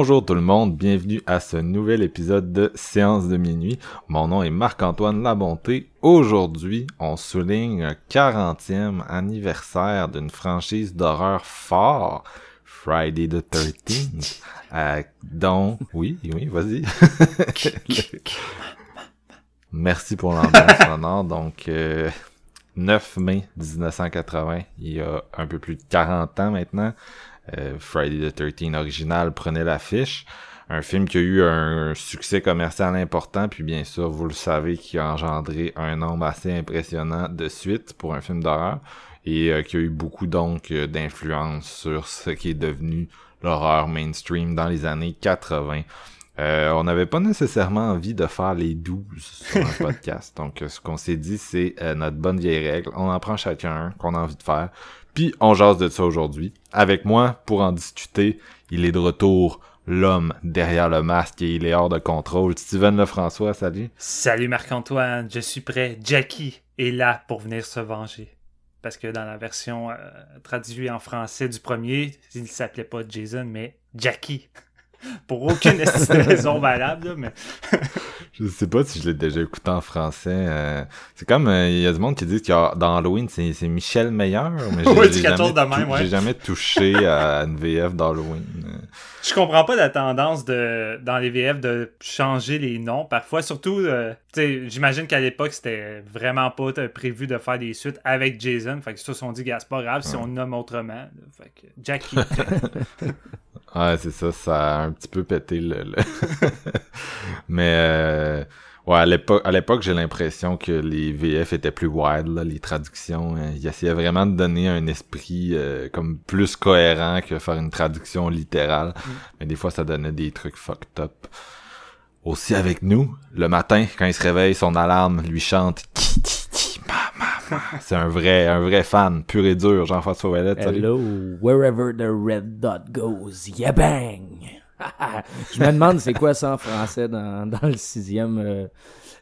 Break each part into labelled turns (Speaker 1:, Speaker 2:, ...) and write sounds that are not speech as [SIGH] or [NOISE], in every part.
Speaker 1: Bonjour tout le monde, bienvenue à ce nouvel épisode de Séance de minuit. Mon nom est Marc-Antoine Labonté. Aujourd'hui, on souligne un 40e anniversaire d'une franchise d'horreur fort, Friday the 13th, [LAUGHS] euh, dont... Oui, oui, vas-y. [LAUGHS] Merci pour l'ambiance sonore. Donc, euh, 9 mai 1980, il y a un peu plus de 40 ans maintenant, euh, Friday the 13 original prenait l'affiche. Un film qui a eu un, succès commercial important, puis bien sûr, vous le savez, qui a engendré un nombre assez impressionnant de suites pour un film d'horreur, et euh, qui a eu beaucoup donc euh, d'influence sur ce qui est devenu l'horreur mainstream dans les années 80. on n'avait pas nécessairement envie de faire les 12 sur un [LAUGHS] podcast. Donc, ce qu'on s'est dit, c'est notre bonne vieille règle. On en prend chacun un qu'on a envie de faire. On jase de ça aujourd'hui. Avec moi, pour en discuter, il est de retour l'homme derrière le masque et il est hors de contrôle. Steven Lefrançois, salut.
Speaker 2: Salut Marc-Antoine, je suis prêt. Jackie est là pour venir se venger. Parce que dans la version euh, traduite en français du premier, il ne s'appelait pas Jason, mais Jackie. Pour aucune [LAUGHS] raison valable, mais. [LAUGHS]
Speaker 1: je sais pas si je l'ai déjà écouté en français. Euh, c'est comme, euh, il y a du monde qui dit que dans Halloween, c'est, Michel Meilleur, mais [LAUGHS] j'ai, jamais, jamais touché à une VF d'Halloween.
Speaker 2: Je comprends pas la tendance de dans les VF de changer les noms parfois, surtout, euh, j'imagine qu'à l'époque, c'était vraiment pas prévu de faire des suites avec Jason, fait que ça, on dit, c'est pas grave si on nomme autrement. Fait que Jackie.
Speaker 1: Ouais, c'est ça, ça a un petit peu pété le... [LAUGHS] Mais euh, ouais, à l'époque, j'ai l'impression que les VF étaient plus wild, là, les traductions. Hein. Ils essayaient vraiment de donner un esprit euh, comme plus cohérent que faire une traduction littérale. Mm. Mais des fois, ça donnait des trucs fucked up. Aussi avec nous, le matin, quand il se réveille, son alarme lui chante [LAUGHS] C'est un vrai, un vrai fan, pur et dur, Jean-François Ouellet.
Speaker 3: Hello, wherever the red dot goes, yeah bang! [LAUGHS] je me demande c'est quoi ça en français dans, dans le sixième. Euh,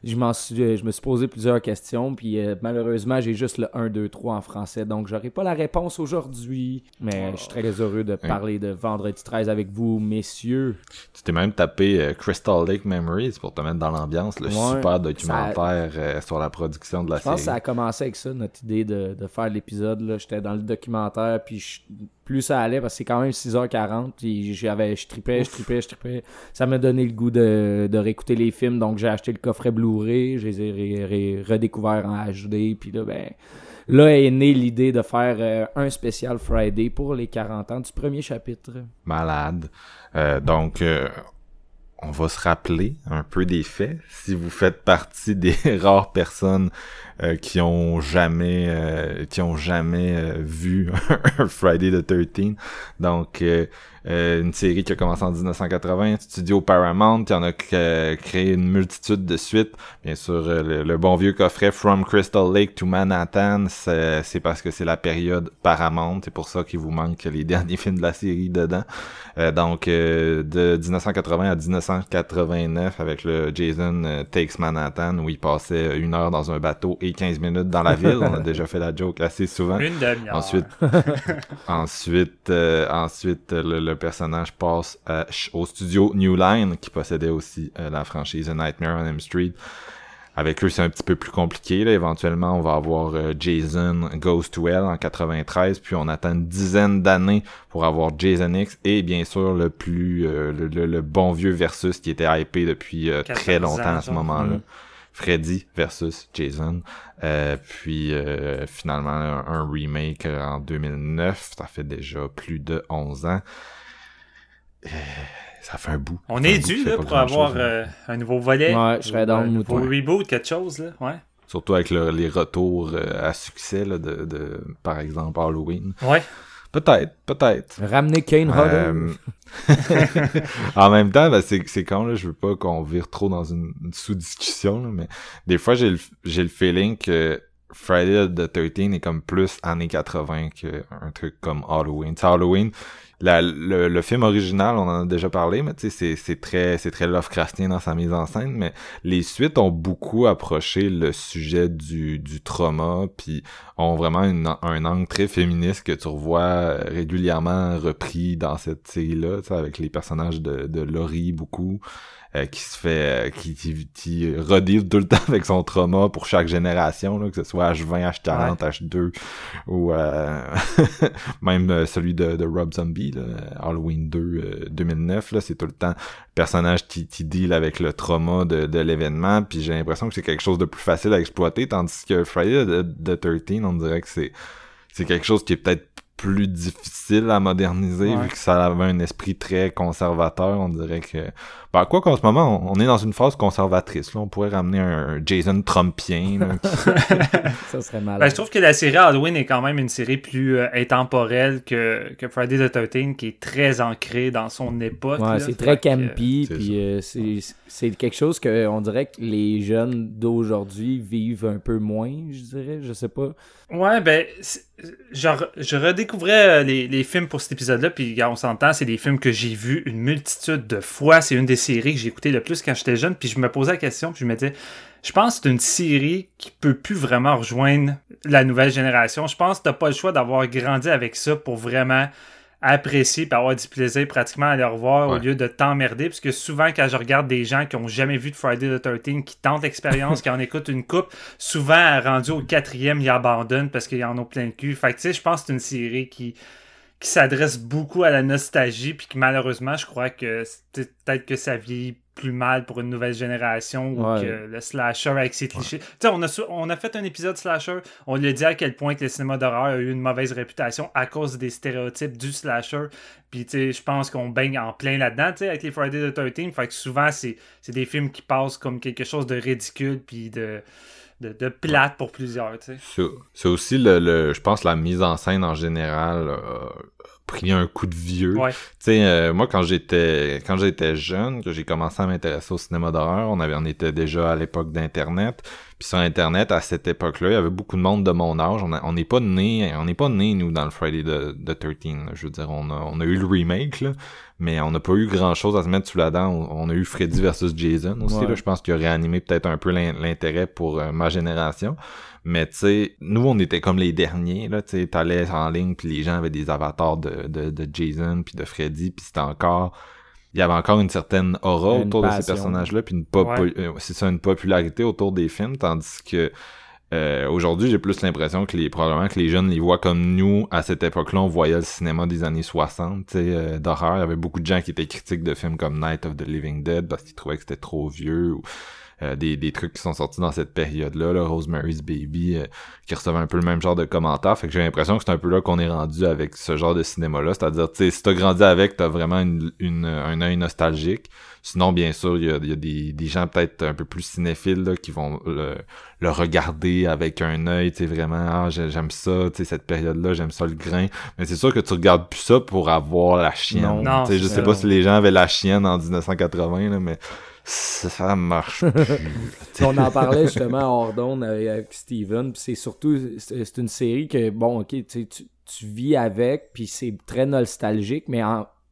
Speaker 3: je, m'en suis, je me suis posé plusieurs questions, puis euh, malheureusement, j'ai juste le 1, 2, 3 en français, donc j'aurai pas la réponse aujourd'hui. Mais je suis très heureux de parler de Vendredi 13 avec vous, messieurs.
Speaker 1: Tu t'es même tapé euh, Crystal Lake Memories pour te mettre dans l'ambiance, le super documentaire euh, sur la production de la série.
Speaker 3: Je pense que ça a commencé avec ça, notre idée de, de faire l'épisode. J'étais dans le documentaire, puis je plus ça allait parce que c'est quand même 6h40 puis j'avais je tripais je tripais je tripais. Ça m'a donné le goût de, de réécouter les films. Donc j'ai acheté le coffret Blu-ray je les ai redécouverts en HD puis là ben là est née l'idée de faire euh, un spécial Friday pour les 40 ans du premier chapitre.
Speaker 1: Malade. Euh, donc euh, on va se rappeler un peu des faits. Si vous faites partie des [LAUGHS] rares personnes euh, qui ont jamais euh, qui ont jamais euh, vu [LAUGHS] Friday the 13 donc une série qui a commencé en 1980 studio Paramount qui en a créé une multitude de suites. Bien sûr le, bon vieux coffret From Crystal Lake to Manhattan c'est parce que c'est la période Paramount. C'est pour ça qu'il vous manque les [LAUGHS] derniers films de la série dedans. Donc de 1980 à 1989 avec le Jason Takes Manhattan où il passait une heure dans un bateau 15 minutes dans la [LAUGHS] ville. On a déjà fait la joke assez souvent.
Speaker 2: Une demi-heure.
Speaker 1: Ensuite, [LAUGHS] ensuite, euh, ensuite le, personnage passe au studio New Line, qui possédait aussi euh, la franchise A Nightmare on M Street. Avec eux, c'est un petit peu plus compliqué. Là. Éventuellement, on va avoir euh, Jason Goes to Hell en 93, puis on attend une dizaine d'années pour avoir Jason X et bien sûr le plus le, bon vieux versus qui était hypé depuis très longtemps à ce moment-là. Freddy versus Jason. puis finalement un, remake en 2009, ça fait déjà plus de 11 ans. ça fait un bout.
Speaker 2: On est dû là, pour avoir un nouveau volet.
Speaker 3: Ouais, je serais dans le mouton.
Speaker 2: reboot, quelque chose, là. Ouais.
Speaker 1: Surtout avec les retours à succès là, de, de, par exemple, Halloween.
Speaker 2: Ouais.
Speaker 1: Peut-être, peut-être.
Speaker 3: Ramener Kane Hodder.
Speaker 1: Euh, [LAUGHS] en même temps, ben, c'est, c'est quand là, je veux pas qu'on vire trop dans une, sous-discussion, mais des fois, j'ai le, j'ai le feeling que Friday the 13 est comme plus années 80 qu'un truc comme Halloween. Halloween, le, film original, on en a déjà parlé, mais sais, c'est très, c'est très Lovecraftien dans sa mise en scène, mais les suites ont beaucoup approché le sujet du, du trauma, puis ont vraiment une, un angle très féministe que tu revois régulièrement repris dans cette série-là, avec les personnages de, de Laurie beaucoup. Euh, qui se fait, euh, qui, qui, qui tout le [LAUGHS] temps avec son trauma pour chaque génération, là, que ce soit H20, H40, H2, ou euh, [LAUGHS] même celui de, de, Rob Zombie, là, Halloween 2 2009, là, c'est tout le temps le personnage qui, qui deal avec le trauma de, de l'événement, puis j'ai l'impression que c'est quelque chose de plus facile à exploiter, tandis que Friday the, 13, on dirait que c'est c'est quelque chose qui est peut-être plus difficile à moderniser vu que ça avait un esprit très conservateur on dirait que bah quoi qu'en ce moment on, est dans une phase conservatrice là. On pourrait ramener un, Jason Trumpien [LAUGHS]
Speaker 3: ça serait mal
Speaker 2: ben, je trouve que la série Halloween est quand même une série plus euh, intemporelle que, que Friday the 13 qui est très ancrée dans son époque
Speaker 3: ouais, c'est très campy puis euh, c'est quelque chose que on dirait que les jeunes d'aujourd'hui vivent un peu moins je dirais je sais pas.
Speaker 2: Ouais, ben, genre, je redécouvrais euh, les, les films pour cet épisode-là, puis on s'entend, c'est des films que j'ai vus une multitude de fois. C'est une des séries que j'ai écoutées le plus quand j'étais jeune, puis je me posais la question, puis je me disais, je pense que c'est une série qui peut plus vraiment rejoindre la nouvelle génération. Je pense que t'as pas le choix d'avoir grandi avec ça pour vraiment apprécier et avoir du plaisir pratiquement à les revoir au lieu de t'emmerder. Parce que souvent, quand je regarde des gens qui ont jamais vu de Friday the 13, qui tentent l'expérience, [LAUGHS] qui en écoutent une coupe, souvent, rendu au quatrième, ils abandonnent parce qu'ils en ont plein le cul. Fait que, tu sais, je pense que c'est une série qui qui s'adresse beaucoup à la nostalgie, puis que malheureusement, je crois que peut-être que ça vieillit plus mal pour une nouvelle génération ou que le slasher avec ses clichés. Tu sais, on a, on a fait un épisode slasher, on lui a dit à quel point que le cinéma d'horreur a eu une mauvaise réputation à cause des stéréotypes du slasher. Puis, tu sais, je pense qu'on baigne en plein là-dedans, tu sais, avec les Friday the 13. Fait que souvent, c'est des films qui passent comme quelque chose de ridicule, puis de de, plate pour plusieurs. Tu
Speaker 1: sais. C'est aussi, le, le, je pense, la mise en scène en général euh, pris un coup de vieux.
Speaker 2: Ouais. Tu
Speaker 1: sais, euh, moi quand j'étais quand j'étais jeune, que j'ai commencé à m'intéresser au cinéma d'horreur, on avait on était déjà à l'époque d'internet. Puis sur internet à cette époque-là, il y avait beaucoup de monde de mon âge. On n'est pas né, on n'est pas né nous dans le Friday the, the 13. Je veux dire, on a on a eu le remake là, mais on n'a pas eu grand-chose à se mettre sous la dent. On, a eu Freddy versus Jason aussi là. Je pense qu'il a réanimé peut-être un peu l'intérêt pour euh, ma génération. Mais tu sais, nous on était comme les derniers là, tu sais, t'allais en ligne puis les gens avaient des avatars de, de, de Jason puis de Freddy puis c'était encore il y avait encore une certaine aura autour de ces personnages-là puis une euh, c'est ça une popularité autour des films tandis que euh, aujourd'hui, j'ai plus l'impression que les probablement que les jeunes les voient comme nous à cette époque-là, on voyait le cinéma des années 60, tu sais, euh, d'horreur. Il y avait beaucoup de gens qui étaient critiques de films comme Night of the Living Dead parce qu'ils trouvaient que c'était trop vieux ou euh, des, des trucs qui sont sortis dans cette période-là, là, Rosemary's Baby, euh, qui recevait un peu le même genre de commentaires. Fait que j'ai l'impression que c'est un peu là qu'on est rendu avec ce genre de cinéma-là. C'est-à-dire, tu sais, si t'as grandi avec, t'as vraiment une, une, un œil nostalgique. Sinon, bien sûr, il y a, y a des, des, gens peut-être un peu plus cinéphiles là, qui vont le, le regarder avec un œil, tu sais, vraiment, ah, j'aime ça, tu sais, cette période-là, j'aime ça le grain. Mais c'est sûr que tu regardes plus ça pour avoir la chienne.
Speaker 2: Non,
Speaker 1: je sais pas si les gens avaient la chienne en 1980, là, mais ça marche [LAUGHS] plus.
Speaker 3: on en parlait justement hors d'onde avec Steven, c'est surtout, c'est une série que, bon, ok, tu, tu vis avec, puis c'est très nostalgique, mais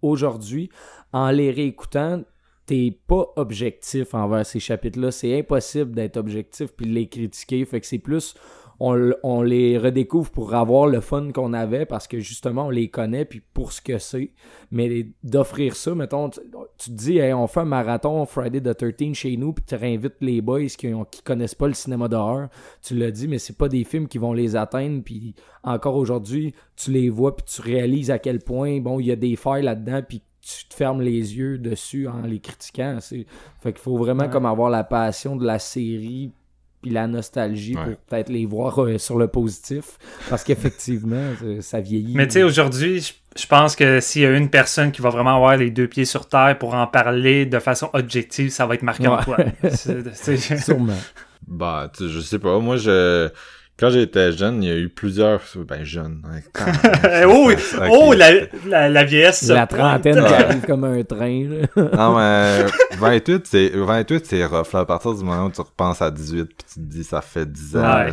Speaker 3: aujourd'hui, en les réécoutant, t'es pas objectif envers ces chapitres-là. C'est impossible d'être objectif puis de les critiquer. Fait que c'est plus on, les redécouvre pour avoir le fun qu'on avait parce que justement on les connaît puis pour ce que c'est. Mais d'offrir ça, mettons, tu, te dis, on fait un marathon Friday the 13 chez nous puis tu réinvites les boys qui, ont, qui connaissent pas le cinéma d'horreur. Tu l'as dit, mais c'est pas des films qui vont les atteindre puis encore aujourd'hui, tu les vois puis tu réalises à quel point, bon, il y a des failles là-dedans puis tu te fermes les yeux dessus en les critiquant. Fait qu'il faut vraiment comme avoir la passion de la série puis la nostalgie
Speaker 1: Ouais.
Speaker 3: pour peut-être les voir euh, sur le positif. Parce qu'effectivement, [LAUGHS] euh, ça vieillit.
Speaker 2: Mais tu sais, aujourd'hui, je- je pense que s'il y a une personne qui va vraiment avoir les deux pieds sur terre pour en parler de façon objective, ça va être Marc-Antoine. C'est- c'est- [LAUGHS]
Speaker 3: Sûrement.
Speaker 1: Bah, tu sais, je sais pas. Moi, je. Quand j'étais jeune, il y a eu plusieurs. Ben, jeune. hein, quand- [LAUGHS]
Speaker 2: oh, [LAUGHS] oh la, la, la vieillesse. se
Speaker 3: La trentaine qui arrive comme un train. là. [LAUGHS]
Speaker 1: Non, mais 28, c'est 28, c'est rough. Là. À partir du moment où tu repenses à 18 puis tu te dis ça fait 10 ans,
Speaker 2: Ouais.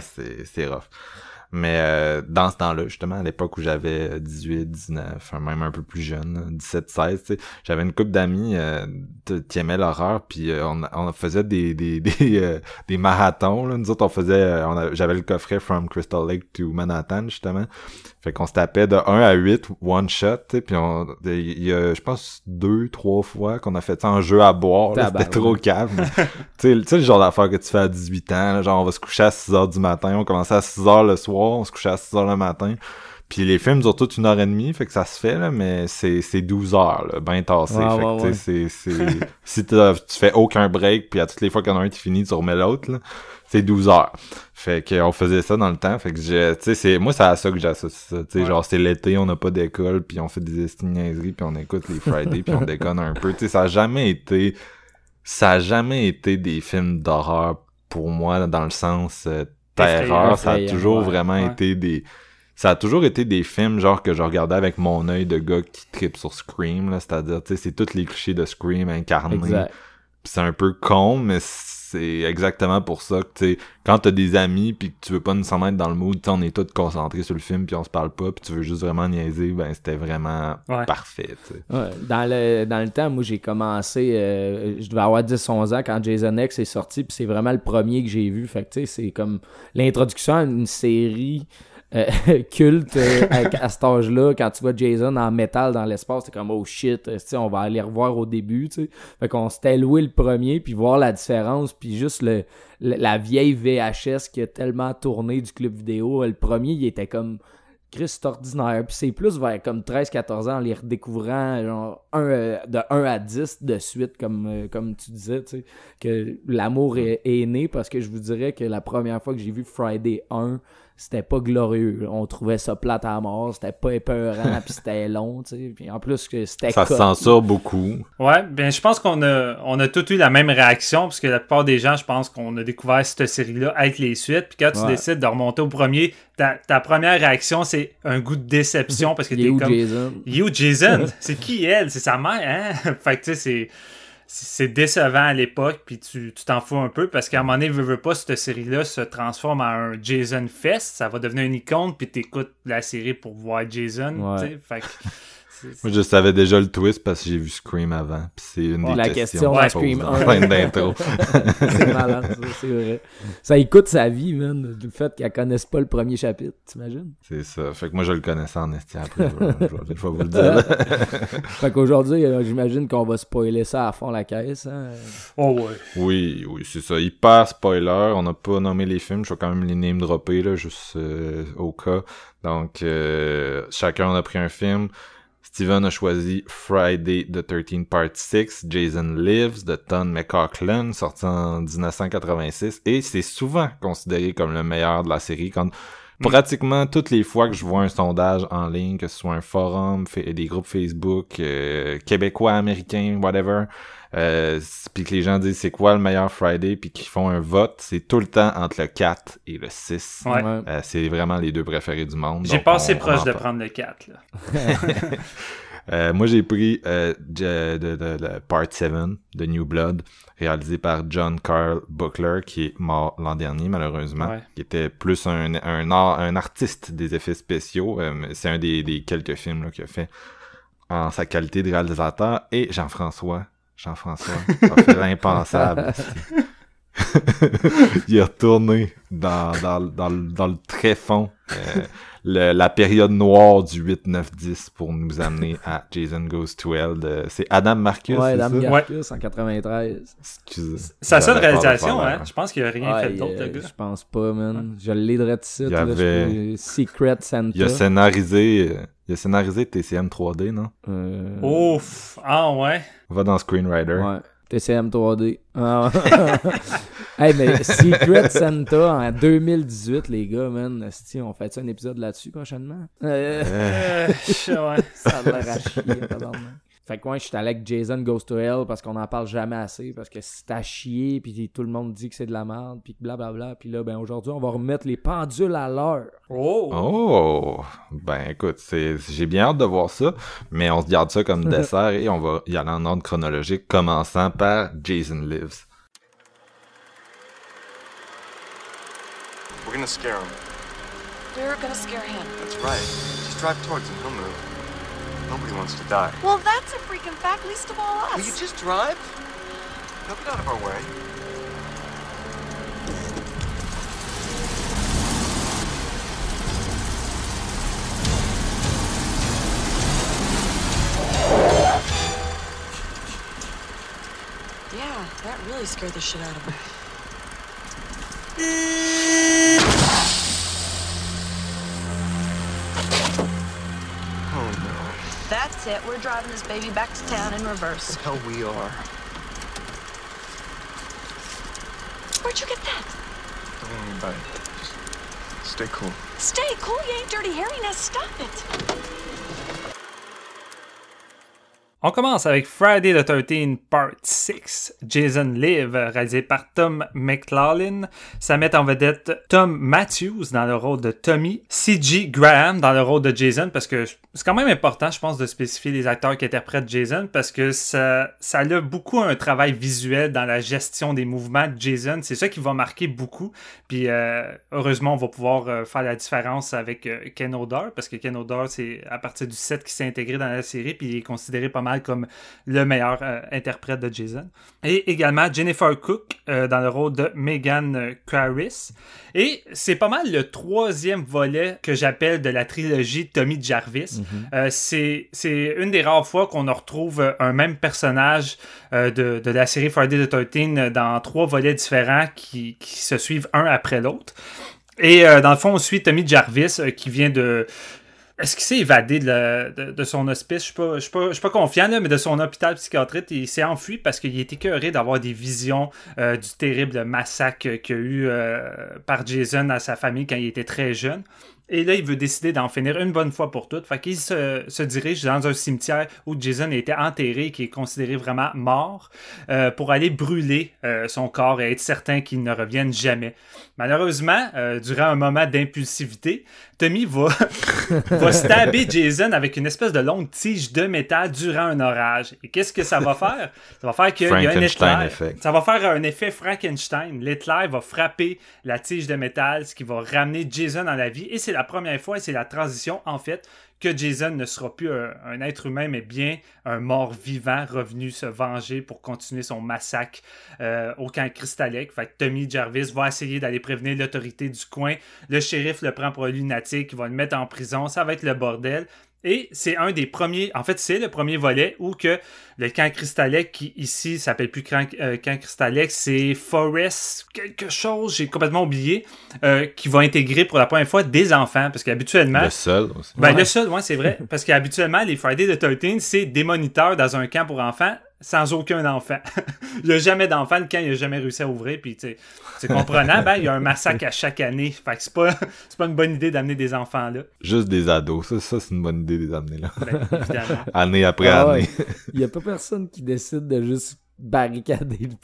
Speaker 1: c'est rough. Mais euh, dans ce temps-là, justement, à l'époque où j'avais 18, 19, enfin, même un peu plus jeune, 17, 16, tu sais, j'avais une couple d'amis euh, qui aimaient l'horreur, puis euh, on, on faisait des des [LAUGHS] des, euh, des marathons. Là. Nous autres, on faisait, euh, j'avais le coffret From Crystal Lake to Manhattan, justement. Fait qu'on se tapait de 1 à 8, one shot, puis on, il y a, je pense, deux, trois fois qu'on a fait ça en jeu à boire, c'était trop calme. [LAUGHS] tu sais, tu sais, le genre d'affaire que tu fais à 18 ans, là, genre on va se coucher à 6 heures du matin, on commençait à 6 heures le soir, on se couchait à 6 heures le matin. Puis les films durent toute une heure et demie, fait que ça se fait, là, mais c'est, c'est 12 heures, là, ben tassé.
Speaker 3: Ouais,
Speaker 1: fait
Speaker 3: ouais,
Speaker 1: que, tu sais, c'est, c'est, [LAUGHS] si tu fais aucun break, puis à toutes les fois qu'il y en a un qui finit, tu remets l'autre, là, c'est 12 heures. Fait qu'on faisait ça dans le temps, fait que j'ai, tu sais, c'est, moi, c'est à ça que j'associe ça, tu sais,
Speaker 2: Ouais.
Speaker 1: genre, c'est l'été, on n'a pas d'école, puis on fait des estigniaiseries, puis on écoute les Fridays, puis on [LAUGHS] déconne un peu, tu sais, ça a jamais été, ça a jamais été des films d'horreur pour moi, dans le sens euh, terreur, ça a toujours
Speaker 3: ouais,
Speaker 1: vraiment
Speaker 2: ouais.
Speaker 1: été des, ça a toujours été des films genre que je regardais avec mon œil de gars qui tripe sur Scream là, c'est-à-dire tu sais c'est tous les clichés de Scream incarnés. C'est un peu con mais c'est exactement pour ça que tu sais quand t'as des amis puis que tu veux pas nécessairement être dans le mood, on est tous concentrés sur le film puis on se parle pas puis tu veux juste vraiment niaiser, ben c'était vraiment
Speaker 2: Ouais.
Speaker 1: parfait.
Speaker 3: Ouais, dans le dans le temps, moi j'ai commencé euh, je devais avoir 10 11 ans quand Jason X est sorti puis c'est vraiment le premier que j'ai vu. Fait que tu sais, c'est comme l'introduction à une série euh, [LAUGHS] culte euh, à, cet âge-là quand tu vois Jason en métal dans l'espace, c'est comme oh shit, euh, on va aller revoir au début, tu. Fait qu'on s'était loué le premier puis voir la différence puis juste le, la vieille VHS qui a tellement tourné du club vidéo, le premier il était comme Chris, c'est ordinaire. Puis c'est plus vers comme 13-14 ans en les redécouvrant genre un, de 1 à 10 de suite, comme, comme tu disais, tu que l'amour est, est né parce que je vous dirais que la première fois que j'ai vu Friday 1, c'était pas glorieux. On trouvait ça plate à mort, c'était pas épeurant, [LAUGHS] puis c'était long, tu sais. Puis en plus que c'était
Speaker 1: Ça se
Speaker 3: cut.
Speaker 1: censure beaucoup.
Speaker 2: Ouais, ben je pense qu'on a, on a tous eu la même réaction, parce que la plupart des gens, je pense qu'on a découvert cette série-là avec les suites. Puis quand tu
Speaker 3: Ouais.
Speaker 2: décides de remonter au premier, ta, ta première réaction, c'est un goût de déception, parce que [LAUGHS] t'es comme...
Speaker 3: Jason?
Speaker 2: You Jason, [LAUGHS] c'est qui elle? C'est sa mère, hein? fait que tu sais, c'est. C'est décevant à l'époque, puis tu t'en fous un peu parce qu'à un moment donné, veux, veux pas, cette série-là se transforme en un Jason Fest. Ça va devenir une icône, puis t'écoutes la série pour voir Jason.
Speaker 3: Ouais.
Speaker 2: tu sais, Fait que.
Speaker 1: Moi, je savais déjà le twist parce que j'ai vu Scream avant. Puis c'est une
Speaker 3: Ouais,
Speaker 1: des
Speaker 3: la
Speaker 1: questions
Speaker 3: question
Speaker 1: que
Speaker 3: à
Speaker 1: je pose
Speaker 3: Scream
Speaker 1: dans
Speaker 3: 1.
Speaker 1: la fin d'intro. [LAUGHS] [LAUGHS]
Speaker 3: c'est malade, ça, c'est vrai. Ça écoute sa vie, man, du fait qu'elle connaisse pas le premier chapitre, t'imagines?
Speaker 1: C'est ça. Fait que moi, je le connaissais en esti après. Vais, je vais vous le dire. [LAUGHS]
Speaker 3: Fait qu'aujourd'hui, euh, j'imagine qu'on va spoiler ça à fond la caisse. Hein?
Speaker 2: Oh ouais.
Speaker 1: oui, oui, c'est ça. Hyper spoiler. On n'a pas nommé les films. Je vais quand même les name dropper, là, juste euh, au cas. Donc, euh, chacun a pris un film. Steven a choisi Friday the 13th Part 6, Jason Lives de Tom McCaughlin, sorti en 1986, et c'est souvent considéré comme le meilleur de la série. Quand pratiquement toutes les fois que je vois un sondage en ligne, que ce soit un forum, des groupes Facebook, euh, québécois, américains, whatever, euh, puis que les gens disent c'est quoi le meilleur Friday, puis qu'ils font un vote, c'est tout le temps entre le 4 et le 6.
Speaker 2: Ouais.
Speaker 1: Euh, c'est vraiment les deux préférés du monde.
Speaker 2: J'ai passé proche de prendre le 4. Là. [LAUGHS]
Speaker 1: Euh, moi, j'ai pris euh, de, de, de- de Part 7 de New Blood, réalisé par John Carl Buckler, qui est mort l'an dernier, malheureusement,
Speaker 2: Ouais.
Speaker 1: qui était plus un, un, art- un artiste des effets spéciaux. Euh, c'est un des, des quelques films qu'il a fait en sa qualité de réalisateur. Et Jean-François, Jean-François, a fait [LAUGHS] l'impensable. [LAUGHS] Il est retourné dans, dans, dans, le- dans le tréfonds, euh, le- la période noire du 8, 9, 10 pour nous amener à Jason Goes to Hell. de- C'est Adam Marcus,
Speaker 3: ouais,
Speaker 1: ça?
Speaker 3: Garcus en 93.
Speaker 1: Excusez.
Speaker 2: C'est sa seule réalisation, hein? Je pense qu'il a rien
Speaker 3: Ouais,
Speaker 2: fait d'autre,
Speaker 3: euh,
Speaker 2: le gars.
Speaker 3: Je pense pas, man. Je l'ai de ici.
Speaker 1: Il y
Speaker 3: là,
Speaker 1: avait-
Speaker 3: Secret Santa.
Speaker 1: Il a scénarisé, euh, il a scénarisé TCM 3D, non?
Speaker 3: Euh,
Speaker 2: Ouf! Ah ouais?
Speaker 1: Va dans Screenwriter.
Speaker 3: Ouais. TCM 3D. Ah. [LAUGHS] hey, mais Secret Santa en 2018, les gars, man. esti, on fait un épisode là-dessus prochainement? Euh,
Speaker 2: Euh, [LAUGHS] ouais.
Speaker 3: ça a l'air à chier. Fait que moi, je suis allé avec Jason Goes to Hell parce qu'on en parle jamais assez. Parce que c'est à chier, puis tout le monde dit que c'est de la merde, puis blablabla. Puis là, ben aujourd'hui, on va remettre les pendules à l'heure.
Speaker 2: Oh!
Speaker 1: Oh! Ben écoute, c'est, j'ai bien hâte de voir ça, mais on se garde ça comme [LAUGHS] dessert et on va y aller en ordre chronologique, commençant par Jason Lives.
Speaker 4: We're gonna scare him.
Speaker 5: We're gonna scare him.
Speaker 4: That's right. Just drive towards him. He'll move. Nobody wants to die.
Speaker 5: Well, that's a freaking fact, least of all us.
Speaker 4: Will you just drive? He'll get out of our way.
Speaker 5: Yeah, that really scared the shit out of him. [LAUGHS] That's it. We're driving this baby back to town in reverse.
Speaker 4: The Hell, we are.
Speaker 5: Where'd you get that?
Speaker 4: Don't worry about it. Just stay cool.
Speaker 5: Stay cool, you ain't dirty Harry. Now stop it.
Speaker 2: On commence avec Friday the 13 Part 6, Jason Live, réalisé par Tom McLaughlin. Ça met en vedette Tom Matthews dans le rôle de Tommy, C.G. Graham dans le rôle de Jason, parce que c'est quand même important, je pense, de spécifier les acteurs qui interprètent Jason, parce que ça, ça a beaucoup un travail visuel dans la gestion des mouvements de Jason. C'est ça qui va marquer beaucoup. Puis euh, heureusement, on va pouvoir euh, faire la différence avec euh, Ken Odor, parce que Ken Odor, c'est à partir du 7 qui s'est intégré dans la série, puis il est considéré pas mal comme le meilleur euh, interprète de Jason. Et également Jennifer Cook euh, dans le rôle de Megan Claris. Et c'est pas mal le troisième volet que j'appelle de la trilogie Tommy Jarvis. Euh, c'est c'est une des rares fois qu'on retrouve euh, un même personnage euh, de, de la série Friday the 13 dans trois volets différents qui, qui se suivent un après l'autre. Et euh, dans le fond, on suit Tommy Jarvis euh, qui vient de. Est-ce qu'il s'est évadé de, son hospice? Je suis pas, suis confiant, mais de son hôpital psychiatrique. Il s'est enfui parce qu'il était écœuré d'avoir des visions euh, du terrible massacre qu'il y a eu euh, par Jason à sa famille quand il était très jeune. Et là, il veut décider d'en finir une bonne fois pour toutes. Fait qu'il se, dirige dans un cimetière où Jason a été enterré, qui est considéré vraiment mort, euh, pour aller brûler son corps et être certain qu'il ne revienne jamais. Malheureusement, euh, durant un moment d'impulsivité, Tommy va, [LAUGHS] va stabber Jason avec une espèce de longue tige de métal durant un orage. Et qu'est-ce que ça va faire? Ça va faire qu'il y a un éclair.
Speaker 1: effect.
Speaker 2: Ça va faire un effet Frankenstein. L'éclair va frapper la tige de métal, ce qui va ramener Jason à la vie. Et c'est la première fois, et c'est la transition, en fait, que Jason ne sera plus un, être humain, mais bien un mort vivant revenu se venger pour continuer son massacre euh, au camp que Tommy Jarvis va essayer d'aller prévenir l'autorité du coin. Le shérif le prend pour un lunatique, il va le mettre en prison. Ça va être le bordel. Et c'est un des premiers, en fait, c'est le premier volet où que le camp Cristallec, qui ici s'appelle plus camp, euh, camp Cristallec, c'est Forest quelque chose, j'ai complètement oublié, euh, qui va intégrer pour la première fois des enfants, parce qu'habituellement,
Speaker 1: Le seul aussi.
Speaker 2: ben,
Speaker 3: Ouais.
Speaker 2: le seul, ouais, c'est vrai. [LAUGHS] Parce qu'habituellement, les Friday the 13, c'est des moniteurs dans un camp pour enfants sans aucun enfant. [LAUGHS] il n'y a jamais d'enfant, le camp, il n'a jamais réussi à ouvrir. Puis, tu sais, c'est comprenant, ben, il y a un massacre à chaque année. Fait que c'est pas, [LAUGHS] c'est pas une bonne idée d'amener des enfants là.
Speaker 1: Juste des ados. Ça, ça c'est une bonne idée de les amener là.
Speaker 2: Ben, évidemment. [LAUGHS]
Speaker 1: année après
Speaker 3: Ah
Speaker 1: année.
Speaker 3: Il y a pas personne qui décide de juste barricader le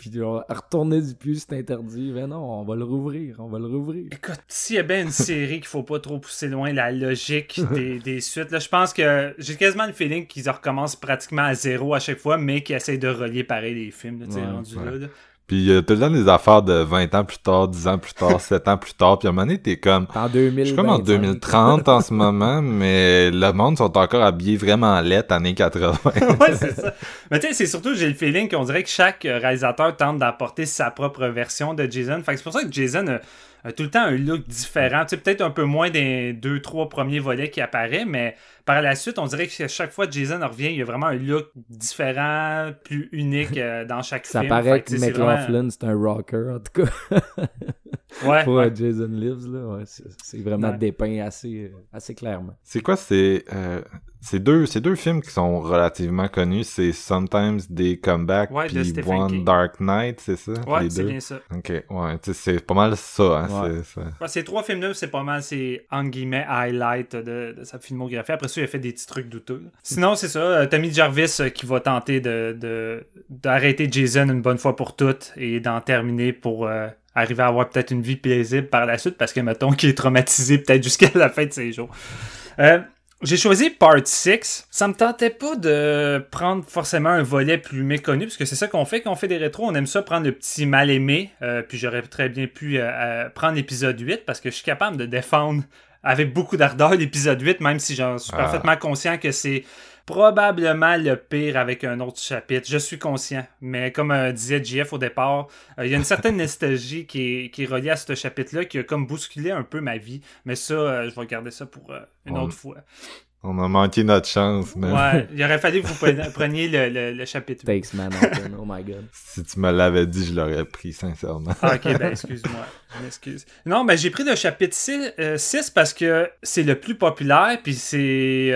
Speaker 3: [LAUGHS] retourner du puits, c'est interdit. Mais non, on va le rouvrir, on va le rouvrir.
Speaker 2: Écoute, s'il y a bien une série qu'il faut pas trop pousser loin la logique [LAUGHS] des, des suites, là, je pense que j'ai quasiment le feeling qu'ils recommencent pratiquement à zéro à chaque fois, mais qu'ils essayent de relier pareil les films, là, tu sais,
Speaker 3: Ouais,
Speaker 1: ouais.
Speaker 2: là, là.
Speaker 1: Puis il y a tout le temps des affaires de 20 ans plus tard, 10 ans plus tard, 7 ans plus tard. Puis à un moment donné, t'es comme...
Speaker 3: En 2000.
Speaker 1: Je suis comme en 2030 en ce moment, mais le monde sont encore habillés vraiment lettres années 80. [LAUGHS]
Speaker 2: ouais, c'est ça. Mais tu sais, c'est surtout, j'ai le feeling qu'on dirait que chaque euh, réalisateur tente d'apporter sa propre version de Jason. Fait que c'est pour ça que Jason a, a tout le temps un look différent. Tu sais, peut-être un peu moins des deux, trois premiers volets qui apparaît, mais par la suite, on dirait que chaque fois que Jason revient, il y a vraiment un look différent, plus unique euh, dans chaque
Speaker 3: Ça
Speaker 2: film.
Speaker 3: paraît que
Speaker 2: c'est vraiment-
Speaker 3: McLaughlin, c'est un rocker, en tout cas. [LAUGHS]
Speaker 2: Ouais,
Speaker 3: pour
Speaker 2: ouais.
Speaker 3: euh, Jason Lives. Là. Ouais, c'est, c'est vraiment
Speaker 2: Ouais.
Speaker 3: dépeint assez, euh, assez clairement.
Speaker 1: C'est quoi ces euh, ces deux ces deux films qui sont relativement connus, c'est Sometimes They Come Back
Speaker 2: Ouais,
Speaker 1: puis One
Speaker 2: King.
Speaker 1: Dark Knight, c'est ça?
Speaker 2: Ouais, c'est bien ça.
Speaker 1: OK, ouais, tu sais, c'est pas mal ça hein,
Speaker 3: Ouais.
Speaker 1: c'est ça.
Speaker 2: Ouais, ces trois films-là, c'est pas mal, c'est en guillemets highlight de, de sa filmographie. Après ça, il a fait des petits trucs douteux. Sinon, c'est ça, euh, Tommy Jarvis euh, qui va tenter de, de- d'arrêter Jason une bonne fois pour toutes et d'en terminer pour euh, arriver à avoir peut-être une vie paisible par la suite parce que, mettons, qu'il est traumatisé peut-être jusqu'à la fin de ses jours. Euh, j'ai choisi Part 6. Ça me tentait pas de prendre forcément un volet plus méconnu, parce que c'est ça qu'on fait quand on fait des rétros. On aime ça prendre le petit mal aimé. euh, puis j'aurais très bien pu euh, euh, prendre l'épisode 8, parce que je suis capable de défendre avec beaucoup d'ardeur l'épisode 8, même si j'en suis
Speaker 1: Ah.
Speaker 2: parfaitement conscient que c'est probablement le pire avec un autre chapitre. Je suis conscient. Mais comme euh, disait JF au départ, euh, il y a une certaine [LAUGHS] nostalgie qui est, qui est reliée à ce chapitre-là qui a comme bousculé un peu ma vie. Mais ça, euh, je vais garder ça pour euh, une
Speaker 1: On-
Speaker 2: autre fois.
Speaker 1: On a manqué notre chance, mais
Speaker 2: Ouais, [LAUGHS] il aurait fallu que vous preniez- le, le, le chapitre 8.
Speaker 3: Takes Manhattan, oh my god.
Speaker 1: si tu me l'avais dit, je l'aurais pris sincèrement.
Speaker 2: Ah, ok, ben excuse-moi. Je m'excuse. Non, ben j'ai pris le chapitre 6, parce que c'est le plus populaire, puis c'est.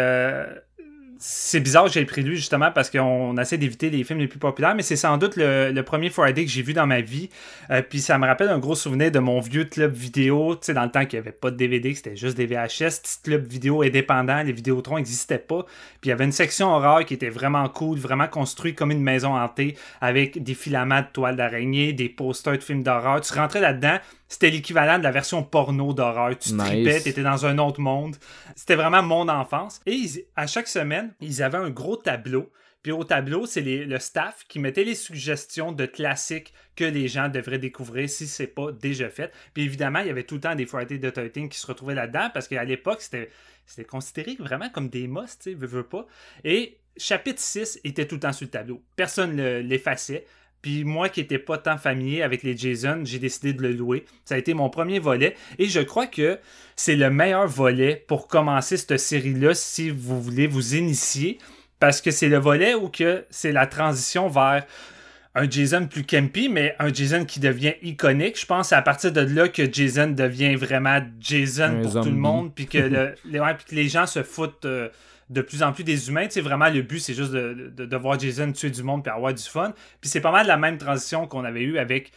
Speaker 2: C'est bizarre que j'ai pris lui justement parce qu'on essaie d'éviter les films les plus populaires, mais c'est sans doute le, le premier Friday que j'ai vu dans ma vie. Euh, puis ça me rappelle un gros souvenir de mon vieux club vidéo, tu sais, dans le temps qu'il n'y avait pas de DVD, c'était juste des VHS, petit club vidéo indépendant, les Vidéotrons n'existaient pas. Puis il y avait une section horreur qui était vraiment cool, vraiment construite comme une maison hantée, avec des filaments de toile d'araignée, des posters de films d'horreur. Tu rentrais là-dedans, c'était l'équivalent de la version porno d'horreur. Tu
Speaker 3: Nice.
Speaker 2: tripais, t'étais dans un autre monde. C'était vraiment mon enfance. Et ils- à chaque semaine, ils avaient un gros tableau. Puis au tableau, c'est le staff qui mettait les suggestions de classiques que les gens devraient découvrir si c'est pas déjà fait. Puis évidemment, il y avait tout le temps des Friday the 13 qui se retrouvaient là-dedans parce qu'à l'époque, c'était c'était considéré vraiment comme des must, tu sais, veux, veux pas. Et chapitre 6 était tout le temps sur le tableau. Personne ne l'effaçait. Puis moi qui n'étais pas tant familier avec les Jason, j'ai décidé de le louer. Ça a été mon premier volet. Et je crois que c'est le meilleur volet pour commencer cette série-là si vous voulez vous initier. Parce que c'est le volet où que c'est la transition vers un Jason plus campy, mais un Jason qui devient iconique. Je pense que c'est à partir de là que Jason devient vraiment Jason
Speaker 3: Un
Speaker 2: pour tout le monde, puis que, le- [LAUGHS] les, ouais, puis que les gens se foutent euh, de plus en plus des humains. Tu vraiment, le but, c'est juste de, voir Jason tuer du monde puis avoir du fun. Puis c'est pas mal la même transition qu'on avait eu avec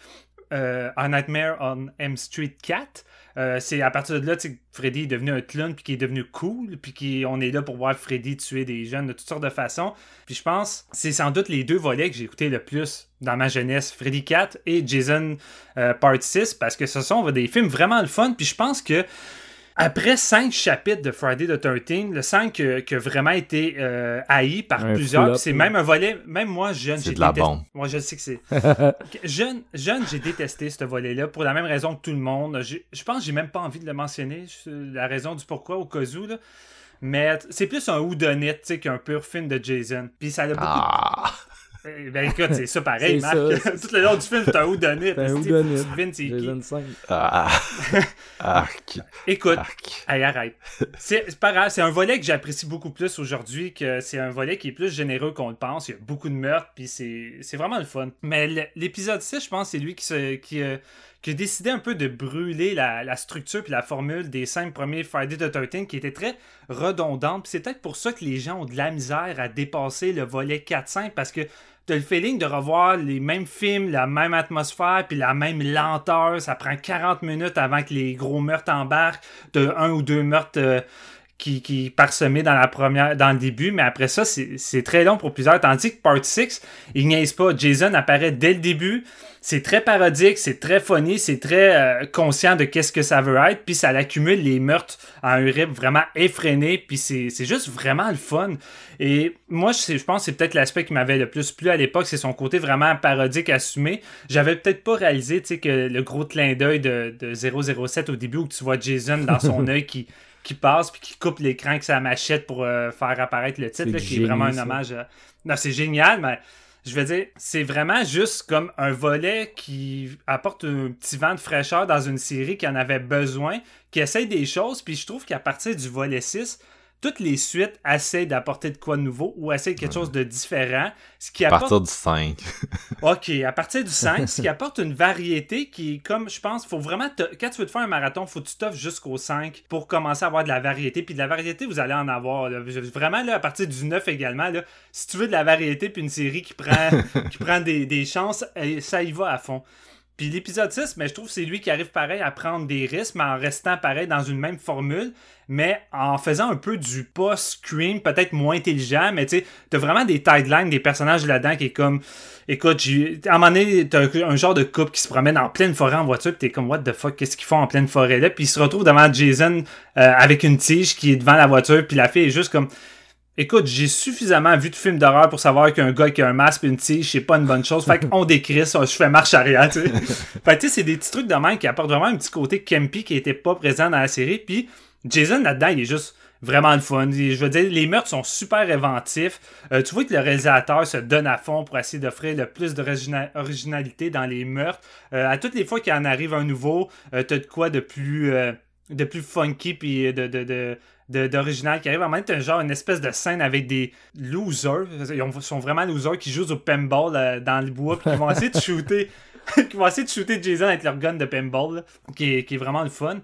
Speaker 2: euh, A Nightmare on M Street 4. Euh, c'est à partir de là que Freddy est devenu un clown puis qui est devenu cool puis qui on est là pour voir Freddy tuer des jeunes de toutes sortes de façons puis je pense c'est sans doute les deux volets que j'ai écouté le plus dans ma jeunesse Freddy 4 et Jason euh, Part 6 parce que ce sont des films vraiment le fun puis je pense que après cinq chapitres de Friday the 13, le 5 que- qui a vraiment été euh, haï par
Speaker 3: Un
Speaker 2: plusieurs, c'est même un volet, même moi jeune,
Speaker 1: C'est
Speaker 2: j'ai
Speaker 1: de la
Speaker 2: détesté-
Speaker 1: bombe.
Speaker 2: Moi je sais que c'est [LAUGHS] jeune, jeune j'ai détesté ce volet-là pour la même raison que tout le monde. Je pense que j'ai même pas envie de le mentionner, la raison du pourquoi au cas où. Là. Mais c'est plus un sais, qu'un pur film de Jason. Puis ça a beaucoup.
Speaker 1: Ah!
Speaker 2: Eh Ben écoute, c'est ça pareil, Marc.
Speaker 3: ça. [LAUGHS]
Speaker 2: Tout le long du film, c'est un whodunit.
Speaker 3: C'est un
Speaker 2: Steve,
Speaker 3: whodunit.
Speaker 2: tu devines c'est qui?
Speaker 3: Jason 5.
Speaker 1: Ah! Arc! [LAUGHS]
Speaker 2: Écoute,
Speaker 1: Arc!
Speaker 2: Hey, arrête. C'est pas grave, c'est un volet que j'apprécie beaucoup plus aujourd'hui, que c'est un volet qui est plus généreux qu'on le pense. Il y a beaucoup de meurtres, puis c'est c'est vraiment le fun. Mais l'épisode 6, je pense, c'est lui qui, se, qui, euh, qui a décidé un peu de brûler la, la structure puis la formule des cinq premiers Friday the 13 qui était très redondante. Puis c'est peut-être pour ça que les gens ont de la misère à dépasser le volet 4-5 parce que t'as le feeling de revoir les mêmes films, la même atmosphère, puis la même lenteur. Ça prend 40 minutes avant que les gros meurtres embarquent. De un ou deux meurtres euh, qui, qui dans la première, dans le début, mais après ça, c'est c'est très long pour plusieurs. Tandis que Part 6, il niaise pas. Jason apparaît dès le début. C'est très parodique, c'est très funny, c'est très euh, conscient de qu'est-ce que ça veut être, puis ça accumule les meurtres à un rythme vraiment effréné, puis c'est juste vraiment le fun. Et moi, je, je pense que c'est peut-être l'aspect qui m'avait le plus plu à l'époque, c'est son côté vraiment parodique assumé. J'avais peut-être pas réalisé, tu sais, que le gros clin d'œil de, de 007 au début où tu vois Jason dans son [LAUGHS] œil qui qui passe puis qui coupe l'écran avec sa machette pour euh, faire apparaître le titre,
Speaker 3: C'est
Speaker 2: là, qui est vraiment un hommage à... Non, c'est génial, mais je veux dire, c'est vraiment juste comme un volet qui apporte un petit vent de fraîcheur dans une série qui en avait besoin, qui essaye des choses, puis je trouve qu'à partir du volet 6, toutes les suites essaient d'apporter de quoi de nouveau ou essaient quelque chose de différent. Ce qui
Speaker 1: À
Speaker 2: apporte
Speaker 1: partir du 5. [LAUGHS]
Speaker 2: OK, à partir du 5, ce qui apporte une variété qui, comme je pense, faut vraiment. te- Quand tu veux te faire un marathon, faut que tu t'offres jusqu'au 5 pour commencer à avoir de la variété. Puis de la variété, vous allez en avoir. là. Vraiment, là, à partir du 9 également, là, si tu veux de la variété, puis une série qui prend, [LAUGHS] qui prend des, des chances, eh, ça y va à fond. Puis l'épisode 6, mais je trouve que c'est lui qui arrive pareil à prendre des risques, mais en restant pareil dans une même formule, mais en faisant un peu du post-scream, peut-être moins intelligent, mais tu sais, t'as vraiment des timelines, des personnages là-dedans qui est comme, écoute, j'ai- à un moment donné, t'as un genre de couple qui se promène en pleine forêt en voiture, pis t'es comme, what the fuck, qu'est-ce qu'ils font en pleine forêt là, puis ils se retrouvent devant Jason euh, avec une tige qui est devant la voiture, puis la fille est juste comme, Écoute, j'ai suffisamment vu de films d'horreur pour savoir qu'un gars qui a un masque et une tige, c'est pas une bonne chose. Fait qu'on [LAUGHS] décrit ça, je fais marche arrière, tu sais. [LAUGHS] fait que, tu sais, c'est des petits trucs de même qui apportent vraiment un petit côté campy qui était pas présent dans la série. Puis Jason là-dedans, il est juste vraiment le fun. Je veux dire, les meurtres sont super inventifs. Euh, tu vois que le réalisateur se donne à fond pour essayer d'offrir le plus d'originalité dans les meurtres. Euh, à toutes les fois qu'il en arrive un nouveau, euh, t'as de quoi de plus, euh, de plus funky puis de, de, de, d'original qui arrive. Même temps, t'as genre une espèce de scène avec des losers. Ils ont- sont vraiment losers qui jouent au pinball euh, dans le bois puis qui vont essayer de [LAUGHS] shooter. [LAUGHS] qui vont essayer de shooter Jason avec leur gun de pinball, là, qui, est, qui est vraiment le fun.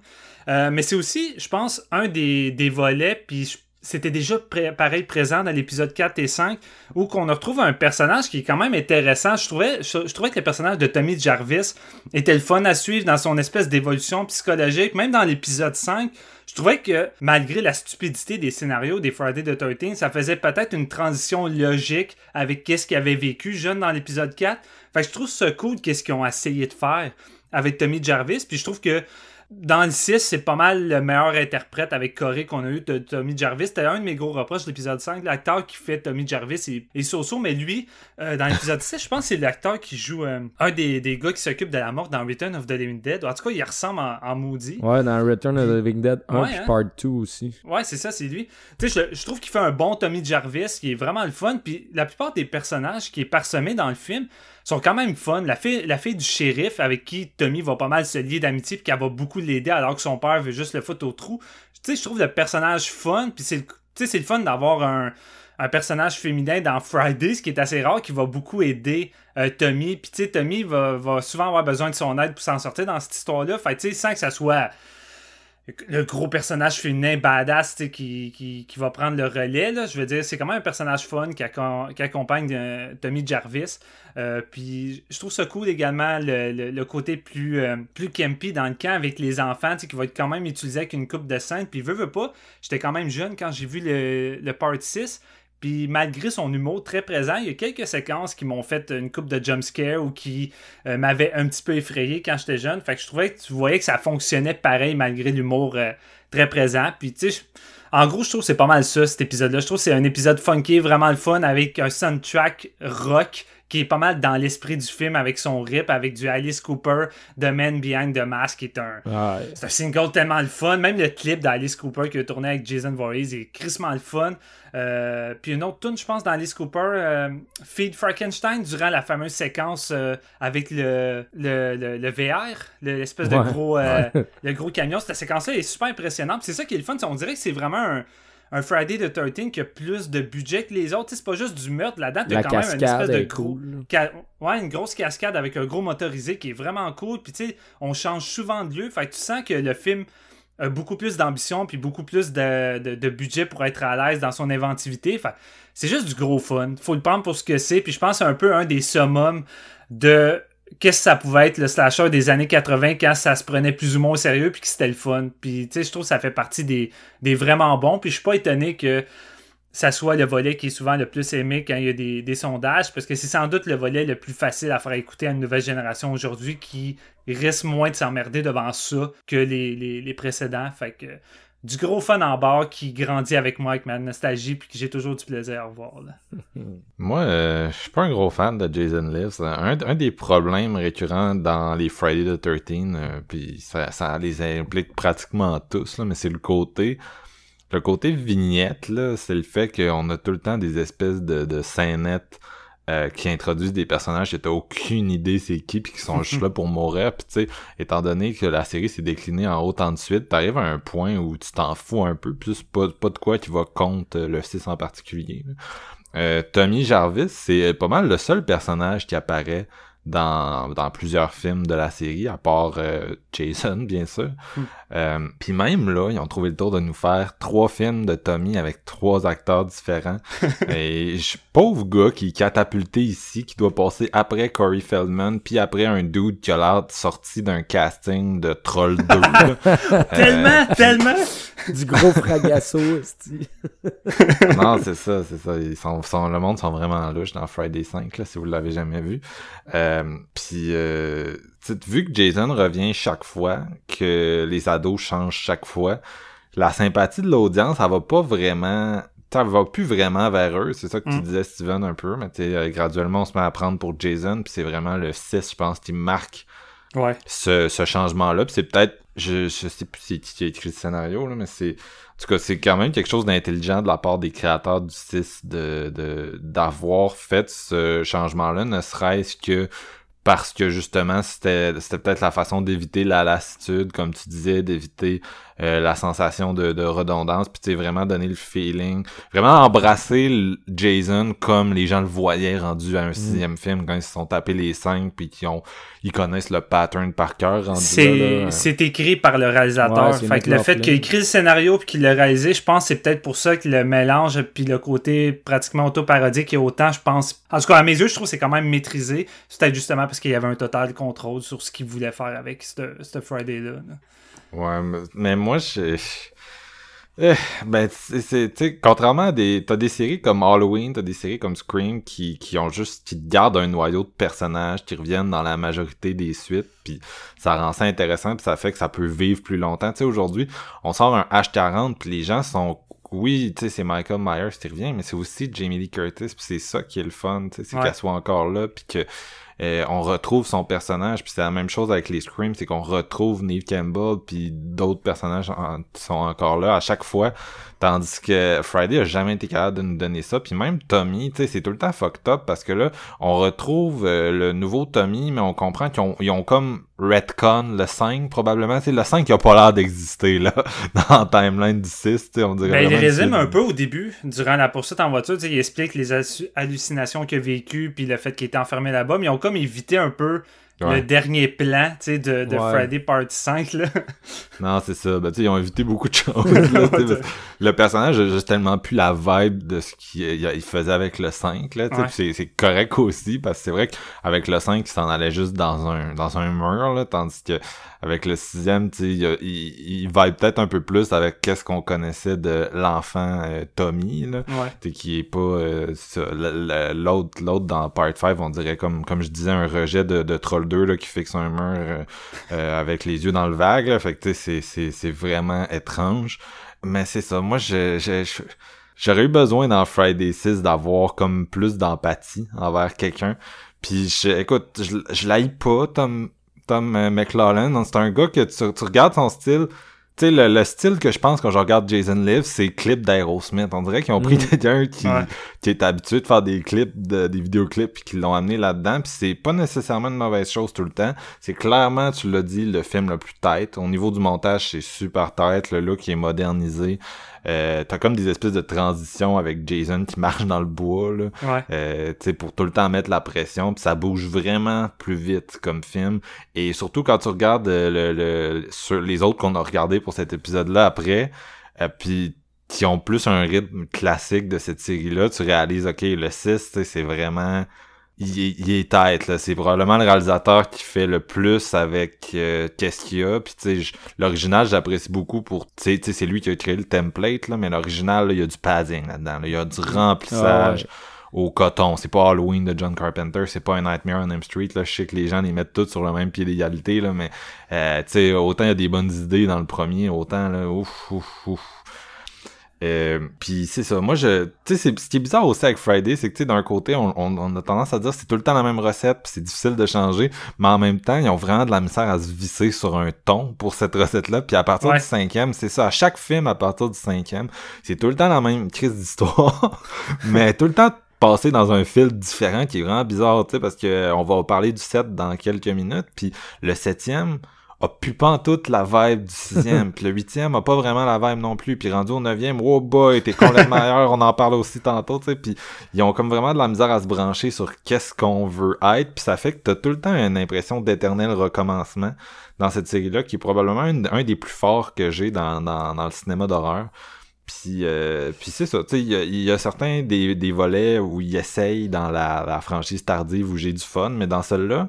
Speaker 2: Euh, mais c'est aussi, je pense, un des, des volets, puis je- c'était déjà pareil présent dans l'épisode 4 et 5, où qu'on retrouve un personnage qui est quand même intéressant. Je trouvais, je, je trouvais que le personnage de Tommy Jarvis était le fun à suivre dans son espèce d'évolution psychologique. Même dans l'épisode 5, je trouvais que malgré la stupidité des scénarios des Friday the 13, ça faisait peut-être une transition logique avec qu'est-ce qu'il avait vécu jeune dans l'épisode 4. Fait que je trouve ça cool qu'est-ce qu'ils ont essayé de faire avec Tommy Jarvis. Puis je trouve que dans le 6, c'est pas mal le meilleur interprète avec Corey qu'on a eu de Tommy Jarvis. C'était un de mes gros reproches de l'épisode 5. L'acteur qui fait Tommy Jarvis est, est so-so, mais lui, euh, dans l'épisode 6, je pense que c'est l'acteur qui joue euh, un des, des gars qui s'occupe de la mort dans Return of the Living Dead. En tout cas, il ressemble en, en maudit.
Speaker 3: Ouais, dans Return of the Living Dead 1
Speaker 2: Ouais,
Speaker 3: puis
Speaker 2: hein?
Speaker 3: Part 2 aussi.
Speaker 2: Ouais, c'est ça, c'est lui. Tu sais, je, je trouve qu'il fait un bon Tommy Jarvis, qui est vraiment le fun. Puis la plupart des personnages qui est parsemé dans le film sont quand même fun. La fille, la fille du shérif, avec qui Tommy va pas mal se lier d'amitié, puis qu'elle va beaucoup l'aider alors que son père veut juste le foutre au trou. Tu sais, je trouve le personnage fun, puis c'est le, tu sais, le fun d'avoir un, personnage féminin dans Friday, ce qui est assez rare, qui va beaucoup aider euh, Tommy. Puis tu sais, Tommy va, va souvent avoir besoin de son aide pour s'en sortir dans cette histoire-là. Fait tu sais, sans que ça soit le gros personnage féminin badass qui, qui, va prendre le relais. Je veux dire, c'est quand même un personnage fun qui, accom- qui accompagne euh, Tommy Jarvis. Euh, puis je trouve ça cool également le, côté plus, euh, plus campy dans le camp avec les enfants, qui va être quand même utilisé avec une coupe de scène. Puis veut, veut pas, j'étais quand même jeune quand j'ai vu le, le Part 6. Puis malgré son humour très présent, il y a quelques séquences qui m'ont fait une coupe de jumpscare ou qui euh, m'avaient un petit peu effrayé quand j'étais jeune. Fait que je trouvais que tu voyais que ça fonctionnait pareil malgré l'humour euh, très présent. Puis tu sais, en gros, je trouve que c'est pas mal ça, cet épisode-là. Je trouve que c'est un épisode funky, vraiment le fun, avec un soundtrack rock qui est pas mal dans l'esprit du film, avec son rip, avec du Alice Cooper, The Man Behind the Mask, qui est un,
Speaker 3: Ouais.
Speaker 2: c'est un single tellement le fun. Même le clip d'Alice Cooper qui a tourné avec Jason Voorhees est crissement le fun. Euh, puis une autre tune, je pense, d'Alice Cooper, euh, Feed Frankenstein, durant la fameuse séquence euh, avec le, le, le, le VR, le- l'espèce de gros, le gros camion. Cette séquence-là est super impressionnante. C'est ça qui est le fun. On dirait que c'est vraiment un, un Friday the 13 qui a plus de budget que les autres. C'est pas juste du meurtre là-dedans. T'as quand même une espèce de gros.
Speaker 3: cool.
Speaker 2: Ca- Ouais, une grosse cascade avec un gros motorisé qui est vraiment cool. Puis tu sais, on change souvent de lieu. Fait que tu sens que le film a beaucoup plus d'ambition puis beaucoup plus de, de- de budget pour être à l'aise dans son inventivité. Fait c'est juste du gros fun. Faut le prendre pour ce que c'est. Puis je pense que c'est un peu un des summums de qu'est-ce que ça pouvait être le slasher des années 80 quand ça se prenait plus ou moins au sérieux puis que c'était le fun. Puis tu sais, je trouve que ça fait partie des, des vraiment bons. Puis je suis pas étonné que ça soit le volet qui est souvent le plus aimé quand il y a des, des sondages, parce que c'est sans doute le volet le plus facile à faire écouter à une nouvelle génération aujourd'hui qui risque moins de s'emmerder devant ça que les, les, les précédents. Fait que du gros fun en barre qui grandit avec moi, avec ma nostalgie, puis que j'ai toujours du plaisir à revoir. là. [LAUGHS]
Speaker 1: Moi, euh, je suis pas un gros fan de Jason Lives. Un, des problèmes récurrents dans les Friday the 13, euh, puis ça, ça les implique pratiquement tous, là, mais c'est le côté... Le côté vignette, là, c'est le fait qu'on a tout le temps des espèces de, de scénettes euh, qui introduisent des personnages que t'as aucune idée c'est qui puis qui sont juste là pour mourir puis tu sais étant donné que la série s'est déclinée en autant de suite t'arrives à un point où tu t'en fous un peu plus pas, pas de quoi qui va contre le 6 en particulier. Euh, Tommy Jarvis c'est pas mal le seul personnage qui apparaît dans, dans plusieurs films de la série, à part euh, Jason, [LAUGHS] bien sûr.
Speaker 2: Hmm.
Speaker 1: Euh, Puis même là, ils ont trouvé le tour de nous faire trois films de Tommy avec trois acteurs différents. [LAUGHS] Et je, pauvre gars qui est catapulté ici, qui doit passer après Corey Feldman, puis après un dude qui a l'air sorti d'un casting de Troll 2. là. [LAUGHS] Euh,
Speaker 2: Tellement, tellement! [LAUGHS]
Speaker 3: Du gros fragasso, [LAUGHS]
Speaker 1: non, c'est ça, c'est ça. Ils sont, sont- le monde sont vraiment louches dans Friday 5, là, si vous l'avez jamais vu. Euh, Puis, euh, tu sais, vu que Jason revient chaque fois, que les ados changent chaque fois, la sympathie de l'audience, elle va pas vraiment... Ça va plus vraiment vers eux, c'est ça que tu
Speaker 2: Mm.
Speaker 1: disais Steven un peu, mais tu sais, euh, graduellement on se met à prendre pour Jason, puis c'est vraiment le 6, je pense, qui marque
Speaker 2: Ouais.
Speaker 1: ce, ce changement-là. Puis c'est peut-être, je, je sais plus c'est qui a écrit le scénario, là, mais c'est, en tout cas, c'est quand même quelque chose d'intelligent de la part des créateurs du 6 de, d'avoir fait ce changement-là, ne serait-ce que parce que justement, c'était peut-être la façon d'éviter la lassitude, comme tu disais, d'éviter euh, la sensation de, de redondance, puis tu sais, vraiment donner le feeling, vraiment embrasser Jason comme les gens le voyaient rendu à un sixième film quand ils se sont tapés les cinq puis qu'ils ont ils connaissent le pattern par cœur
Speaker 2: C'est c'est écrit par le réalisateur.
Speaker 3: Ouais,
Speaker 2: fait que le fait qu'il ait écrit le scénario puis qu'il l'a réalisé, je pense que c'est peut-être pour ça que le mélange puis le côté pratiquement auto-parodique est autant, je pense. En tout cas, à mes yeux, je trouve que c'est quand même maîtrisé. C'est peut-être justement parce qu'il y avait un total contrôle sur ce qu'il voulait faire avec ce ce Friday-là. là.
Speaker 1: Ouais, mais, moi, je... Eh, ben, c'est, c'est- tu sais, contrairement à des, t'as des séries comme Halloween, t'as des séries comme Scream qui, qui ont juste, qui te gardent un noyau de personnages, qui reviennent dans la majorité des suites, puis ça rend ça intéressant, puis ça fait que ça peut vivre plus longtemps. Tu sais, aujourd'hui, on sort un H40, puis les gens sont, oui, tu sais, c'est Michael Myers qui revient, mais c'est aussi Jamie Lee Curtis, puis c'est ça qui est le fun, tu sais, c'est
Speaker 2: Ouais.
Speaker 1: qu'elle soit encore là, puis que euh, on retrouve son personnage, puis c'est la même chose avec les Screams, c'est qu'on retrouve Neve Campbell, puis d'autres personnages sont encore là à chaque fois, tandis que Friday a jamais été capable de nous donner ça, puis même Tommy, tu sais, c'est tout le temps fucked up, parce que là, on retrouve euh, le nouveau Tommy, mais on comprend qu'ils ont, ont comme retcon le 5, probablement, c'est le 5 qui a pas l'air d'exister, là, [LAUGHS] dans la timeline du 6, tu sais, on dirait
Speaker 2: Ben, il résume un peu au début, durant la poursuite en voiture. tu sais, Il explique les hallucinations qu'il a vécues puis le fait qu'il était enfermé là-bas. Mais ils ont comme évité un peu
Speaker 1: Ouais.
Speaker 2: le dernier plan tu sais, de, de
Speaker 3: Ouais.
Speaker 2: Friday Part 5. Là. [LAUGHS]
Speaker 1: Non, c'est ça. Ben, tu sais, ils ont évité beaucoup de [LAUGHS] choses. là, le personnage a juste tellement plus la vibe de ce qu'il il faisait avec le 5. Là,
Speaker 2: Ouais.
Speaker 1: c'est correct aussi, parce que c'est vrai qu'avec le 5, il s'en allait juste dans un dans un mur, là, tandis que avec le sixième, tu sais, il, il, il vibe peut-être un peu plus avec qu'est-ce qu'on connaissait de l'enfant euh, Tommy, là.
Speaker 2: Ouais.
Speaker 1: Qui est pas euh, l'autre l'autre dans part 5 on dirait comme comme je disais un rejet de, de Troll 2 là, qui fixe un mur euh, euh, avec les yeux dans le vague là. fait que tu sais c'est c'est c'est vraiment étrange mais c'est ça moi je je- je- j'aurais eu besoin dans Friday 6 d'avoir comme plus d'empathie envers quelqu'un puis je, écoute je, je l'aille pas Tom Tom euh, McLaren c'est un gars que tu, tu regardes son style tu sais, le, le style que je pense quand je regarde Jason Live, c'est clip d'Aerosmith. On dirait qu'ils ont pris
Speaker 3: Mm.
Speaker 1: quelqu'un qui,
Speaker 2: Ouais.
Speaker 1: qui est habitué de faire des clips, de- des vidéoclips, puis qui l'ont amené là-dedans. Puis c'est pas nécessairement une mauvaise chose tout le temps. C'est clairement, tu l'as dit, le film le plus tête. Au niveau du montage, c'est super tête. Le look est modernisé. Euh, T'as comme des espèces de transitions avec Jason qui marche dans le bois, là.
Speaker 2: Ouais.
Speaker 1: Euh, tu sais, pour tout le temps mettre la pression, puis ça bouge vraiment plus vite comme film. Et surtout quand tu regardes euh, le, le, sur les autres qu'on a regardé pour cet épisode-là après, euh, puis qui ont plus un rythme classique de cette série-là, tu réalises, ok, le 6, tu sais, c'est vraiment... Il est, il est tête, là. C'est probablement le réalisateur qui fait le plus avec euh, qu'est-ce qu'il y a. Puis, tu sais, l'original, j'apprécie beaucoup pour... Tu sais, c'est lui qui a créé le template, là, mais l'original, il y a du padding là-dedans. là. Il y a du remplissage
Speaker 3: Ah
Speaker 1: au coton. C'est pas Halloween de John Carpenter, c'est pas un Nightmare on Elm Street. Là. Je sais que les gens les mettent tous sur le même pied d'égalité, là, mais euh, tu sais, autant il y a des bonnes idées dans le premier, autant là, ouf, ouf, ouf. Euh, puis c'est ça, moi je, tu sais, ce qui est bizarre aussi avec Friday, c'est que tu sais, d'un côté, on, on, on a tendance à dire c'est tout le temps la même recette, puis c'est difficile de changer, mais en même temps, ils ont vraiment de la misère à se visser sur un ton pour cette recette-là, puis à partir
Speaker 2: Ouais.
Speaker 1: du cinquième, c'est ça, à chaque film à partir du cinquième, c'est tout le temps la même crise d'histoire, [LAUGHS] mais tout le temps passer dans un fil différent qui est vraiment bizarre, tu sais, parce que on va parler du 7 dans quelques minutes, puis le septième a pu pas en toute la vibe du sixième, [LAUGHS] puis le huitième a pas vraiment la vibe non plus, puis rendu au neuvième, oh boy, t'es complètement [LAUGHS] ailleurs, on en parle aussi tantôt, tu sais, puis ils ont comme vraiment de la misère à se brancher sur qu'est-ce qu'on veut être, puis ça fait que t'as tout le temps une impression d'éternel recommencement dans cette série-là, qui est probablement une- un des plus forts que j'ai dans, dans, dans le cinéma d'horreur. Puis, euh, puis c'est ça, tu sais, il y a, il y a certains des, des volets où ils essayent dans la, la franchise tardive où j'ai du fun, mais dans celle-là,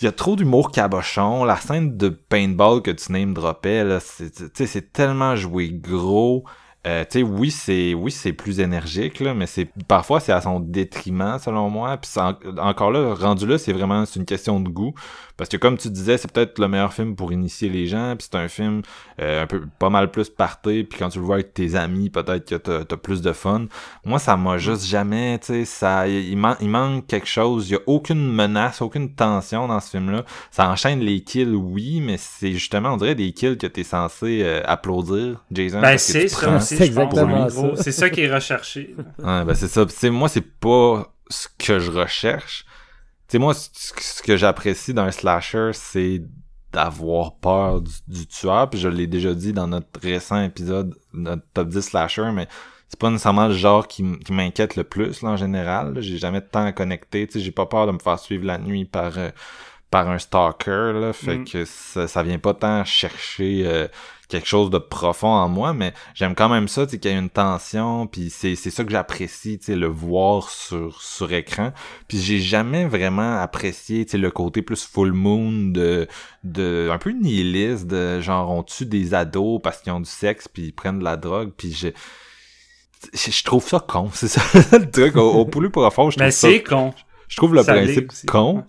Speaker 1: il y a trop d'humour cabochon. La scène de paintball que tu name droppais, c'est, c'est tellement joué gros. Euh, tu sais, oui, c'est oui, c'est plus énergique, là, mais c'est parfois c'est à son détriment, selon moi. Puis encore là, rendu là, c'est vraiment c'est une question de goût. Parce que comme tu disais, c'est peut-être le meilleur film pour initier les gens. Puis c'est un film euh, un peu pas mal plus parté. Puis quand tu le vois avec tes amis, peut-être que t'as, t'as plus de fun. Moi, ça m'a juste jamais, tu sais, ça, il, man- il manque quelque chose. Il y a aucune menace, aucune tension dans ce film-là. Ça enchaîne les kills, oui, mais c'est justement, on dirait des kills que t'es censé euh, applaudir, Jason.
Speaker 2: Ben, c'est ça aussi,
Speaker 3: C'est
Speaker 2: je
Speaker 3: exactement ça.
Speaker 2: C'est ça qui est recherché.
Speaker 1: Ouais, ben c'est ça. Puis, tu sais, moi, c'est pas ce que je recherche. Tu sais, moi, ce que j'apprécie d'un slasher, c'est d'avoir peur du, du tueur. Puis je l'ai déjà dit dans notre récent épisode, notre top 10 slasher, mais c'est pas nécessairement le genre qui, m'inquiète le plus, là, en général. J'ai jamais de temps à connecter. Tu sais, j'ai pas peur de me faire suivre la nuit par... euh, par un stalker là fait
Speaker 2: Mm.
Speaker 1: que ça, ça vient pas tant chercher euh, quelque chose de profond en moi mais j'aime quand même ça tu sais qu'il y a une tension puis c'est c'est ça que j'apprécie tu sais le voir sur sur écran puis j'ai jamais vraiment apprécié tu sais le côté plus full moon de de un peu nihiliste de genre on tue des ados parce qu'ils ont du sexe puis ils prennent de la drogue puis je je je trouve ça con, [LAUGHS] c'est ça le truc au, au plus profond, je trouve
Speaker 2: Mais
Speaker 1: ça
Speaker 2: c'est con.
Speaker 1: je trouve le
Speaker 2: Ça
Speaker 1: principe con.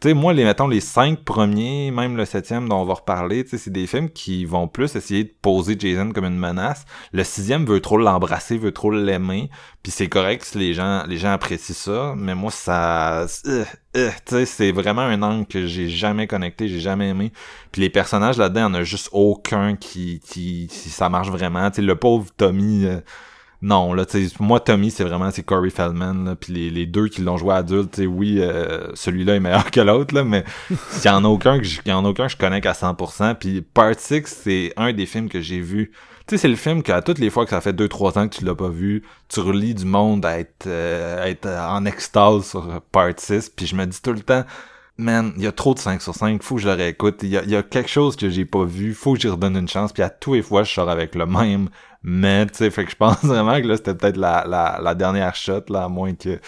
Speaker 1: Tu sais, moi, les, mettons, les cinq premiers, même le septième dont on va reparler, tu sais, c'est des films qui vont plus essayer de poser Jason comme une menace. Le sixième veut trop l'embrasser, veut trop l'aimer. Puis c'est correct si les gens, les gens apprécient ça. Mais moi, ça, euh, euh, tu sais, c'est vraiment un angle que j'ai jamais connecté, j'ai jamais aimé. Puis les personnages là-dedans, il y en a juste aucun qui, qui, si ça marche vraiment. Tu sais, le pauvre Tommy, euh, non, là, tu moi, Tommy, c'est vraiment, c'est Corey Feldman, puis les, les deux qui l'ont joué adulte, tu oui, euh, celui-là est meilleur [LAUGHS] que l'autre, là, mais il y en a aucun que je, y en a aucun que je connais qu'à 100%, puis Part 6, c'est un des films que j'ai vu, tu sais, c'est le film qu'à toutes les fois que ça fait 2-3 ans que tu l'as pas vu, tu relis du monde à être, euh, à être en extase sur Part 6, puis je me dis tout le temps, man, il y a trop de 5 sur 5, faut que je le réécoute, il y a, y a quelque chose que j'ai pas vu, faut que j'y redonne une chance, puis à tous les fois, je sors avec le même mais, tu sais, fait que je pense [LAUGHS] vraiment que là, c'était peut-être la, la, la dernière shot, là, à moins que,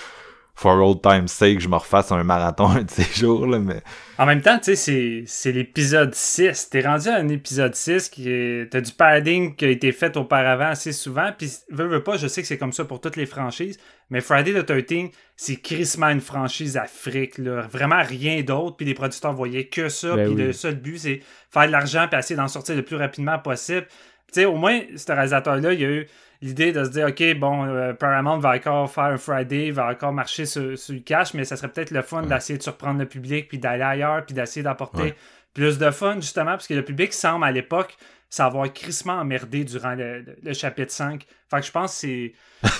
Speaker 1: for old time's sake, je me refasse un marathon [LAUGHS] un de ces jours, là, mais...
Speaker 2: En même temps, tu sais, c'est- c'est l'épisode 6. T'es rendu à un épisode 6 qui est. T'as du padding qui a été fait auparavant assez souvent. Puis, veux, veux pas, je sais que c'est comme ça pour toutes les franchises. Mais Friday the 13, c'est crissement une franchise afrique, là. Vraiment rien d'autre. Puis les producteurs voyaient que ça.
Speaker 3: Ben
Speaker 2: puis
Speaker 3: oui.
Speaker 2: le seul but, c'est faire de l'argent puis essayer d'en sortir le plus rapidement possible. Tu sais, au moins, ce réalisateur-là, il a eu l'idée de se dire, OK, bon, euh, Paramount va encore faire un Friday, va encore marcher sur, sur le cash, mais ça serait peut-être le fun d'essayer de surprendre le public, puis d'aller ailleurs, puis d'essayer d'apporter
Speaker 1: Ouais.
Speaker 2: plus de fun, justement, parce que le public semble, à l'époque, s'avoir crissement emmerdé durant le, le- le chapitre 5. Fait que je pense que c'est... [LAUGHS]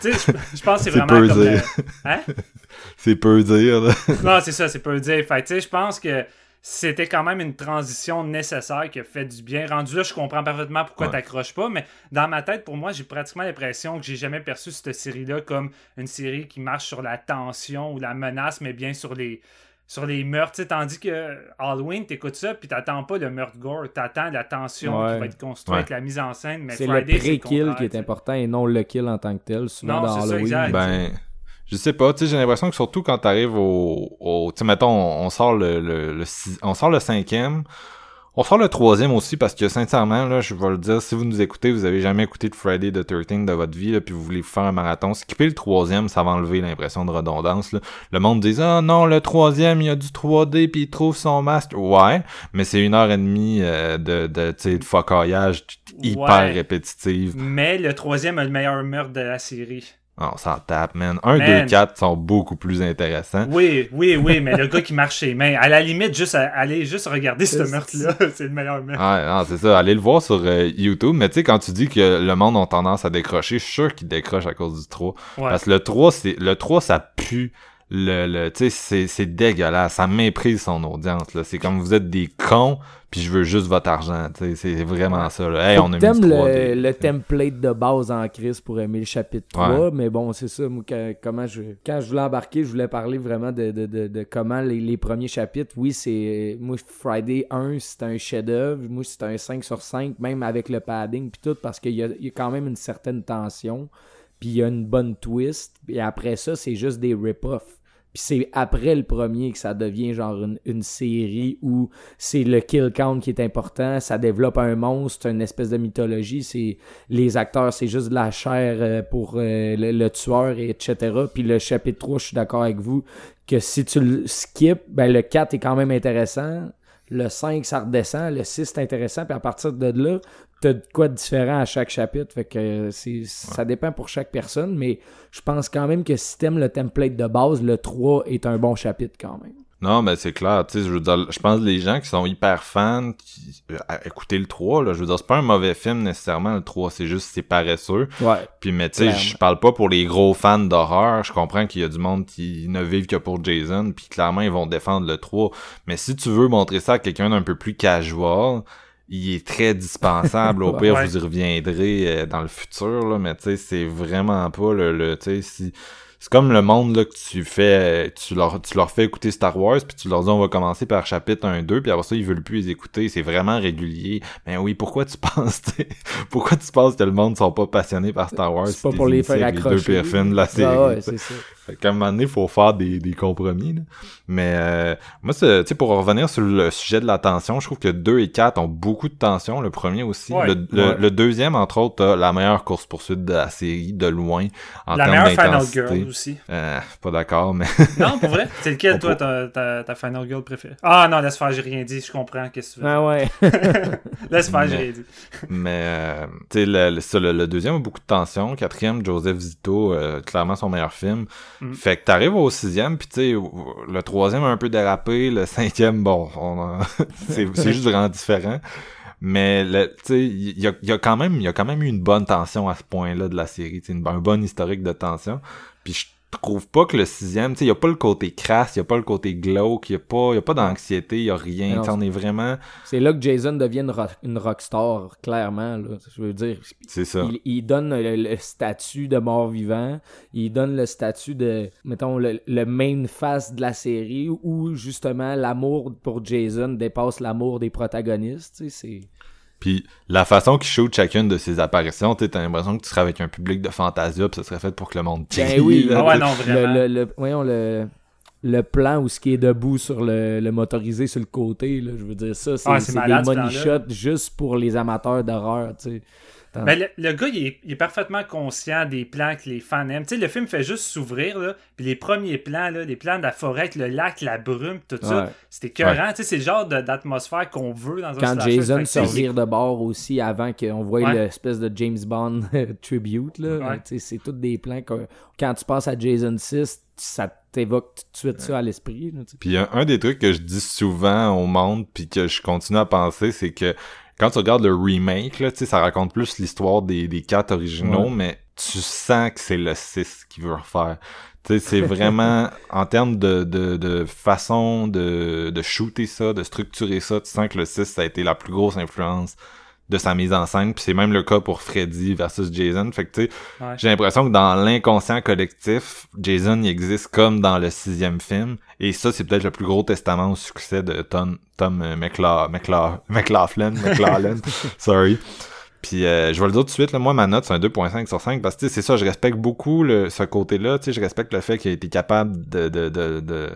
Speaker 2: tu sais, je, je pense que c'est
Speaker 1: C'est
Speaker 2: vraiment
Speaker 1: peu
Speaker 2: comme...
Speaker 1: dire.
Speaker 2: le- Hein? [LAUGHS]
Speaker 1: C'est peu dire, là.
Speaker 2: Non, c'est ça, c'est peu dire. Fait que, tu sais, je pense que c'était quand même une transition nécessaire qui a fait du bien. Rendu là, je comprends parfaitement pourquoi
Speaker 1: Ouais.
Speaker 2: t'accroches pas, mais dans ma tête, pour moi, j'ai pratiquement l'impression que j'ai jamais perçu cette série-là comme une série qui marche sur la tension ou la menace, mais bien sur les sur les meurtres, tandis que Halloween, t'écoutes ça, puis t'attends pas le meurtre gore, t'attends la tension
Speaker 3: Ouais.
Speaker 2: qui va être construite,
Speaker 1: Ouais.
Speaker 2: la mise en scène, mais
Speaker 3: C'est le
Speaker 2: Friday,
Speaker 3: pré-kill qui est important et non le kill en tant que tel. Souvent
Speaker 2: Non,
Speaker 3: dans
Speaker 2: ça,
Speaker 3: Halloween.
Speaker 2: exact.
Speaker 1: Ben, je sais pas, tu sais, j'ai l'impression que surtout quand t'arrives au, au tu sais, mettons, on, on sort le, le, le six- on sort le cinquième, on sort le troisième aussi parce que sincèrement, là, je vais le dire, si vous nous écoutez, vous avez jamais écouté de Friday the 13 de votre vie, là, puis vous voulez vous faire un marathon, skipper le troisième, ça va enlever l'impression de redondance, là. Le monde dit, ah non, le troisième, il y a du 3D puis il trouve son masque. Ouais, mais c'est une heure et demie euh, de, de, tu sais, de focaillage hyper
Speaker 2: Ouais.
Speaker 1: répétitive.
Speaker 2: Mais le troisième a le meilleur meurtre de la série.
Speaker 1: Ah, on s'en tape, man. 1,
Speaker 2: Man.
Speaker 1: 2, 4 sont beaucoup plus intéressants.
Speaker 2: Oui, oui, oui, mais le gars qui marche ses mains, à la limite, juste à- aller juste regarder ce meurtre-là, [LAUGHS] c'est le meilleur meurtre.
Speaker 1: Ouais, non, c'est ça. Allez le voir sur euh, YouTube. Mais tu sais, quand tu dis que le monde a tendance à décrocher, je suis sûr qu'ils décrochent à cause du 3.
Speaker 2: Ouais.
Speaker 1: Parce que le 3, c'est, le 3, ça pue. Le, le, tu sais, c'est, dégueulasse. Ça méprise son audience, là. C'est comme vous êtes des cons, puis je veux juste votre argent. Tu sais, c'est vraiment ça, là. Hey, on a mis
Speaker 3: le,
Speaker 1: 3D.
Speaker 3: le template de base en crise pour aimer le chapitre 3, mais bon, c'est ça, moi, que- comment je, quand je voulais embarquer, je voulais parler vraiment de, de, de, de comment les, les premiers chapitres, oui, c'est, moi, Friday 1, c'est un chef-d'œuvre, moi, c'est un 5 sur 5, même avec le padding puis tout, parce qu'il y y a quand même une certaine tension, puis il y a une bonne twist, et après ça, c'est juste des rip-offs. Puis c'est après le premier que ça devient genre une, série où c'est le kill count qui est important, ça développe un monstre, une espèce de mythologie, c'est les acteurs, c'est juste de la chair euh, pour euh, le, tueur, et etc. Puis le chapitre 3, je suis d'accord avec vous, que si tu le skip, ben le 4 est quand même intéressant, le 5 ça redescend, le 6 c'est intéressant, puis à partir de là, t'as de quoi de différent à chaque chapitre, fait que euh, ça dépend pour chaque personne, mais je pense quand même que si t'aimes le template de base, le 3 est un bon chapitre quand même.
Speaker 1: Non, mais c'est clair, tu sais, je veux dire, je pense que les gens qui sont hyper fans, qui, euh, à écouter le 3, là, je veux dire, c'est pas un mauvais film nécessairement, le 3, c'est juste, c'est paresseux.
Speaker 3: Ouais.
Speaker 1: Puis, mais tu sais, je parle pas pour les gros fans d'horreur, je comprends qu'il y a du monde qui ne vivent que pour Jason, puis clairement, ils vont défendre le 3. Mais si tu veux montrer ça à quelqu'un d'un peu plus casual, il est très dispensable. Au [LAUGHS] pire,
Speaker 2: Ouais.
Speaker 1: vous y reviendrez euh, dans le futur, là, mais tu sais, c'est vraiment pas le, le tu sais, si... C'est comme le monde là, que tu fais, tu leur, tu leur fais écouter Star Wars, puis tu leur dis on va commencer par chapitre 1, 2, puis après ça, ils veulent plus les écouter, c'est vraiment régulier. Mais oui, pourquoi tu [LAUGHS] penses, tu sais, pourquoi tu penses que le monde sont pas passionnés par Star Wars?
Speaker 3: C'est pas pour les faire
Speaker 1: avec les deux
Speaker 3: accrocher.
Speaker 1: pires films de la série.
Speaker 3: Ah ouais,
Speaker 1: tu sais.
Speaker 3: c'est ça.
Speaker 1: Fait qu'à un moment donné, il faut faire des, des compromis. Là. Mais euh, moi, c'est- tu sais, pour revenir sur le sujet de la tension, je trouve que 2 et 4 ont beaucoup de tension. Le premier aussi.
Speaker 2: Ouais.
Speaker 1: le, le-
Speaker 3: Ouais.
Speaker 1: le deuxième, entre autres, a la meilleure course-poursuite de la série, de loin, en
Speaker 2: La
Speaker 1: termes
Speaker 2: meilleure Final
Speaker 1: d'intensité.
Speaker 2: Aussi.
Speaker 1: Euh, pas d'accord, mais... [LAUGHS]
Speaker 2: Non, pour vrai? C'est lequel, toi, ta, ta, ta Final Girl préférée? Ah non, laisse faire, j'ai rien dit, je comprends. Qu'est-ce que tu veux?
Speaker 3: Ah ouais. [LAUGHS]
Speaker 2: Laisse faire, j'ai rien dit.
Speaker 1: Mais, euh, tu sais, le, le, ça, le- le deuxième a beaucoup de tension. Quatrième, Joseph Zito, euh, clairement son meilleur film.
Speaker 2: Mm.
Speaker 1: Fait que t'arrives au sixième, puis tu sais, le troisième a un peu dérapé, le cinquième, bon, on a- [LAUGHS] c'est c'est juste vraiment différent. Mais, le- tu sais, il y a, il y a quand même, il y a quand même eu une bonne tension à ce point-là de la série, tu sais, une- un bon historique de tension. Puis je trouve pas que le sixième, tu sais, il a pas le côté crasse, il a pas le côté glauque, il y a pas, il y a pas d'anxiété, il y a rien,
Speaker 3: Non,
Speaker 1: tu sais, on est vraiment,
Speaker 3: C'est là que Jason devient une, rock- une rockstar, clairement. Là. Je veux dire,
Speaker 1: c'est ça.
Speaker 3: il, il donne le, le statut de mort-vivant, il donne le statut de, mettons, le, le main face de la série, où justement l'amour pour Jason dépasse l'amour des protagonistes. Tu sais, c'est...
Speaker 1: Puis la façon qu'il shoot chacune de ses apparitions, tu sais, t'as l'impression que tu serais avec un public de Fantasia, pis ça serait fait pour que le monde
Speaker 3: Ben
Speaker 1: crie,
Speaker 3: oui,
Speaker 1: là,
Speaker 2: Ah ouais, non, vraiment.
Speaker 3: Le, le, le- voyons, le, le plan où ce qui est debout sur le, le motorisé sur le côté, là, je veux dire, ça, c'est,
Speaker 2: Ah,
Speaker 3: des money shots juste pour les amateurs d'horreur, tu sais. Attends.
Speaker 2: Ben, le, le gars, il est, il est parfaitement conscient des plans que les fans aiment. Tu sais, le film fait juste s'ouvrir, là, puis les premiers plans, là, les plans de la forêt avec le lac, la brume, tout ça, c'était écœurant. Tu sais, c'est le genre d'atmosphère qu'on veut dans un
Speaker 3: Quand
Speaker 2: slasher.
Speaker 3: Jason se revire de bord aussi avant qu'on voit
Speaker 2: Ouais.
Speaker 3: l'espèce de James Bond [LAUGHS] tribute là,
Speaker 2: Ouais.
Speaker 3: Tu sais, c'est tous des plans que quand tu penses à Jason 6, ça t'évoque tout de suite ça à l'esprit.
Speaker 1: Puis un, un des trucs que je dis souvent au monde, puis que je continue à penser, c'est que quand tu regardes le remake, là, tu sais, ça raconte plus l'histoire des, des quatre originaux,
Speaker 3: Ouais.
Speaker 1: mais tu sens que c'est le 6 qui veut refaire. Tu sais, c'est vraiment, [LAUGHS] en termes de, de, de façon de, de shooter ça, de structurer ça, tu sens que le 6, ça a été la plus grosse influence de sa mise en scène, puis c'est même le cas pour Freddy versus Jason. Fait que, tu sais,
Speaker 2: Ouais.
Speaker 1: j'ai l'impression que dans l'inconscient collectif, Jason il existe comme dans le sixième film, et ça c'est peut-être le plus gros testament au succès de Tom, Tom euh, McLa- McLa- [LAUGHS] McLaughlin, McLaughlin, [LAUGHS] sorry. Puis euh, je vais le dire tout de suite, là, moi ma note c'est un 2.5 sur 5 parce que tu sais, c'est ça, je respecte beaucoup le, ce côté-là, tu sais, je respecte le fait qu'il a été capable de, de, de, de,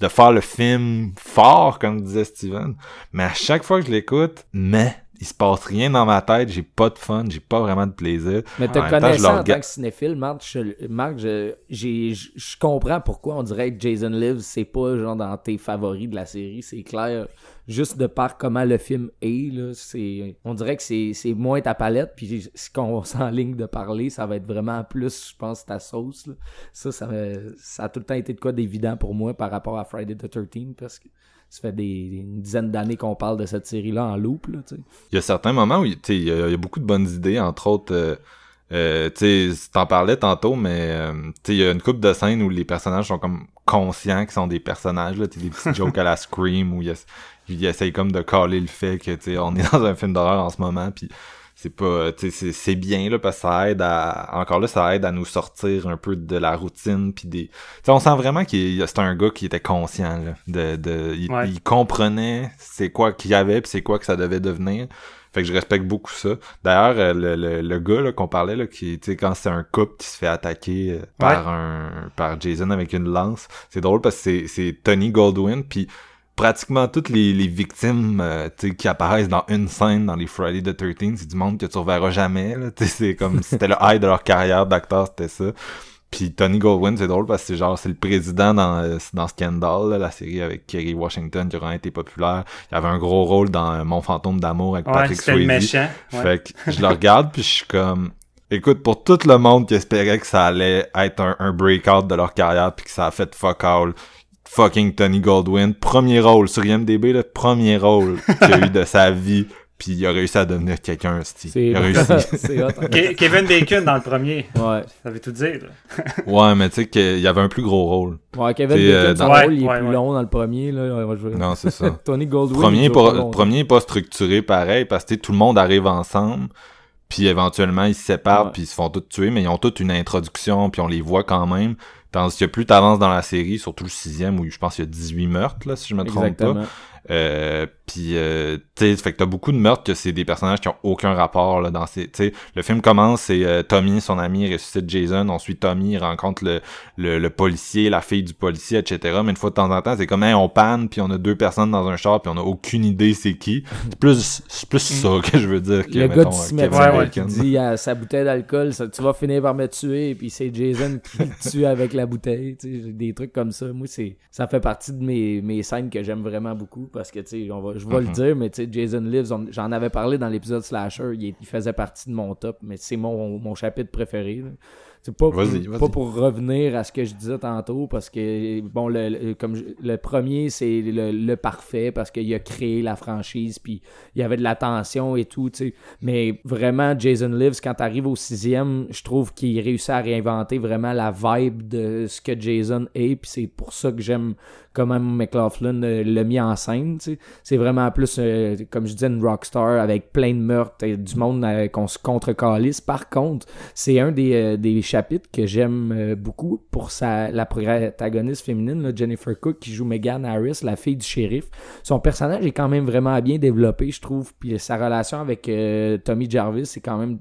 Speaker 1: de faire le film fort, comme disait Steven, mais à chaque fois que je l'écoute, mais il se passe rien dans ma tête, j'ai pas de fun, j'ai pas vraiment de plaisir.
Speaker 3: Mais te
Speaker 1: En temps,
Speaker 3: connaissant
Speaker 1: le
Speaker 3: en tant que cinéphile, Marc, je, Marc, je, je, je comprends pourquoi on dirait que Jason Lives, c'est pas genre dans tes favoris de la série, c'est clair. Juste de par comment le film est, là, c'est, on dirait que c'est, c'est moins ta palette, puis ce qu'on [LAUGHS] s'enligne de parler, ça va être vraiment plus, je pense, ta sauce. là. Ça, ça, ça a tout le temps été de quoi d'évident pour moi par rapport à Friday the 13 parce que ça fait des, une dizaine d'années qu'on parle de cette série-là en loop, là, tu sais.
Speaker 1: Il y a certains moments où tu sais, il y, a il y a beaucoup de bonnes idées, entre autres. Euh, euh, tu sais, t'en parlais tantôt, mais euh, tu sais, il y a une couple de scènes où les personnages sont comme conscients qu'ils sont des personnages. Là, Tu sais, des petits [LAUGHS] jokes à la Scream où ils, ess- ils essayent comme de caler le fait que tu sais, on est dans un film d'horreur en ce moment, puis c'est pas, c'est- c'est bien là parce que ça aide à, encore là, ça aide à nous sortir un peu de la routine, puis des, on sent vraiment a- c'est un gars qui était conscient là, de, de, il,
Speaker 2: Ouais.
Speaker 1: il comprenait c'est quoi qu'il y avait, puis c'est quoi que ça devait devenir. Fait que je respecte beaucoup ça. D'ailleurs, euh, le, le, le gars là, qu'on parlait, là, qui, tu sais, quand c'est un couple qui se fait attaquer euh, par un par Jason avec une lance, c'est drôle parce que c'est, c'est Tony Goldwyn, puis pratiquement toutes les, les victimes euh, tu sais, qui apparaissent dans une scène dans les Friday the 13 c'est du monde que tu reverras jamais. C'est comme c'était le high de leur carrière d'acteur, c'était ça. Puis Tony Goldwyn, c'est drôle parce que c'est genre c'est le président dans, euh, dans Scandal, là, la série avec Kerry Washington qui a vraiment été populaire. Il avait un gros rôle dans euh, Mon fantôme d'amour avec
Speaker 2: Ouais,
Speaker 1: Patrick
Speaker 2: c'était le
Speaker 1: Swayze.
Speaker 2: méchant. Ouais.
Speaker 1: Fait que je le regarde puis je suis comme écoute pour tout le monde qui espérait que ça allait être un, un breakout de leur carrière puis que ça a fait fuck all fucking Tony Goldwyn premier rôle sur IMDb le premier rôle qu'il a eu de sa vie puis il a réussi à devenir quelqu'un il a réussi [LAUGHS]
Speaker 3: hot. hein.
Speaker 2: Ke- Kevin Bacon dans le premier.
Speaker 3: Ouais.
Speaker 2: Ça veut tout dire. là. [LAUGHS]
Speaker 1: ouais mais tu sais qu'il y avait un plus gros rôle
Speaker 3: Ouais, Kevin Bacon,
Speaker 1: euh,
Speaker 3: son
Speaker 2: dans-
Speaker 3: rôle, il est
Speaker 2: Ouais,
Speaker 3: plus
Speaker 2: ouais.
Speaker 3: long dans le premier, là. Ouais, je
Speaker 1: non c'est ça [LAUGHS]
Speaker 3: Tony Goldwyn.
Speaker 1: premier pas,
Speaker 3: pas longtemps.
Speaker 1: premier pas structuré pareil parce que tout le monde arrive ensemble puis éventuellement ils se séparent
Speaker 3: Ouais.
Speaker 1: puis ils se font tous tuer mais ils ont toute une introduction puis on les voit quand même tandis que plus t'avances dans la série surtout le sixième où je pense qu'il y a 18 meurtres là si je me trompe pas. Euh, puis euh, tu sais fait que t'as beaucoup de meurtres que c'est des personnages qui ont aucun rapport là dans ces tu sais. Le film commence c'est euh, Tommy son ami ressuscite Jason. On suit Tommy il rencontre le, le le policier la fille du policier etc mais une fois de temps en temps c'est comme hey, on panne puis on a deux personnes dans un char puis on a aucune idée c'est qui. C'est plus c'est plus ça que je veux dire que
Speaker 3: Le gars
Speaker 1: mettons, euh,
Speaker 3: cimetière
Speaker 1: Kevin
Speaker 2: ouais,
Speaker 3: qui dit à sa bouteille d'alcool, tu vas finir par me tuer, puis c'est Jason qui le [LAUGHS] tue avec la bouteille, tu sais, des trucs comme ça. Moi, c'est, ça fait partie de mes, mes scènes que j'aime vraiment beaucoup, parce que, tu sais, on va, je vais le
Speaker 1: Mhm.
Speaker 3: dire, mais tu sais, Jason Lives, j'en avais parlé dans l'épisode Slasher, il, faisait partie de mon top, mais c'est mon, mon chapitre préféré. C'est pas, pas pour revenir à ce que je disais tantôt, parce que, bon, le, le- comme je- le premier, c'est le, le parfait, parce qu'il a créé la franchise, puis il y avait de la tension et tout, tu sais. Mais vraiment, Jason Lives, quand t'arrives au sixième, je trouve qu'il réussit à réinventer vraiment la vibe de ce que Jason est, puis c'est pour ça que j'aime comment McLaughlin euh, l'a mis en scène. C'est vraiment plus, euh, comme je disais, une rockstar avec plein de meurtres et du monde euh, qu'on se contre-calisse. Par contre, c'est un des, euh, des chapitres que j'aime beaucoup pour sa, la protagoniste féminine, Jennifer Cook, qui joue Megan Harris, la fille du shérif. Son personnage est quand même vraiment bien développé, je trouve. Puis sa relation avec Tommy Jarvis, c'est quand même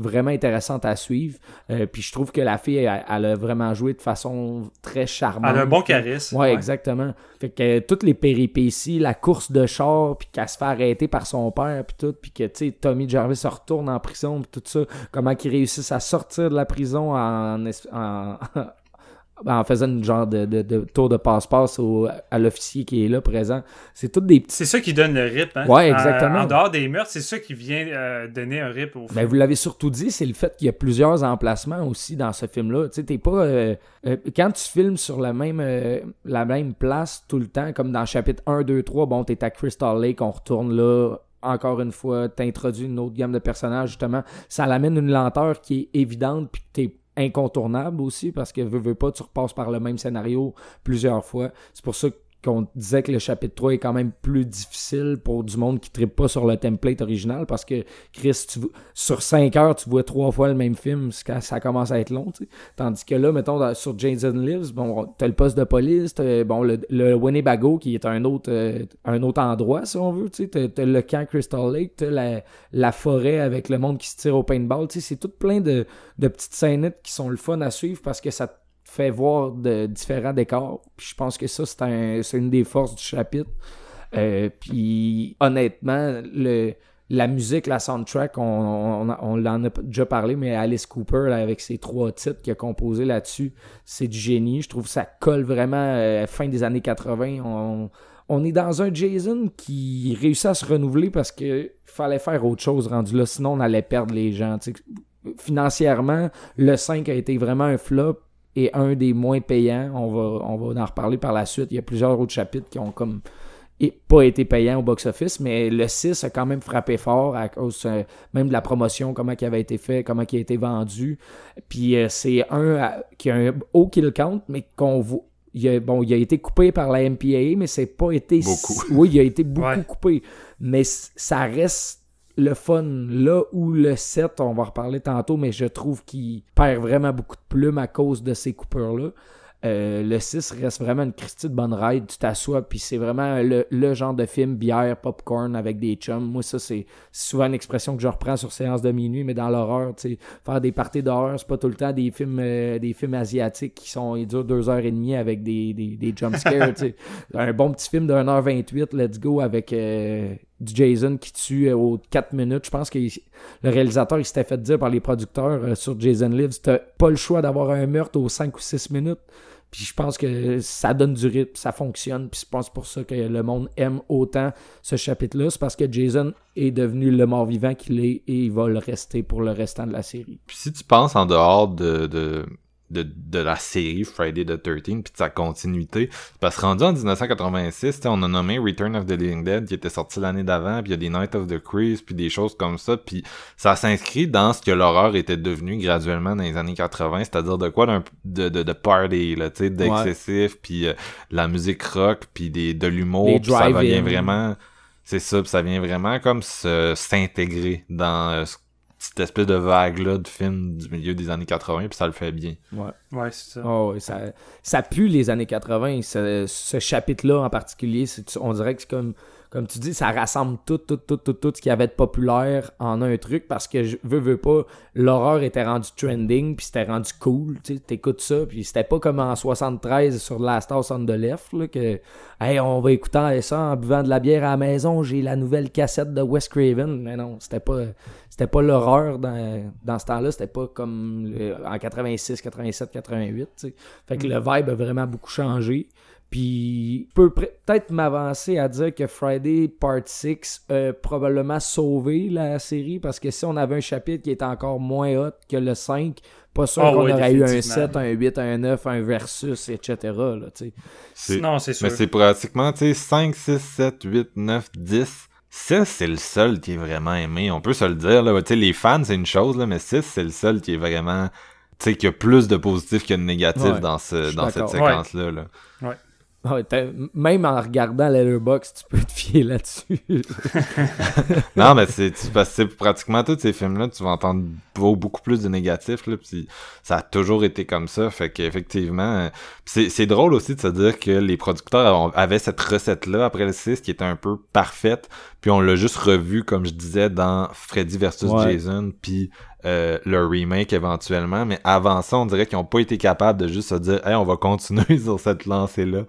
Speaker 3: vraiment intéressante à suivre. Euh, puis je trouve que la fille, elle, elle a vraiment joué de façon très charmante.
Speaker 2: Elle a un bon charisme.
Speaker 3: Ouais, exactement. Fait que euh, toutes les péripéties, la course de char, puis qu'elle se fait arrêter par son père, puis tout, puis que, tu sais, Tommy Jarvis se retourne en prison, puis tout ça, comment qu'ils réussissent à sortir de la prison en, [LAUGHS] en faisant une genre de, de, de tour de passe-passe au- à l'officier qui est là présent. C'est toutes des petits...
Speaker 2: C'est ça qui donne le rip. Hein?
Speaker 3: Ouais, exactement.
Speaker 2: en dehors des meurtres, c'est ça qui vient euh, donner un rip au film.
Speaker 3: Ben, vous l'avez surtout dit, c'est le fait qu'il y a plusieurs emplacements aussi dans ce film-là. Tu sais, t'es pas. euh, euh, quand tu filmes sur la même, la même place tout le temps, comme dans chapitre 1, 2, 3, bon, t'es à Crystal Lake, on retourne là. Encore une fois, t'introduis une autre gamme de personnages, justement. Ça l'amène une lenteur qui est évidente, puis t'es incontournable aussi, parce que veux, veux pas, tu repasses par le même scénario plusieurs fois. C'est pour ça qu'on disait que le chapitre 3 est quand même plus difficile pour du monde qui ne pas sur le template original parce que Chris, tu, sur 5 heures, tu vois trois fois le même film, ça commence à être long. Tandis que là, mettons, sur Jason Lives, bon, t'as le poste de police, bon, le, Winnebago qui est un autre, euh, un autre endroit, si on veut. T'as t'as le camp Crystal Lake, t'as la, forêt avec le monde qui se tire au paintball. C'est tout plein de, de petites scénettes qui sont le fun à suivre parce que ça te fait voir de différents décors. Puis je pense que ça, c'est un, c'est une des forces du chapitre. Euh, puis honnêtement, la musique, la soundtrack, on, on, l'en a déjà parlé, mais Alice Cooper, avec ses trois titres qu'il a composé là-dessus, c'est du génie. Je trouve que ça colle vraiment euh, fin des années 80. On, est dans un Jason qui réussit à se renouveler parce que fallait faire autre chose rendu là, sinon on allait perdre les gens. Financièrement, le 5 a été vraiment un flop et un des moins payants. On va, on va en reparler par la suite. Il y a plusieurs autres chapitres qui ont comme et pas été payants au box-office, mais le 6 a quand même frappé fort à cause euh, même de la promotion, comment il avait été fait, comment il a été vendu. Puis euh, c'est un qui a un haut kill count, mais qu'on voit. Il a, bon, il a été coupé par la MPA, mais c'est pas été.
Speaker 1: Beaucoup.
Speaker 3: Oui, il a été beaucoup
Speaker 2: Ouais.
Speaker 3: coupé. Mais ça reste le fun là où le 7, on va en reparler tantôt, mais je trouve qu'il perd vraiment beaucoup de plumes à cause de ces coupures-là. Euh, le 6 reste vraiment une Christie de bonne ride. Tu t'assois, puis c'est vraiment le, le genre de film bière, popcorn avec des chums. Moi, ça, c'est souvent une expression que je reprends sur séance de minuit, mais dans l'horreur, tu sais, faire des parties d'horreur, c'est pas tout le temps des films euh, des films asiatiques qui sont ils durent deux heures et demie avec des, des, des jump scares, tu sais. [LAUGHS] Un bon petit film de 1h28, let's go, avec euh, du Jason qui tue euh, aux 4 minutes. Je pense que le réalisateur, il s'était fait dire par les producteurs euh, sur Jason Lives, t'as pas le choix d'avoir un meurtre aux 5 ou 6 minutes. Puis je pense que ça donne du rythme, ça fonctionne. Puis je pense pour ça que le monde aime autant ce chapitre-là. C'est parce que Jason est devenu le mort-vivant qu'il est et il va le rester pour le restant de la série.
Speaker 1: Puis si tu penses en dehors de, de, de, de la série Friday the 13 puis de sa continuité, parce que rendu en 1986, tu sais, on a nommé Return of the Living Dead qui était sorti l'année d'avant, puis il y a des Night of the Creeps, puis des choses comme ça, puis ça s'inscrit dans ce que l'horreur était devenu graduellement dans les années 80, c'est-à-dire de quoi d'un- de, de, de party, là, tu sais, d'excessif, puis euh, la musique rock, puis des, de l'humour, ça vient vraiment... C'est ça, puis ça vient vraiment comme s'intégrer dans euh, ce- cette espèce de vague-là de films du milieu des années 80, puis ça le fait bien.
Speaker 3: Ouais.
Speaker 2: Ouais, c'est ça.
Speaker 3: Oh, ça, ça pue les années 80. Ce, ce chapitre-là en particulier, on dirait que c'est comme, comme tu dis, ça rassemble tout, tout, tout, tout, tout ce qui avait de populaire en un truc parce que je veux, veux pas, l'horreur était rendu trending puis c'était rendu cool. Tu sais, t'écoutes ça puis c'était pas comme en 73 sur Last House on the Left là, que, hey, on va écouter ça en buvant de la bière à la maison, j'ai la nouvelle cassette de Wes Craven. Mais non, c'était pas, c'était pas l'horreur dans, dans ce temps-là, c'était pas comme le- en 86, 87, 88. tu sais. Fait que le vibe a vraiment beaucoup changé. Puis, je peux peut-être m'avancer à dire que Friday Part 6 a probablement sauvé la série parce que si on avait un chapitre qui était encore moins hot que le 5, pas sûr
Speaker 2: Ah
Speaker 3: qu'on
Speaker 2: ouais,
Speaker 3: aurait eu un
Speaker 2: définitivement.
Speaker 3: 7, un 8, un 9, un versus, etc. Là,
Speaker 2: Non, c'est sûr.
Speaker 1: Mais c'est pratiquement, tu sais, 5, 6, 7, 8, 9, 10. 6, c'est le seul qui est vraiment aimé. On peut se le dire, là. Tu sais, les fans, c'est une chose, là, mais 6, c'est le seul qui est vraiment, tu sais, qui a plus de positifs que de négatifs
Speaker 3: Ouais,
Speaker 1: dans, ce, cette séquence-là, là.
Speaker 3: Ouais, t'as- même en regardant Letterboxd, tu peux te fier là-dessus. [LAUGHS]
Speaker 1: non, mais c'est parce que pratiquement tous ces films-là, tu vas entendre beau- beaucoup plus de négatifs, là, pis ça a toujours été comme ça, fait qu'effectivement, euh, c'est drôle aussi de se dire que les producteurs avaient cette recette-là après le 6 qui était un peu parfaite, puis on l'a juste revu, comme je disais, dans Freddy versus
Speaker 3: Ouais.
Speaker 1: Jason, puis euh, le remake éventuellement, mais avant ça, on dirait qu'ils ont pas été capables de juste se dire, hey, on va continuer [LAUGHS] sur cette lancée-là.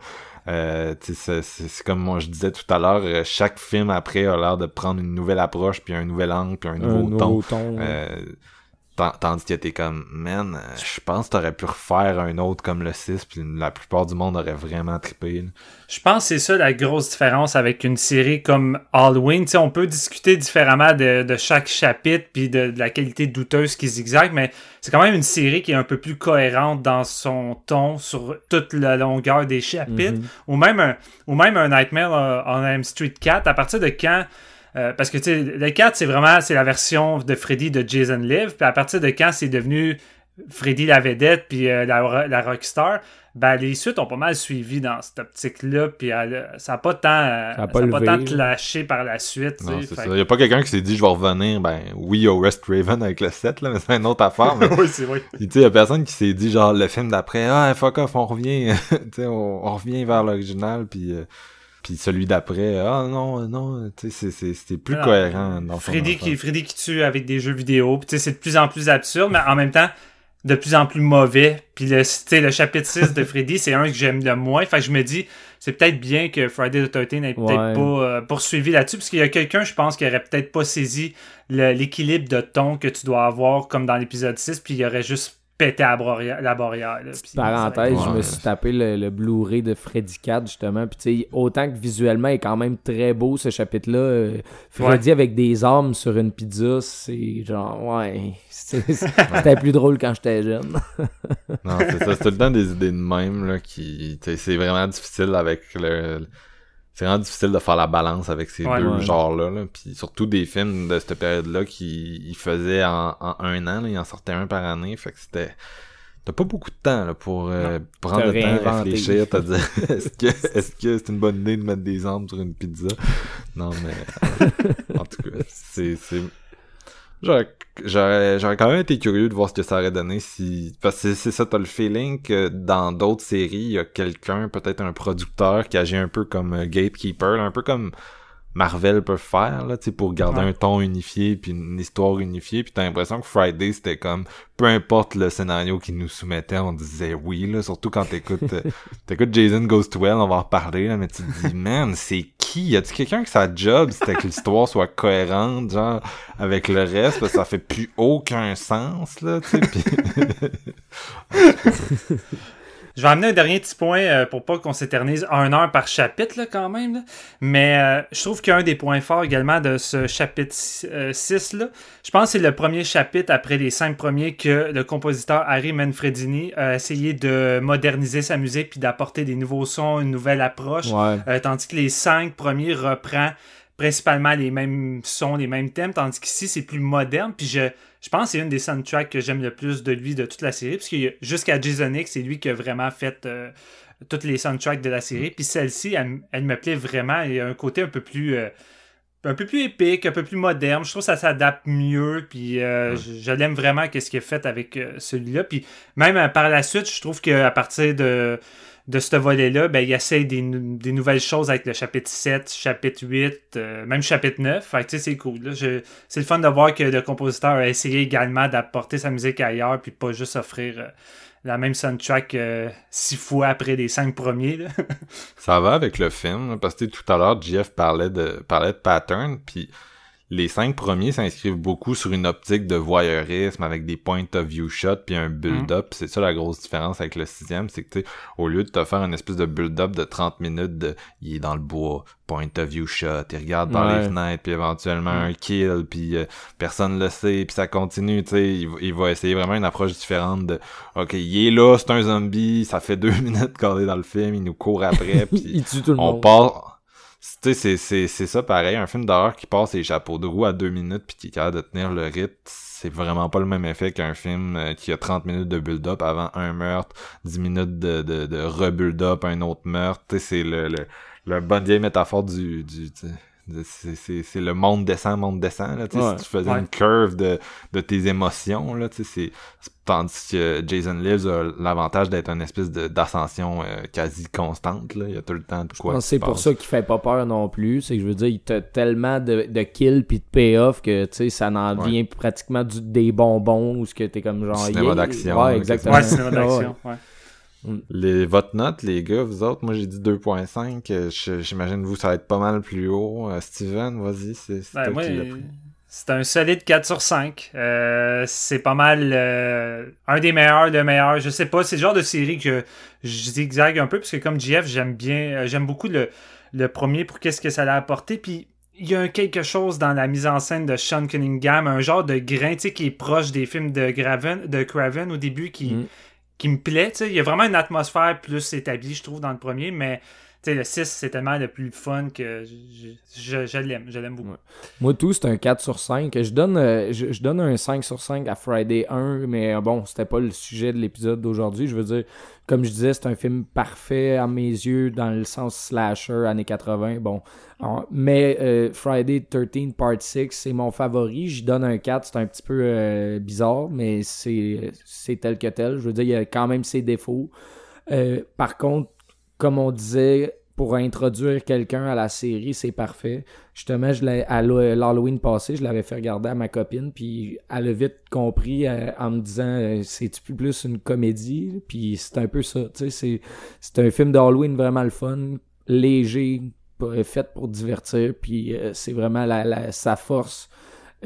Speaker 1: Euh, c'est- comme moi je disais tout à l'heure, euh, chaque film après a l'air de prendre une nouvelle approche, puis un nouvel angle, puis un nouveau ton.
Speaker 3: ton.
Speaker 1: Euh, tandis que t'es comme, man, euh, je pense que t'aurais pu refaire un autre comme le 6, puis la plupart du monde aurait vraiment trippé. là.
Speaker 2: Je pense que c'est ça la grosse différence avec une série comme Halloween. Tu sais, on peut discuter différemment de, de chaque chapitre puis de, de la qualité douteuse qui zigzague, mais c'est quand même une série qui est un peu plus cohérente dans son ton sur toute la longueur des chapitres.
Speaker 3: Mhm.
Speaker 2: Ou même un, ou même un Nightmare on Elm Street 4. À partir de quand euh, parce que tu sais, le 4, c'est vraiment c'est la version de Freddy de Jason Live. Puis à partir de quand c'est devenu Freddy la vedette puis euh, la, la rockstar, ben les suites ont pas mal suivi dans cette optique-là. Puis elle- ça n'a pas tant, euh,
Speaker 3: Ça a pas
Speaker 2: ça a pas
Speaker 3: levé,
Speaker 2: tant clashé par la suite. tu
Speaker 1: Non,
Speaker 2: sais.
Speaker 1: c'est
Speaker 2: Fait
Speaker 1: ça. Y a pas quelqu'un qui s'est dit je vais revenir, ben oui, au West Raven avec le 7, là, mais c'est une autre affaire. Mais... [LAUGHS]
Speaker 2: oui, c'est vrai.
Speaker 1: Puis, tu sais, y a personne qui s'est dit, genre, le film d'après, ah, fuck off, on revient, [LAUGHS] tu sais, on, on revient vers l'original, puis, euh, puis celui d'après, ah, non, non, tu sais, c'est- c'est- c'était plus
Speaker 2: Alors,
Speaker 1: cohérent dans
Speaker 2: Freddy qui, Freddy qui tue avec des jeux vidéo. Puis tu sais, c'est de plus en plus absurde, mais en même temps, de plus en plus mauvais. Puis le, tu sais, le chapitre 6 de Freddy, c'est un que j'aime le moins. Fait que je me dis, c'est peut-être bien que Friday the 13 n'ait peut-être
Speaker 3: Ouais.
Speaker 2: pas euh, poursuivi là-dessus, parce qu'il y a quelqu'un, je pense, qui aurait peut-être pas saisi l'équilibre de ton que tu dois avoir, comme dans l'épisode 6, puis il aurait juste pété la, broria- la barrière. là,
Speaker 3: Parenthèse, je me suis tapé le, le Blu-ray de Freddy 4 justement. Puis tu sais, autant que visuellement il est quand même très beau ce chapitre-là. euh, Freddy avec des armes sur une pizza, c'est genre ouais, [LAUGHS] c'était plus drôle quand j'étais jeune.
Speaker 1: Non, c'est ça. C'est tout le temps des idées de même, là, qui, c'est vraiment difficile avec le, c'est vraiment difficile de faire la balance avec ces
Speaker 2: Ouais.
Speaker 1: deux
Speaker 3: Ouais.
Speaker 1: genres-là, là. Puis surtout des films de cette période-là qui, faisaient en, en un an, là, ils en sortaient un par année. Fait que c'était, t'as pas beaucoup de temps, là, pour, euh, prendre le temps de
Speaker 3: réinventer.
Speaker 1: réfléchir, te dire, [LAUGHS] est-ce que, est-ce que c'est une bonne idée de mettre des armes sur une pizza? Non, mais, euh, en tout cas, c'est, c'est, J'aurais, quand même été curieux de voir ce que ça aurait donné si, parce que c'est, ça, t'as le feeling que dans d'autres séries, il y a quelqu'un, peut-être un producteur qui agit un peu comme euh, gatekeeper, un peu comme Marvel peut faire, là, tu sais, pour garder
Speaker 2: Ouais.
Speaker 1: un ton unifié puis une histoire unifiée puis t'as l'impression que Friday c'était comme, peu importe le scénario qu'ils nous soumettaient, on disait oui, là, surtout quand t'écoutes, [LAUGHS] euh, t'écoutes Jason Goes to Hell, on va en reparler, là, mais tu te dis, man, c'est qui? Y a-tu quelqu'un que sa job, c'était que l'histoire soit cohérente, genre, avec le reste, parce que ça fait plus aucun sens, là, tu sais, pis... [LAUGHS] [LAUGHS]
Speaker 2: Je vais amener un dernier petit point euh, pour pas qu'on s'éternise un heure par chapitre là, quand même. là. Mais euh, je trouve qu'un des points forts également de ce chapitre 6, là, je pense que c'est le premier chapitre après les cinq premiers que le compositeur Harry Manfredini a essayé de moderniser sa musique puis d'apporter des nouveaux sons, une nouvelle approche.
Speaker 3: Ouais.
Speaker 2: Euh, tandis que les cinq premiers reprend principalement les mêmes sons, les mêmes thèmes, tandis qu'ici c'est plus moderne. Puis je, je pense que c'est une des soundtracks que j'aime le plus de lui de toute la série, parce que jusqu'à Jason X, c'est lui qui a vraiment fait euh, toutes les soundtracks de la série. Puis celle-ci, elle, elle me plaît vraiment. Il y a un côté un peu plus euh, un peu plus épique, un peu plus moderne. Je trouve que ça s'adapte mieux. Puis euh, je, je l'aime vraiment qu'est-ce qu'il a fait avec celui-là. Puis même par la suite, je trouve qu'à partir de de ce volet-là, ben, il essaye des, nou- des nouvelles choses avec le chapitre 7, chapitre 8, euh, même chapitre 9. Fait que, c'est cool. C'est le fun de voir que le compositeur a essayé également d'apporter sa musique ailleurs, puis pas juste offrir euh, la même soundtrack euh, six fois après les cinq premiers. [LAUGHS]
Speaker 1: Ça va avec le film, parce que tout à l'heure, Jeff parlait de, parlait de pattern, puis les cinq premiers s'inscrivent beaucoup sur une optique de voyeurisme avec des point of view shots puis un build-up. C'est ça la grosse différence avec le sixième, c'est que tu sais, au lieu de te faire une espèce de build-up de 30 minutes de il est dans le bois, point of view shot, il regarde
Speaker 3: Ouais.
Speaker 1: les fenêtres, puis éventuellement un kill, puis euh, personne le sait, puis ça continue, tu sais, il, va- il va essayer vraiment une approche différente de OK, il est là, c'est un zombie, ça fait [LAUGHS] deux minutes qu'on est dans le film, il nous court après, [LAUGHS] puis
Speaker 3: il tue tout le
Speaker 1: on
Speaker 3: monde.
Speaker 1: part. Tu sais, c'est- ça pareil. Un film d'horreur qui passe les chapeaux de roue à deux minutes puis qui est capable de tenir le rythme, c'est vraiment pas le même effet qu'un film euh, qui a 30 minutes de build-up avant un meurtre, 10 minutes de, de, de re-build-up, un autre meurtre. Tu sais, c'est le, le, le bonne vieille métaphore du... du c'est- c'est c'est le monde descend, monde descend. Là,
Speaker 3: Ouais.
Speaker 1: Si tu faisais
Speaker 2: Ouais.
Speaker 1: une curve de, de tes émotions, là, c'est tandis que Jason Lives a l'avantage d'être une espèce de- d'ascension euh, quasi constante. Là. Il y a tout le temps de quoi.
Speaker 3: c'est pour ça qu'il fait pas peur non plus. C'est que je veux dire, il t'a tellement de, de kills puis de payoff que ça en
Speaker 1: Ouais.
Speaker 3: vient pratiquement du- des bonbons ou ce que t'es comme genre.
Speaker 1: Cinéma d'action,
Speaker 3: Ouais, exactement.
Speaker 2: Ouais, cinéma [LAUGHS] d'action. ouais.
Speaker 1: Les, votre note, les gars, vous autres, moi j'ai dit 2.5. euh, J'imagine vous, ça va être pas mal plus haut. Euh, Steven, vas-y, c'est
Speaker 2: Ben,
Speaker 1: toi
Speaker 2: moi,
Speaker 1: qui l'as pris.
Speaker 2: c'est un solide 4 sur 5. Euh, c'est pas mal euh, un des meilleurs, le meilleur. Je sais pas, c'est le genre de série que je zigzague un peu, parce que comme JF, j'aime bien, j'aime beaucoup le, le premier pour qu'est-ce que ça l'a apporté. Puis il y a quelque chose dans la mise en scène de Sean Cunningham, un genre de grain, qui est proche des films de, Graven, de Craven au début, qui,
Speaker 3: Mm.
Speaker 2: Qui me plaît. Il y a vraiment une atmosphère plus établie, je trouve, dans le premier, mais le 6, c'est tellement le plus fun que je, je, l'aime. Je l'aime beaucoup.
Speaker 3: Moi, tout, c'est un 4 sur 5. Je donne, euh, je, je donne un 5 sur 5 à Friday 1, mais euh, bon, c'était pas le sujet de l'épisode d'aujourd'hui. Je veux dire, comme je disais, c'est un film parfait à mes yeux dans le sens slasher années 80. Bon, Alors, mais euh, Friday 13 Part 6, c'est mon favori. J'y donne un 4. C'est un petit peu euh, bizarre, mais c'est tel que tel. Je veux dire, il y a quand même ses défauts. Euh, par contre, comme on disait, pour introduire quelqu'un à la série, c'est parfait. Justement, je à l'Ha- l'Halloween passé, je l'avais fait regarder à ma copine, puis elle a vite compris en me disant c'est-tu plus plus une comédie? Puis c'est un peu ça, c'est un film d'Halloween vraiment le fun, léger, pas- fait pour divertir, puis euh, c'est vraiment la, la- sa force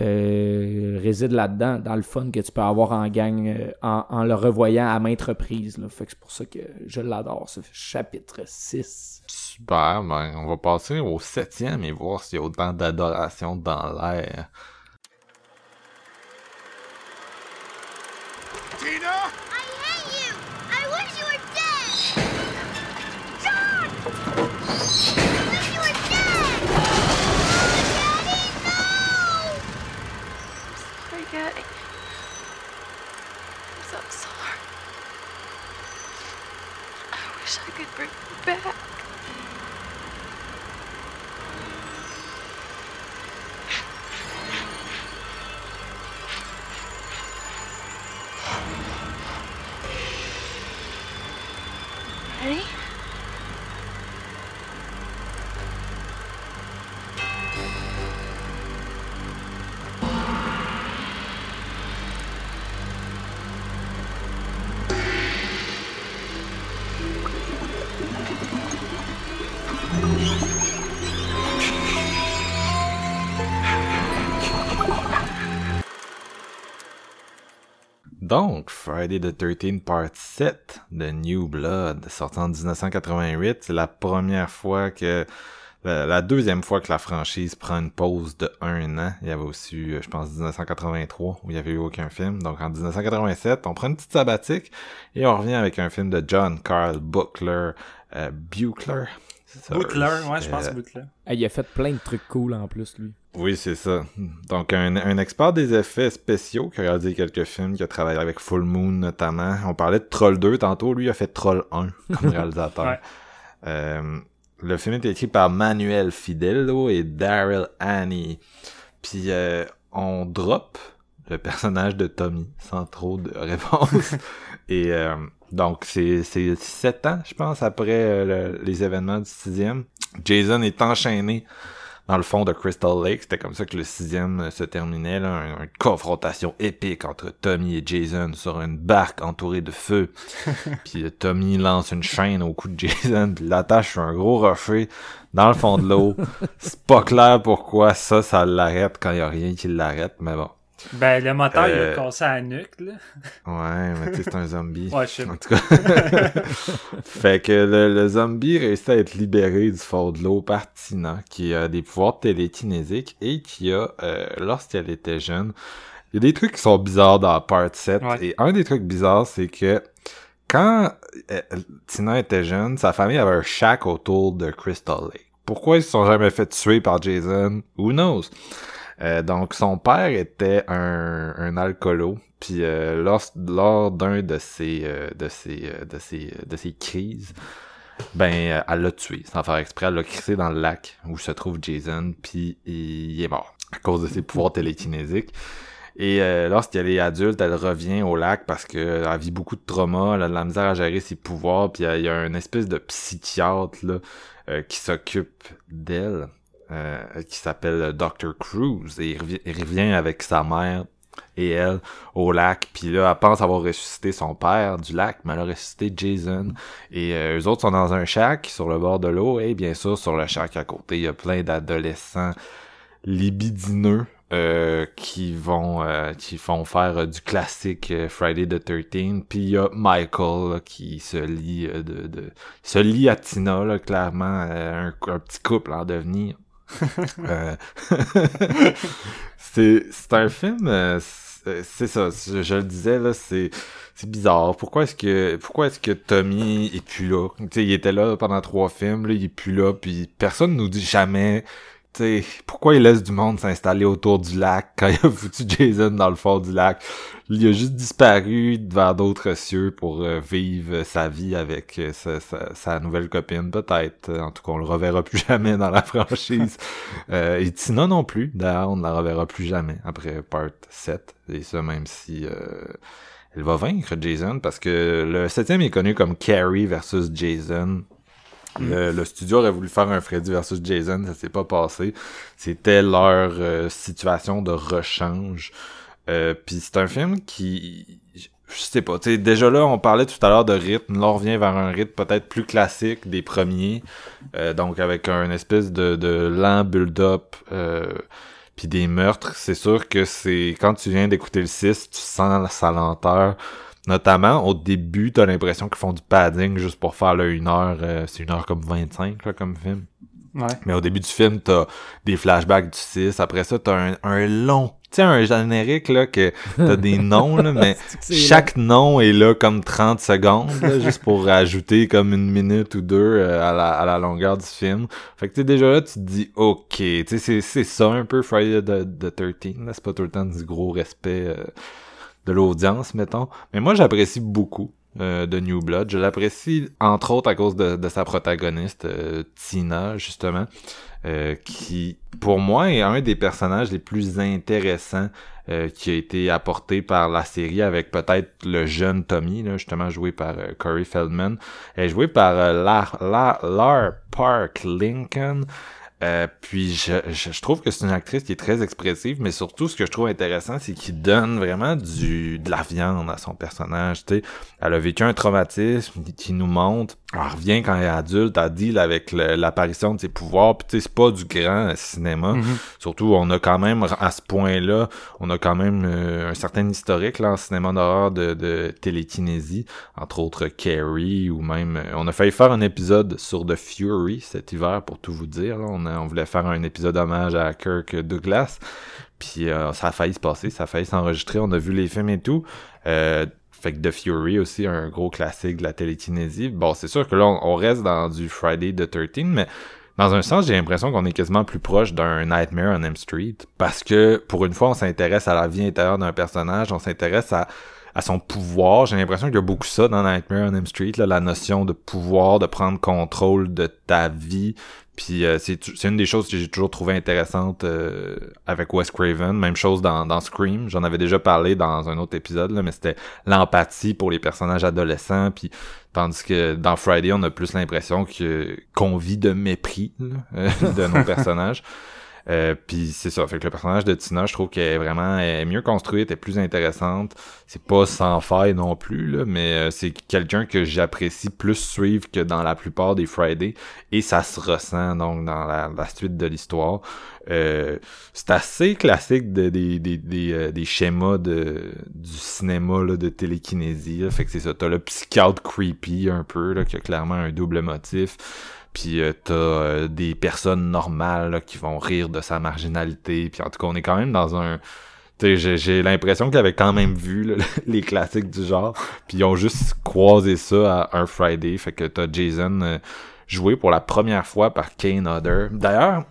Speaker 3: euh, réside là-dedans, dans le fun que tu peux avoir en gang euh, en, en le revoyant à maintes reprises. Là. Fait que c'est pour ça que je l'adore, ce chapitre 6.
Speaker 1: Super, ben, on va passer au septième et voir s'il y a autant d'adoration dans l'air.
Speaker 4: Tina!
Speaker 6: I hate you! I wish you were dead! John!
Speaker 5: I'm so sorry. I wish I could bring you back.
Speaker 1: Friday the 13th Part 7 de New Blood, sorti en 1988, c'est la première fois que la, deuxième fois que la franchise prend une pause de un an. Il y avait aussi, eu, je pense, 1983 où il y avait eu aucun film. Donc en 1987, on prend une petite sabbatique et on revient avec un film de John Carl Buckler, euh, Buckler. c'est ça,
Speaker 2: Butler, ouais, je pense
Speaker 1: euh.
Speaker 3: Hey, il a fait plein de trucs cool en plus, lui.
Speaker 1: Oui, c'est ça. Donc, un, un expert des effets spéciaux qui a réalisé quelques films, qui a travaillé avec Full Moon notamment. On parlait de Troll 2 tantôt, lui a fait Troll 1 [LAUGHS] comme réalisateur.
Speaker 2: Ouais.
Speaker 1: Euh, le film est écrit par Manuel Fidello et Daryl Annie. Puis euh, on drop le personnage de Tommy sans trop de réponse. [LAUGHS] et euh, donc c'est c'est sept ans, je pense, après euh, le- les événements du sixième. Jason est enchaîné dans le fond de Crystal Lake. C'était comme ça que le sixième se terminait, là, un- une confrontation épique entre Tommy et Jason sur une barque entourée de feu. [LAUGHS] puis euh, Tommy lance une chaîne au cou de Jason, puis l'attache sur un gros rocher dans le fond de l'eau. [LAUGHS] C'est pas clair pourquoi ça, ça l'arrête quand il y a rien qui l'arrête, mais bon.
Speaker 2: Ben, le moteur, il
Speaker 1: Euh,
Speaker 2: a cassé à la nuque, là.
Speaker 1: Ouais, mais tu sais, c'est un zombie. [LAUGHS]
Speaker 2: Ouais, je sais.
Speaker 1: En tout cas. [LAUGHS] fait que le, le zombie réussit à être libéré du fond de l'eau par Tina, qui a des pouvoirs télékinésiques et qui a, euh, lorsqu'elle était jeune, il y a des trucs qui sont bizarres dans Part 7.
Speaker 2: Ouais.
Speaker 1: Et un des trucs bizarres, c'est que quand euh, Tina était jeune, sa famille avait un shack autour de Crystal Lake. Pourquoi ils se sont jamais fait tuer par Jason? Who knows? Euh, donc son père était un, un alcoolo, puis euh, lors, lors d'un de ses euh, de ses euh, de ses de ses crises, ben euh, elle l'a tué sans faire exprès, elle l'a crissé dans le lac où se trouve Jason, puis il, est mort à cause de ses pouvoirs télékinésiques. Et euh, lorsqu'elle est adulte, elle revient au lac parce que euh, elle vit beaucoup de trauma, elle a de la misère à gérer ses pouvoirs, puis il y, a une espèce de psychiatre là, euh, qui s'occupe d'elle, euh, qui s'appelle Dr. Cruz, et il revient, avec sa mère et elle au lac, puis là, elle pense avoir ressuscité son père du lac, mais elle a ressuscité Jason, et euh, eux autres sont dans un shack sur le bord de l'eau, et bien sûr, sur le shack à côté, il y a plein d'adolescents libidineux euh, qui vont euh, qui font faire euh, du classique euh, Friday the 13 puis il y a Michael là, qui se lie euh, de, de se lie à Tina là, clairement euh, un, un petit couple en devenir [LAUGHS] Euh, [LAUGHS] c'est un film euh, c'est ça je, le disais là c'est bizarre. Pourquoi est-ce que pourquoi est-ce que Tommy est plus là? Tu sais il était là pendant trois films là il est plus là puis personne nous dit jamais T'sais, pourquoi il laisse du monde s'installer autour du lac quand il a foutu [LAUGHS] Jason dans le fond du lac? Il a juste disparu vers d'autres cieux pour euh, vivre sa vie avec euh, sa, sa- sa nouvelle copine, peut-être. En tout cas, on le reverra plus [LAUGHS] jamais dans la franchise. [LAUGHS] Euh, et Tina non plus. D'ailleurs, on ne la reverra plus jamais après Part 7. Et ça, même si... euh, elle va vaincre Jason parce que le septième est connu comme Carrie versus Jason. Le, le studio aurait voulu faire un Freddy versus Jason, ça s'est pas passé. C'était leur euh, situation de rechange. Euh, Puis c'est un film qui, je sais pas, tu sais, déjà là, on parlait tout à l'heure de rythme. Là, on revient vers un rythme peut-être plus classique des premiers. Euh, donc avec un espèce de, de lent build-up. Euh, puis des meurtres, c'est sûr que c'est quand tu viens d'écouter le 6, tu sens sa lenteur. Notamment au début, t'as l'impression qu'ils font du padding juste pour faire là, une heure, euh, c'est une heure comme 25 là, comme film.
Speaker 2: Ouais.
Speaker 1: Mais au début du film, t'as des flashbacks du 6. Après ça, t'as un, un long, tu sais, un générique, là, que t'as des [LAUGHS] noms, là, mais chaque nom est là comme 30 secondes, là, juste pour [LAUGHS] ajouter comme une minute ou deux euh, à, la, à la longueur du film. Fait que tu sais, déjà là, tu te dis, ok, tu sais, c'est, c'est ça un peu Friday the, the 13, là, c'est pas tout le temps du gros respect euh, de l'audience, mettons. Mais moi, j'apprécie beaucoup euh, de New Blood. Je l'apprécie entre autres à cause de, de sa protagoniste, euh, Tina, justement, euh, qui, pour moi, est un des personnages les plus intéressants euh, qui a été apporté par la série avec peut-être le jeune Tommy, là, justement joué par euh, Corey Feldman. Elle est jouée par euh, Lar, Lar, Lar Park Lincoln. Euh, puis je, je, je trouve que c'est une actrice qui est très expressive, mais surtout ce que je trouve intéressant, c'est qu'il donne vraiment du de la viande à son personnage. Sais, elle a vécu un traumatisme qui nous montre. Elle revient quand elle est adulte, elle deal avec l'apparition de ses pouvoirs. Puis tu sais, c'est pas du grand cinéma.
Speaker 2: Mhm.
Speaker 1: Surtout, on a quand même à ce point-là, on a quand même euh, un certain historique là en cinéma d'horreur de, de télékinésie, entre autres Carrie ou même. euh, on a failli faire un épisode sur The Fury cet hiver pour tout vous dire. là. On, a- on voulait faire un épisode hommage à Kirk Douglas. Puis euh, ça a failli se passer, ça a failli s'enregistrer. On a vu les films et tout. Euh, fait que The Fury aussi, un gros classique de la télékinésie. Bon, c'est sûr que là, on, reste dans du Friday the 13, mais dans un sens, j'ai l'impression qu'on est quasiment plus proche d'un Nightmare on Elm Street. Parce que, pour une fois, on s'intéresse à la vie intérieure d'un personnage, on s'intéresse à, à son pouvoir. J'ai l'impression qu'il y a beaucoup ça dans Nightmare on Elm Street, là, la notion de pouvoir, de prendre contrôle de ta vie. Puis euh, c'est une des choses que j'ai toujours trouvé intéressante euh, avec Wes Craven. Même chose dans, dans Scream. J'en avais déjà parlé dans un autre épisode, là, mais c'était l'empathie pour les personnages adolescents. Puis tandis que dans Friday, on a plus l'impression que qu'on vit de mépris là, euh, de nos [LAUGHS] personnages. Euh, puis c'est ça, fait que le personnage de Tina, je trouve qu'elle est vraiment elle est mieux construite, elle est plus intéressante. C'est pas sans faille non plus, là, mais euh, c'est quelqu'un que j'apprécie plus suivre que dans la plupart des Friday. Et ça se ressent donc dans la, suite de l'histoire. Euh, c'est assez classique euh, des schémas de, du cinéma là, de télékinésie. là. Fait que c'est ça, t'as le psychiatre creepy un peu, là, qui a clairement un double motif. Puis euh, t'as euh, des personnes normales qui vont rire de sa marginalité. Puis en tout cas, on est quand même dans un... J'ai- l'impression qu'ils avaient quand même vu [LAUGHS] les classiques du genre. Puis ils ont juste croisé ça à un Friday. Fait que t'as Jason euh, joué pour la première fois par Kane Hodder. D'ailleurs,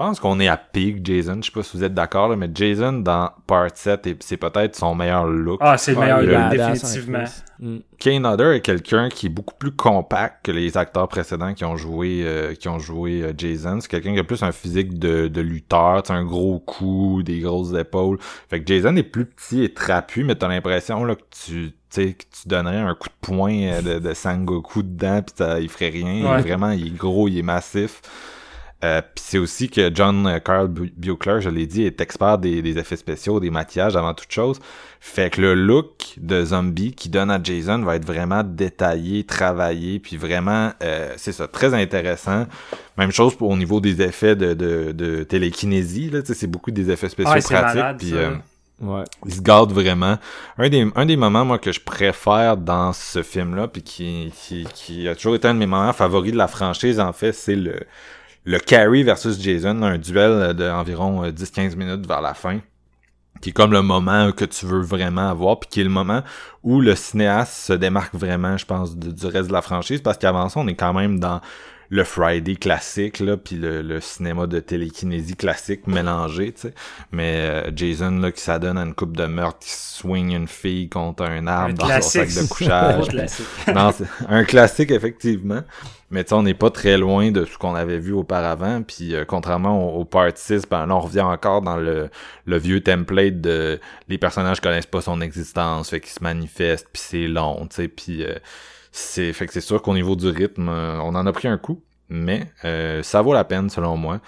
Speaker 1: pense qu'on est à pic, Jason. Je sais pas si vous êtes d'accord, là, mais Jason dans Part 7, et- c'est peut-être son meilleur look.
Speaker 2: Ah, c'est le meilleur look, définitivement.
Speaker 3: Mm.
Speaker 1: Kane Hodder est quelqu'un qui est beaucoup plus compact que les acteurs précédents qui ont joué euh, qui ont joué euh, Jason. C'est quelqu'un qui a plus un physique de, de lutteur, tu sais, un gros cou, des grosses épaules. Fait que Jason est plus petit et trapu, mais t'as l'impression là que tu tu sais, que tu donnerais un coup de poing euh, de, de Sangoku dedans pis ça, il ferait rien. Il est
Speaker 2: Ouais.
Speaker 1: vraiment, il est gros, il est massif. Euh, puis c'est aussi que John euh, Carl Bu- Buechler, je l'ai dit, est expert des, des effets spéciaux, des maquillages avant toute chose. Fait que le look de zombie qui donne à Jason va être vraiment détaillé, travaillé, puis vraiment, euh, c'est ça, très intéressant. Même chose pour, au niveau des effets de, de, de télékinésie, là, tu sais, c'est beaucoup des effets spéciaux
Speaker 2: Ouais,
Speaker 1: pratiques.
Speaker 2: malade,
Speaker 1: puis,
Speaker 2: ça.
Speaker 1: euh,
Speaker 3: Ouais.
Speaker 1: il se garde vraiment. Un des, un des moments, moi, que je préfère dans ce film-là, puis qui, qui, qui a toujours été un de mes moments favoris de la franchise, en fait, c'est le, le Carrie versus Jason, un duel d'environ 10-15 minutes vers la fin, qui est comme le moment que tu veux vraiment avoir, puis qui est le moment où le cinéaste se démarque vraiment, je pense, du reste de la franchise, parce qu'avant ça, on est quand même dans le Friday classique, là, puis le, le cinéma de télékinésie classique mélangé, tu sais. Mais euh, Jason, là, qui s'adonne à une coupe de meurtre, qui swing une fille contre un arbre
Speaker 2: Un
Speaker 1: dans son
Speaker 2: classique.
Speaker 1: sac de couchage. [LAUGHS]
Speaker 2: Un classique.
Speaker 1: non, un classique, effectivement. Mais tu sais, on n'est pas très loin de ce qu'on avait vu auparavant. Puis euh, contrairement au, au Part 6, ben là, on revient encore dans le, le vieux template de les personnages connaissent pas son existence, fait qu'ils se manifestent, puis c'est long, tu sais. Puis euh, c'est fait que c'est sûr qu'au niveau du rythme, euh, on en a pris un coup. mais euh, ça vaut la peine selon moi.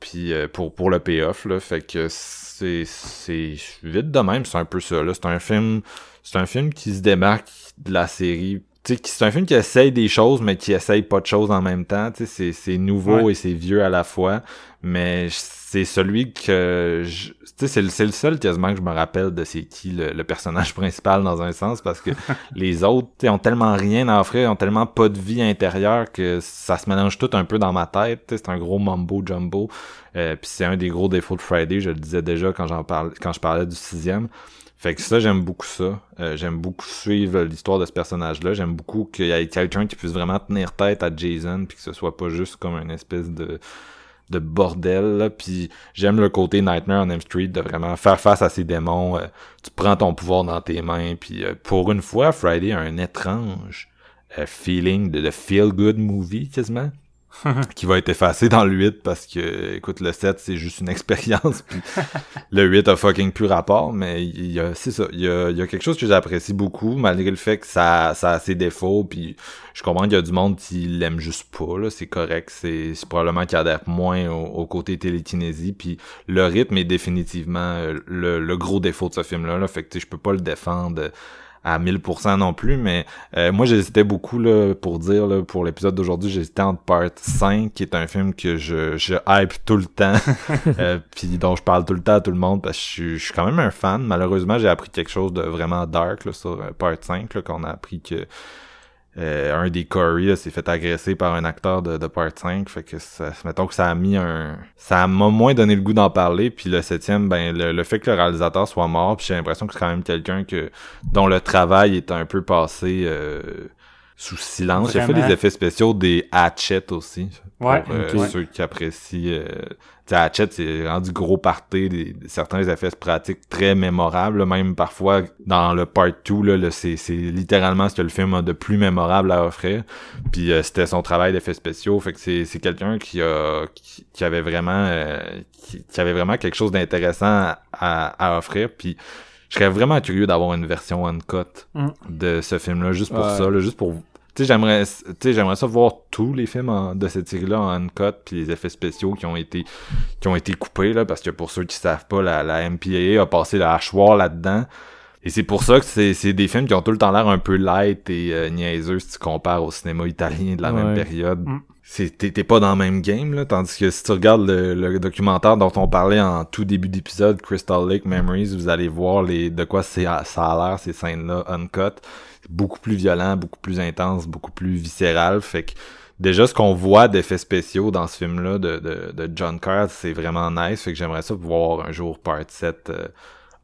Speaker 1: Puis euh, pour, pour le payoff, là, fait que c'est c'est vite de même, c'est un peu ça. C'est un film c'est un film qui se démarque de la série. C'est un film qui essaye des choses, mais qui essaye pas de choses en même temps. C'est c'est nouveau
Speaker 2: Ouais.
Speaker 1: et c'est vieux à la fois. Mais c'est celui que je- tu sais, c'est le, le seul quasiment que je me rappelle de c'est qui le, le personnage [LAUGHS] principal dans un sens parce que [LAUGHS] les autres ont tellement rien à offrir, ont tellement pas de vie intérieure que ça se mélange tout un peu dans ma tête. C'est un gros mambo jumbo. Euh, Puis c'est un des gros défauts de Friday, je le disais déjà quand j'en parle, quand je parlais du sixième. Fait que ça, j'aime beaucoup ça. Euh, j'aime beaucoup suivre l'histoire de ce personnage-là. J'aime beaucoup qu'il y ait quelqu'un qui puisse vraiment tenir tête à Jason, puis que ce soit pas juste comme une espèce de de bordel. Là. Puis j'aime le côté Nightmare on Elm Street de vraiment faire face à ces démons. Euh, tu prends ton pouvoir dans tes mains. Puis euh, pour une fois, Friday a un étrange euh, feeling de, de feel-good movie quasiment. [LAUGHS] qui va être effacé dans le 8 parce que, écoute, le 7, c'est juste une [LAUGHS] expérience, puis [LAUGHS] le 8 a fucking plus rapport, mais il y a, c'est ça, il y a, il y a quelque chose que j'apprécie beaucoup, malgré le fait que ça, ça a ses défauts, puis je comprends qu'il y a du monde qui l'aime juste pas, là, c'est correct, c'est, c'est probablement qu'il adhère moins au, au côté télékinésie, puis le rythme est définitivement euh, le, le gros défaut de ce film-là, là, fait que, tu sais, je peux pas le défendre à 1000% non plus, mais euh, moi j'hésitais beaucoup là, pour dire là, pour l'épisode d'aujourd'hui, j'hésitais entre Part 5, qui est un film que je, je hype tout le temps, [LAUGHS] euh, puis dont je parle tout le temps à tout le monde, parce que je, suis- je suis quand même un fan. Malheureusement, j'ai appris quelque chose de vraiment dark là, sur euh, Part 5, là, qu'on a appris que euh, un des Corey s'est fait agresser par un acteur de, de Part 5, fait que ça, mettons que ça a mis un... Ça m'a moins donné le goût d'en parler, puis le septième, ben le, le fait que le réalisateur soit mort, puis j'ai l'impression que c'est quand même quelqu'un que dont le travail est un peu passé euh, sous silence. J'ai fait des effets spéciaux des Hatchet aussi, pour
Speaker 2: Ouais,
Speaker 1: euh,
Speaker 2: ok.
Speaker 1: ceux qui apprécient... Hatchet, c'est rendu gros party, des, certains effets pratiques très mémorables, là, même parfois dans le part 2, là, là, c'est, c'est littéralement ce que le film a de plus mémorable à offrir. Puis euh, c'était son travail d'effets spéciaux, fait que c'est, c'est quelqu'un qui a qui, qui avait vraiment euh, qui, qui avait vraiment quelque chose d'intéressant à, à, à offrir. Puis je serais vraiment curieux d'avoir une version uncut
Speaker 2: Mm.
Speaker 1: de ce film-là, juste pour
Speaker 3: Ouais.
Speaker 1: ça, là, juste pour tu sais, j'aimerais, tu sais, j'aimerais ça voir tous les films en- de cette série-là en uncut, puis les effets spéciaux qui ont été, qui ont été coupés, là, parce que pour ceux qui savent pas, la, la MPAA a passé la hachoir là-dedans. Et c'est pour ça que c'est, c'est des films qui ont tout le temps l'air un peu light et euh, niaiseux si tu compares au cinéma italien de la même période.
Speaker 2: Mm.
Speaker 1: C'est, t'es, t'es pas dans le même game, là, tandis que si tu regardes le, le documentaire dont on parlait en tout début d'épisode, Crystal Lake Memories, vous allez voir les de quoi c'est, ça a l'air, ces scènes-là, uncut beaucoup plus violent, beaucoup plus intense, beaucoup plus viscéral. Fait que déjà ce qu'on voit d'effets spéciaux dans ce film-là de, de, John Carr, c'est vraiment nice. Fait que j'aimerais ça voir un jour part 7 euh,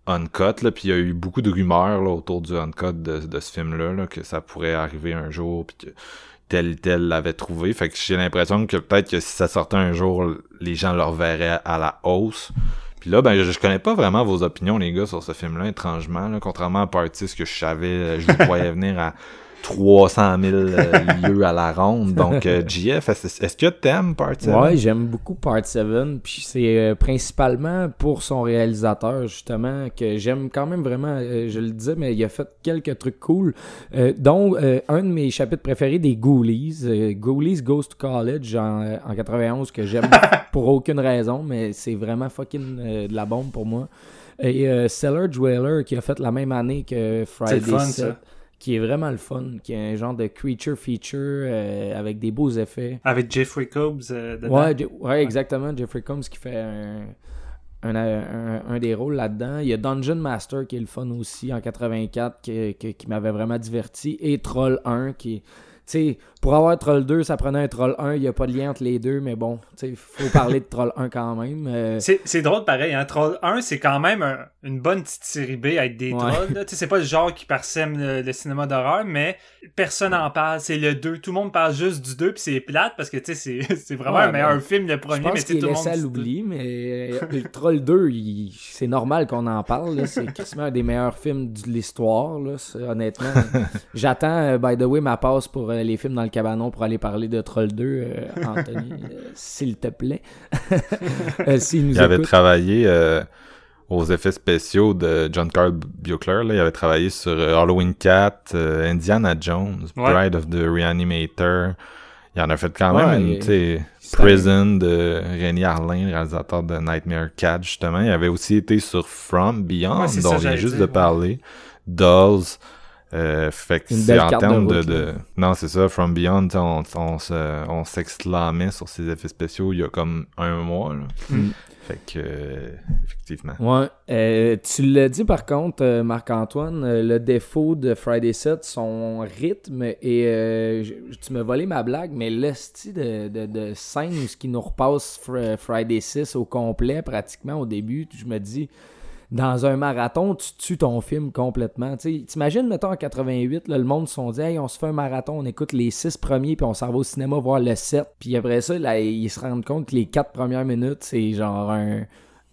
Speaker 1: uncut. Là. Puis il y a eu beaucoup de rumeurs là, autour du uncut de, de ce film-là, là, que ça pourrait arriver un jour, puis que tel tel l'avait trouvé. Fait que j'ai l'impression que peut-être que si ça sortait un jour, les gens le reverraient à la hausse. Puis là, ben, je, je connais pas vraiment vos opinions, les gars, sur ce film-là, étrangement. Là, contrairement à Party, ce que je savais, je vous voyais venir à 300 000 euh, lieux à la ronde. Donc, euh, GF, est-ce que t'aimes Party?
Speaker 3: Ouais, j'aime beaucoup Part 7, puis c'est euh, principalement pour son réalisateur, justement, que j'aime quand même vraiment, euh, je le disais, mais il a fait quelques trucs cool, euh, dont euh, un de mes chapitres préférés des Ghoulies, euh, Ghoulies Goes to College en, euh, en 91, que j'aime [LAUGHS] pour aucune raison, mais c'est vraiment fucking euh, de la bombe pour moi. Et euh, Cellar Dweller, qui a fait la même année que Friday
Speaker 2: C'est fun,
Speaker 3: 7,
Speaker 2: ça.
Speaker 3: Qui est vraiment le fun, qui est un genre de creature feature euh, avec des beaux effets.
Speaker 2: Avec Jeffrey Combs euh, dedans?
Speaker 3: Ouais, Je- ouais, exactement. Jeffrey Combs qui fait un, un, un- un des rôles là-dedans. Il y a Dungeon Master qui est le fun aussi en 84 qui, qui, qui m'avait vraiment diverti. Et Troll 1 qui. Tu sais, pour avoir Troll 2, ça prenait un Troll 1. Il n'y a pas de lien entre les deux, mais bon, tu sais, faut parler de Troll 1 quand même. Euh,
Speaker 2: C'est, drôle pareil, hein. Troll 1, c'est quand même un- une bonne petite série B avec des
Speaker 3: Ouais.
Speaker 2: trolls. C'est pas le genre qui parsème le, le cinéma d'horreur, mais personne n'en parle. C'est le 2. Tout le monde parle juste du 2, puis c'est plate parce que [LAUGHS] c'est, vraiment
Speaker 3: Ouais,
Speaker 2: un meilleur
Speaker 3: ben,
Speaker 2: film, le
Speaker 3: Je
Speaker 2: premier,
Speaker 3: pense
Speaker 2: mais tout le
Speaker 3: à
Speaker 2: monde.
Speaker 3: l'oubli, mais euh, le [LAUGHS] Troll 2, il- c'est normal qu'on en parle. C'est quasiment un des meilleurs films de l'histoire, honnêtement. [LAUGHS] J'attends, euh, by the way, ma passe pour les films dans le cabanon pour aller parler de Troll 2, euh, [LAUGHS] Anthony, euh, s'il te plaît. [LAUGHS] Euh, nous
Speaker 1: Il avait travaillé euh, aux effets spéciaux de John Carl Buechler. Là. Il avait travaillé sur Halloween 4, euh, Indiana Jones,
Speaker 2: Ouais.
Speaker 1: Bride of the Reanimator. Il en a fait quand
Speaker 3: Ouais,
Speaker 1: même,
Speaker 3: il-
Speaker 1: tu sais,
Speaker 3: ça-
Speaker 1: Prison de Rémi Harlin, réalisateur de Nightmare Cat, justement. Il avait aussi été sur From Beyond,
Speaker 2: Ouais,
Speaker 1: dont on vient juste
Speaker 2: dire,
Speaker 1: de
Speaker 2: ouais.
Speaker 1: parler. Dolls. Euh, fait que
Speaker 3: Une
Speaker 1: c'est
Speaker 3: belle
Speaker 1: en termes de,
Speaker 3: route,
Speaker 1: de-
Speaker 3: là.
Speaker 1: Non, c'est ça, From Beyond, on, on, se- on s'exclamait sur ses effets spéciaux il y a comme un mois. là.
Speaker 3: Mm.
Speaker 1: Fait que, euh, effectivement.
Speaker 3: Ouais. Euh, tu l'as dit par contre, euh, Marc-Antoine, euh, le défaut de Friday 7, son rythme, et tu m'as volé ma blague, mais le style de, de, de scène où ce qui nous repasse Fr- Friday 6 au complet, pratiquement au début, je me dis, dans un marathon, tu tues ton film complètement. T'imagines, mettons, en 88, là, le monde se sont dit, hey, on se fait un marathon, on écoute les six premiers, puis on s'en va au cinéma voir le 7. Puis après ça, ils se rendent compte que les quatre premières minutes, c'est genre un,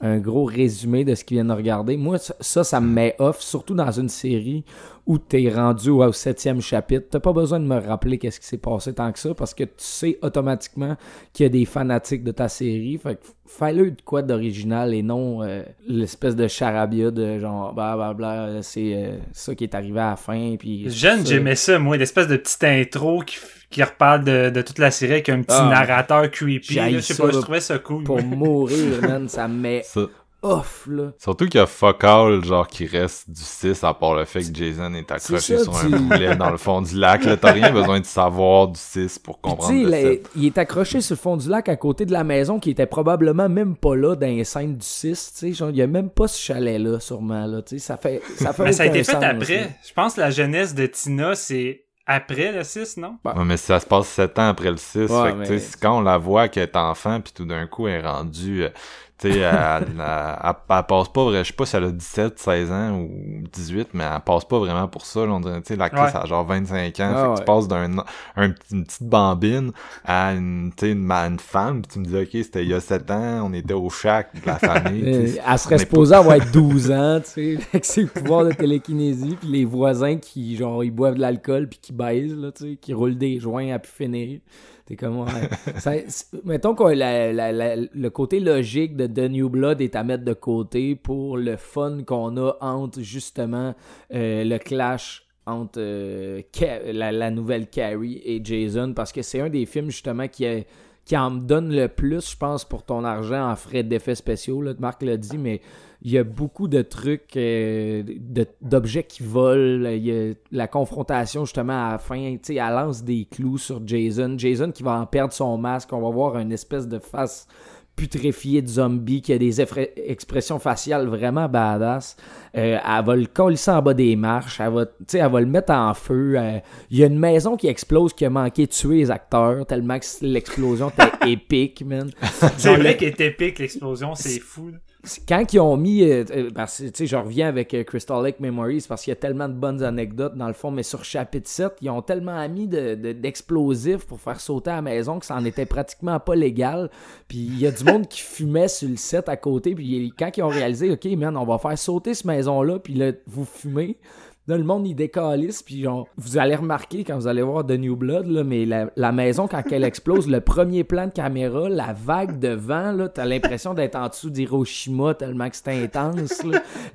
Speaker 3: un gros résumé de ce qu'ils viennent de regarder. Moi, ça, ça me met off, surtout dans une série où t'es rendu au, septième chapitre. T'as pas besoin de me rappeler qu'est-ce qui s'est passé tant que ça, parce que tu sais automatiquement qu'il y a des fanatiques de ta série. Fait que fais-le de quoi d'original et non euh, l'espèce de charabia de genre blablabla, c'est euh, ça qui est arrivé à la fin. Puis
Speaker 2: Jeune, j'aimais ça, moi, l'espèce de petite intro qui, qui reparle de, de toute la série avec un petit
Speaker 3: Ah.
Speaker 2: narrateur creepy. là, Je sais
Speaker 3: ça,
Speaker 2: pas, je
Speaker 3: là,
Speaker 2: trouvais ça cool.
Speaker 3: Pour [LAUGHS] mourir, man, ça me [LAUGHS] met
Speaker 1: Ça,
Speaker 3: off, là.
Speaker 1: Surtout qu'il y a fuck all, genre, qui reste du 6, à part le fait que Jason est accroché
Speaker 3: ça,
Speaker 1: sur
Speaker 3: tu-
Speaker 1: un boulet dans le fond du lac. Là, t'as rien besoin de savoir du 6 pour comprendre
Speaker 3: tu
Speaker 1: le
Speaker 3: sais,
Speaker 1: 7.
Speaker 3: là, il est accroché sur le fond du lac à côté de la maison qui était probablement même pas là dans les scènes du 6. tu sais, Genre, il y a même pas ce chalet-là, sûrement. Là, tu sais, ça fait, ça fait
Speaker 2: Mais ça a été fait
Speaker 3: sens, là.
Speaker 2: après. Je pense que la jeunesse de Tina, c'est après le 6, non?
Speaker 1: Ouais, mais ça se passe 7 ans après le 6.
Speaker 3: Ouais,
Speaker 1: fait que,
Speaker 3: mais-
Speaker 1: tu sais, c'est quand on la voit qu'elle est enfant, puis tout d'un coup, elle est rendue... tu sais, elle, elle, elle- elle passe pas, vrai- je sais pas si elle a 17, 16 ans ou 18, mais elle passe pas vraiment pour ça. Là, on dirait, tu sais, l'actrice
Speaker 2: Ouais.
Speaker 1: a genre 25 ans.
Speaker 3: Ah
Speaker 1: fait que
Speaker 3: ouais.
Speaker 1: tu passes d'un un une petite bambine à une, une, à une femme, puis tu me dis, OK, c'était il y a 7 ans, on était au shack de la famille. [LAUGHS]
Speaker 3: elle serait supposée avoir 12 ans, tu sais, [LAUGHS] avec ses pouvoirs de télékinésie, puis les voisins qui, genre, ils boivent de l'alcool puis qui baisent, là, tu sais, qui roulent des joints à pu finir. Comme, mettons que le côté logique de The New Blood est à mettre de côté pour le fun qu'on a entre, justement, euh, le clash entre euh, la, la nouvelle Carrie et Jason, parce que c'est un des films, justement, qui est qui en donne le plus, je pense, pour ton argent en frais d'effets spéciaux. Là, Marc l'a dit, mais il y a beaucoup de trucs, euh, d'objets qui volent. Il y a la confrontation, justement, à la fin. Tu sais, elle lance des clous sur Jason. Jason qui va en perdre son masque. On va voir une espèce de face putréfiée de zombie qui a des expressions faciales vraiment badass. Euh, elle va le coller en bas des marches. Elle va, tu sais, elle va le mettre en feu. Euh, Il y a une maison qui explose qui a manqué de tuer les acteurs tellement que l'explosion était [LAUGHS] épique, man.
Speaker 2: C'est vrai
Speaker 3: le-
Speaker 2: qu'elle est épique, l'explosion, c'est fou.
Speaker 3: Quand ils ont mis euh, euh, parce que tu sais je reviens avec euh, Crystal Lake Memories parce qu'il y a tellement de bonnes anecdotes dans le fond mais sur chapitre 7 ils ont tellement mis de- de- d'explosifs pour faire sauter la maison que ça en était pratiquement pas légal. Puis il y a du monde qui fumait sur le set à côté puis quand ils ont réalisé ok man on va faire sauter cette maison là puis là vous fumez Là, le monde, il décalisse, puis genre, vous allez remarquer quand vous allez voir The New Blood, là, mais la, maison, quand elle explose, le premier plan de caméra, la vague de vent, là, t'as l'impression d'être en dessous d'Hiroshima tellement que c'était intense.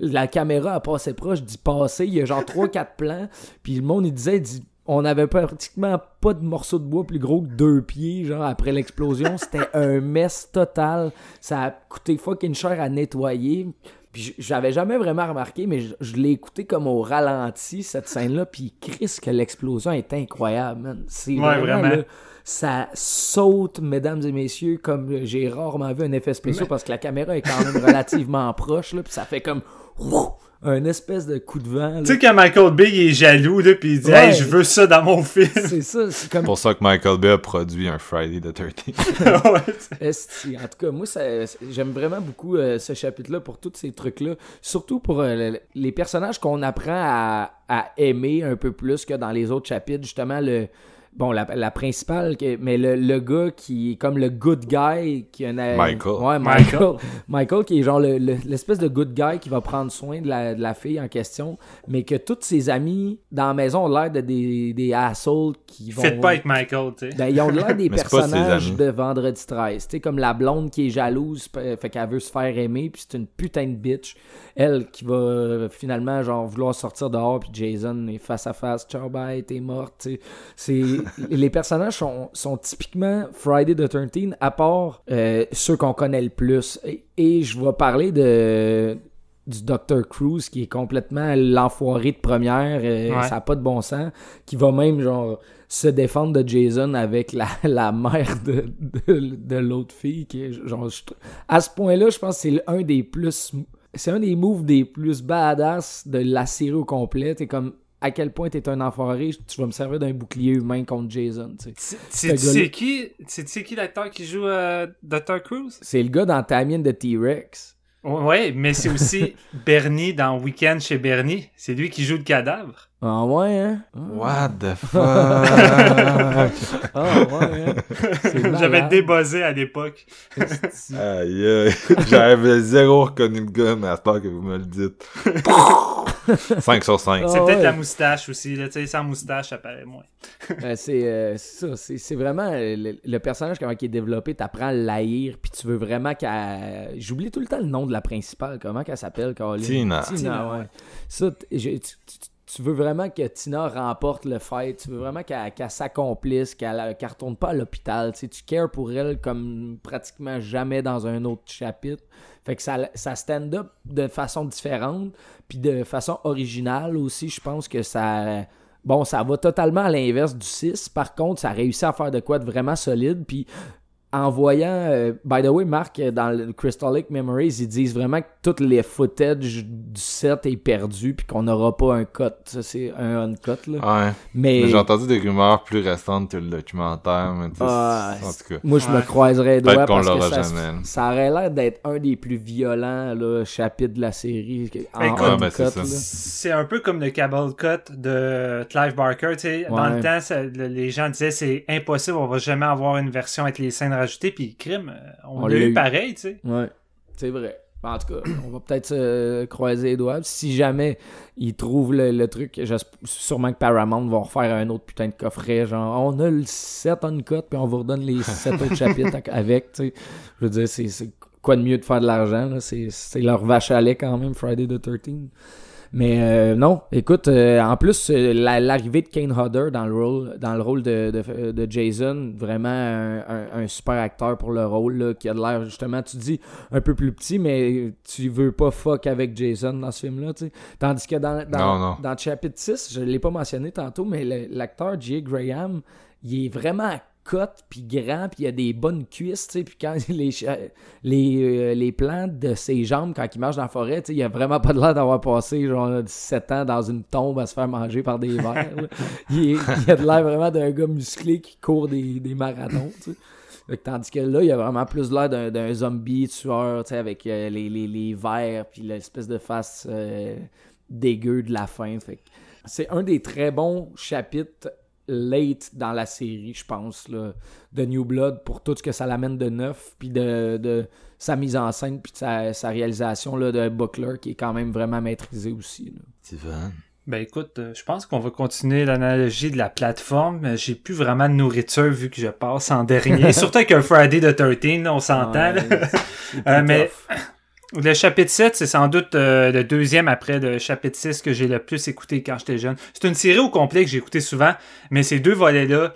Speaker 3: La caméra a passé proche d'y passer, il y a genre 3-4 plans, puis le monde, il disait, dit, on avait pratiquement pas de morceau de bois plus gros que deux pieds, genre, après l'explosion. C'était un mess total. Ça a coûté fucking cher à nettoyer. Puis j'avais jamais vraiment remarqué, mais je, je l'ai écouté comme au ralenti, cette scène-là. Puis Chris, que l'explosion est incroyable, man. C'est
Speaker 2: Ouais,
Speaker 3: vraiment,
Speaker 2: vraiment.
Speaker 3: là, ça saute, mesdames et messieurs, comme j'ai rarement vu un effet spécial parce que la caméra est quand même [LAUGHS] relativement proche, là. Puis ça fait comme ouf, un espèce de coup de vent.
Speaker 2: Tu sais, quand Michael Bay il est jaloux, là, pis il dit,
Speaker 3: Ouais.
Speaker 2: hey, je veux ça dans mon film.
Speaker 3: C'est ça, c'est comme
Speaker 1: C'est pour ça que Michael Bay a produit un Friday the 13th. [LAUGHS]
Speaker 2: Ouais,
Speaker 3: Esti. En tout cas, moi, ça- j'aime vraiment beaucoup euh, ce chapitre-là pour tous ces trucs-là. Surtout pour euh, le- les personnages qu'on apprend à, à aimer un peu plus que dans les autres chapitres. Justement, le. Bon, la, la principale, que- mais le, le gars qui est comme le good guy, qui a une-
Speaker 1: Michael.
Speaker 3: Ouais, Michael. [LAUGHS] Michael, qui est genre le- le- l'espèce de good guy qui va prendre soin de la, de la fille en question, mais que tous ses amis dans la maison ont l'air de des, des assholes qui vont.
Speaker 2: Faites pas avec Michael, tu sais.
Speaker 3: Ben, ils ont l'air [LAUGHS] des personnages de Vendredi 13. Tu sais, comme la blonde qui est jalouse, fait qu'elle veut se faire aimer, puis c'est une putain de bitch. Elle qui va euh, finalement, genre, vouloir sortir dehors, puis Jason est face à face. Ciao, bye, t'es morte. C'est [LAUGHS] les personnages sont, sont typiquement Friday the 13 à part euh, ceux qu'on connaît le plus. Et, et je vais parler de du Dr. Cruz qui est complètement l'enfoiré de première, euh,
Speaker 2: Ouais.
Speaker 3: ça a pas de bon sens, qui va même genre se défendre de Jason avec la, [LAUGHS] la mère de, de, de l'autre fille qui est genre je- à ce point-là, je pense que c'est un des plus c'est un des moves des plus badass de la série au complet, t'es comme à quel point t'es un enfoiré, tu vas me servir d'un bouclier humain contre Jason, tu sais.
Speaker 2: C'est- qui, qui l'acteur qui joue euh, Dr. Cruz?
Speaker 3: C'est le gars dans Tamien de T-Rex.
Speaker 2: Ouais, mais c'est aussi [LAUGHS] Bernie dans Weekend chez Bernie. C'est lui qui joue le cadavre.
Speaker 3: Ah ouais, hein?
Speaker 1: What the fuck? [LAUGHS]
Speaker 3: Ah ouais, hein? [LAUGHS]
Speaker 2: J'avais débuzzé à l'époque.
Speaker 1: Aïe, aïe. J'avais zéro reconnu le gars, mais à part que vous me le dites. 5 sur 5.
Speaker 3: Ah
Speaker 2: C'est peut-être
Speaker 3: ouais.
Speaker 2: la moustache aussi. Là, tu sais, sans moustache, ça paraît moins. [LAUGHS]
Speaker 3: Euh, c'est euh, c'est ça, c'est c'est vraiment euh, le, le personnage comment il est développé, t'apprends à l'haïr, puis tu veux vraiment qu'elle... J'oublie tout le temps le nom de la principale, comment qu'elle s'appelle, Caroline?
Speaker 1: Tina.
Speaker 3: Tina, ouais. Ça, tu, tu- tu veux vraiment que Tina remporte le fight, tu veux vraiment qu'elle s'accomplisse, qu'elle qu'elle retourne pas à l'hôpital, tu sais, tu cares pour elle comme pratiquement jamais dans un autre chapitre. Fait que ça, ça stand up de façon différente, puis de façon originale aussi, je pense que ça... Bon, ça va totalement à l'inverse du 6. Par contre, ça a réussi à faire de quoi de vraiment solide. Puis en voyant, euh, by the way, Marc, euh, dans le Crystal Lake Memories, ils disent vraiment que tout les footage du set est perdu puis qu'on n'aura pas un cut. Ça, c'est un uncut, là.
Speaker 1: Ouais.
Speaker 3: Mais
Speaker 1: Mais J'ai entendu des rumeurs plus récentes que le documentaire, mais tu sais,
Speaker 3: Ah,
Speaker 1: en tout cas.
Speaker 3: moi, je me
Speaker 2: Ouais.
Speaker 3: croiserais les doigts parce que ça,
Speaker 1: jamais.
Speaker 3: ça aurait l'air d'être un des plus violents là, chapitres de la série. En
Speaker 2: Écoute,
Speaker 1: Ouais,
Speaker 3: uncut,
Speaker 1: ben, c'est
Speaker 2: un peu comme le Cable Cut de Clive Barker. tu sais. Dans
Speaker 3: Ouais.
Speaker 2: le temps, ça- les gens disaient c'est impossible, on va jamais avoir une version avec les scènes rajoutées. Puis crime, euh, on,
Speaker 3: On
Speaker 2: l'a eu
Speaker 3: eu.
Speaker 2: pareil. tu sais.
Speaker 3: Ouais, c'est vrai. En tout cas, on va peut-être se croiser les doigts. Si jamais ils trouvent le, le truc, sûrement que Paramount va refaire un autre putain de coffret. Genre, on a le 7 uncut, puis on vous redonne les [LAUGHS] 7 autres chapitres avec. tu sais. Je veux dire, c'est quoi de mieux de faire de l'argent. c'est leur vache à lait quand même, Friday the 13 mais euh, non, écoute, euh, en plus, euh, la- l'arrivée de Kane Hodder dans le rôle, dans le rôle de, de, de Jason, vraiment un, un- un super acteur pour le rôle, là, qui a de l'air, justement, tu dis, un peu plus petit, mais tu veux pas fuck avec Jason dans ce film-là, tu sais. Tandis que dans, dans,
Speaker 1: Non, non.
Speaker 3: dans le chapitre 6, je l'ai pas mentionné tantôt, mais l'acteur J. Graham, il est vraiment cut puis grand puis il a des bonnes cuisses tu sais puis quand [LAUGHS] les les, euh, les plans de ses jambes quand il marche dans la forêt tu sais il a vraiment pas de l'air d'avoir passé genre 17 ans dans une tombe à se faire manger par des vers [LAUGHS] il, est- il a de l'air vraiment d'un gars musclé qui court des, des marathons tu sais tandis que là, il a vraiment plus l'air d'un, zombie tueur, tu sais, avec euh, les, les, les vers puis l'espèce de face euh, dégueu de la fin. Fait c'est un des très bons chapitres late dans la série, je pense, là, de New Blood pour tout ce que ça l'amène de neuf, puis de, de sa mise en scène, puis de sa, sa réalisation là, de Buckler, qui est quand même vraiment maîtrisée aussi. là.
Speaker 1: Steven.
Speaker 2: Ben écoute, euh, je pense qu'on va continuer l'analogie de la plateforme. Euh, J'ai plus vraiment de nourriture vu que je passe en [LAUGHS] dernier. Surtout avec un Friday the 13, là, on s'entend.
Speaker 3: Ouais,
Speaker 2: Euh, mais
Speaker 3: tough.
Speaker 2: Le chapitre 7, c'est sans doute euh, le deuxième après le chapitre 6 que j'ai le plus écouté quand j'étais jeune. C'est une série au complet que j'ai écouté souvent, mais ces deux volets-là,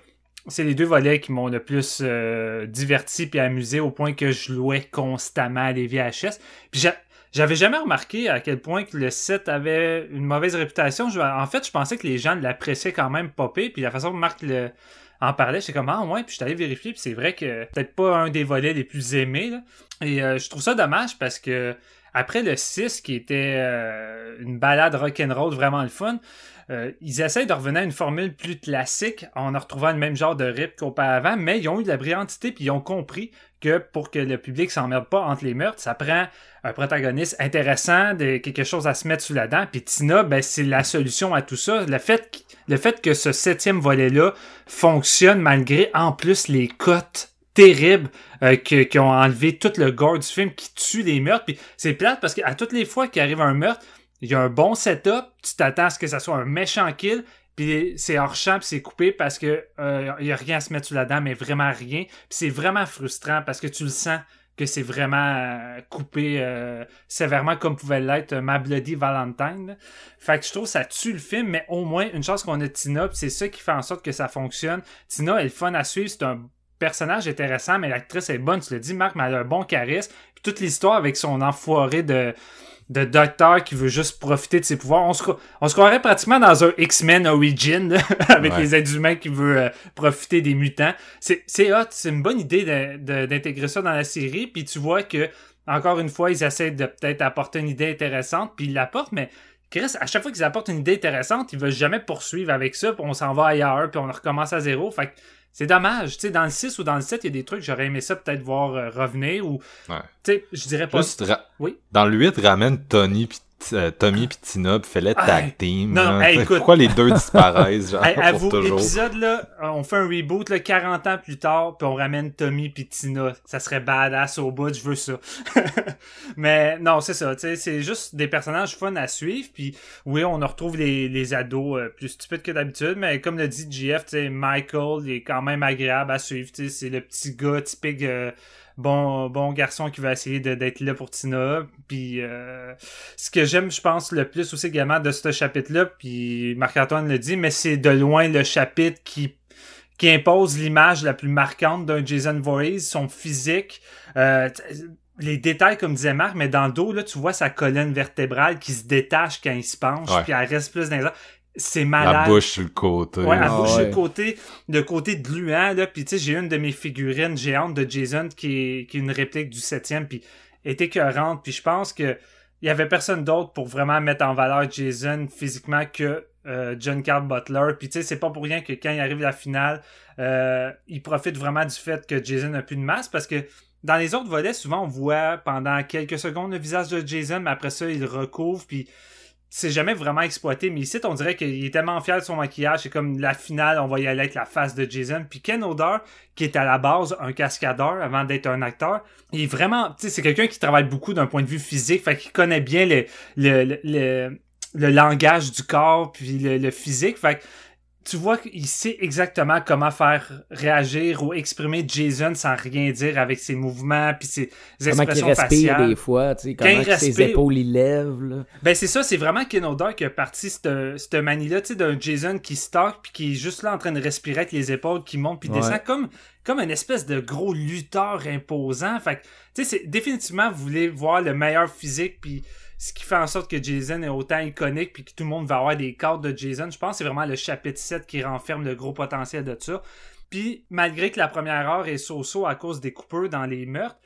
Speaker 2: c'est les deux volets qui m'ont le plus euh, diverti puis amusé au point que je louais constamment les VHS. Puis j'a- j'avais jamais remarqué à quel point que le 7 avait une mauvaise réputation. En fait, je pensais que les gens l'appréciaient quand même popé, puis la façon dont Marc le, en parlait, j'étais comme ah ouais, puis je suis allé vérifier, puis c'est vrai que peut-être pas un des volets les plus aimés. Et euh, je trouve ça dommage parce que après le 6, qui était euh, une balade rock'n'roll vraiment le fun, euh, ils essayent de revenir à une formule plus classique en en retrouvant le même genre de rip qu'auparavant, mais ils ont eu de la brillantité puis ils ont compris que pour que le public s'emmerde pas entre les meurtres, ça prend un protagoniste intéressant, de, quelque chose à se mettre sous la dent. Puis Tina, ben, c'est la solution à tout ça. Le fait, le fait que ce septième volet-là fonctionne malgré en plus les cotes terribles euh, que- qui ont enlevé tout le gore du film, qui tue les meurtres. Puis c'est plate parce qu'à toutes les fois qu'il arrive un meurtre, il y a un bon setup, tu t'attends à ce que ça soit un méchant kill, puis c'est hors champ, puis c'est coupé parce que euh, il y a rien à se mettre sous la dent, mais vraiment rien. Puis c'est vraiment frustrant parce que tu le sens que c'est vraiment euh, coupé euh, sévèrement comme pouvait l'être euh, Ma Bloody Valentine. Fait que je trouve ça tue le film, mais au moins, une chance qu'on a Tina, puis c'est ça qui fait en sorte que ça fonctionne. Tina elle est fun à suivre, c'est un personnage intéressant, mais l'actrice est bonne, tu l'as dit, Marc, mais elle a un bon charisme. Puis toute l'histoire avec son enfoiré de, de docteur qui veut juste profiter de ses pouvoirs. On se, on se croirait pratiquement dans un X-Men Origin, là, [LAUGHS] avec
Speaker 1: Ouais.
Speaker 2: les êtres humains qui veut euh, profiter des mutants. C'est c'est hot, c'est une bonne idée d'intégrer ça dans la série, puis tu vois que, encore une fois, ils essaient de peut-être apporter une idée intéressante, puis ils l'apportent, mais Chris, à chaque fois qu'ils apportent une idée intéressante, ils veulent jamais poursuivre avec ça, puis on s'en va ailleurs, puis on recommence à zéro. Fait que c'est dommage. Tu sais, dans le 6 ou dans le 7, il y a des trucs, j'aurais aimé ça peut-être voir euh, revenir, ou,
Speaker 1: Ouais.
Speaker 2: tu sais, je dirais pas...
Speaker 1: Juste
Speaker 2: Oui?
Speaker 1: Dans le 8, ramène Tony euh, Tommy pis Tina pis fais-les
Speaker 2: Ah,
Speaker 1: tag team.
Speaker 2: non, hey, écoute.
Speaker 1: Pourquoi les deux disparaissent, [LAUGHS] genre,
Speaker 2: Hey,
Speaker 1: pour toujours?
Speaker 2: épisode là, euh, on fait un reboot là, 40 ans plus tard, puis on ramène Tommy puis Tina. Ça serait badass au bout, je veux ça. [LAUGHS] Mais non, c'est ça, tu sais, c'est juste des personnages fun à suivre, puis oui, on retrouve les, les ados euh, plus stupides que d'habitude, mais comme le dit GF, tu sais, Michael, il est quand même agréable à suivre, tu sais, c'est le petit gars typique euh, bon bon garçon qui va essayer de- d'être là pour Tina, puis euh, ce que j'aime, je pense, le plus aussi également de ce chapitre-là, puis Marc-Antoine le dit, mais c'est de loin le chapitre qui qui impose l'image la plus marquante d'un Jason Voorhees, son physique, euh, les détails comme disait Marc, mais dans le dos, là, tu vois sa colonne vertébrale qui se détache quand il se penche, puis elle reste plus dans les airs. C'est malade.
Speaker 1: La bouche sur le côté.
Speaker 2: Ouais, elle
Speaker 3: Ah
Speaker 2: bouge
Speaker 3: ouais.
Speaker 2: le côté, le côté gluant, là. Puis, tu sais, j'ai une de mes figurines géantes de Jason qui est, qui est une réplique du septième, puis est écœurante. Puis, je pense que il y avait personne d'autre pour vraiment mettre en valeur Jason physiquement que euh, John Carl Butler. Puis, tu sais, c'est pas pour rien que quand il arrive à la finale, euh, il profite vraiment du fait que Jason n'a plus de masse parce que dans les autres volets, souvent, on voit pendant quelques secondes le visage de Jason, mais après ça, il recouvre, puis c'est jamais vraiment exploité, mais ici, on dirait qu'il est tellement fier de son maquillage, c'est comme la finale, on va y aller avec la face de Jason. Puis Ken Oder, qui est à la base un cascadeur avant d'être un acteur, il est vraiment, tu sais, c'est quelqu'un qui travaille beaucoup d'un point de vue physique, fait qu'il connaît bien le, le, le, le, le langage du corps, puis le, le physique, fait que tu vois qu'il sait exactement comment faire réagir ou exprimer Jason sans rien dire avec ses mouvements puis ses
Speaker 3: Comment
Speaker 2: expressions
Speaker 3: respire
Speaker 2: faciales.
Speaker 3: des fois, tu sais,
Speaker 2: Quand
Speaker 3: comment
Speaker 2: il
Speaker 3: ses épaules il lève, là.
Speaker 2: Ben c'est ça, c'est vraiment Ken Oder qui a parti cette, cette manie-là, tu sais, d'un Jason qui stalk puis qui est juste là en train de respirer avec les épaules, qui monte puis
Speaker 3: Ouais.
Speaker 2: descend comme comme une espèce de gros lutteur imposant. Fait que, tu sais, c'est définitivement vous voulez voir le meilleur physique puis ce qui fait en sorte que Jason est autant iconique puis que tout le monde va avoir des cartes de Jason. Je pense que c'est vraiment le chapitre 7 qui renferme le gros potentiel de ça. Puis malgré que la première heure est so-so à cause des coupeurs dans les meurtres,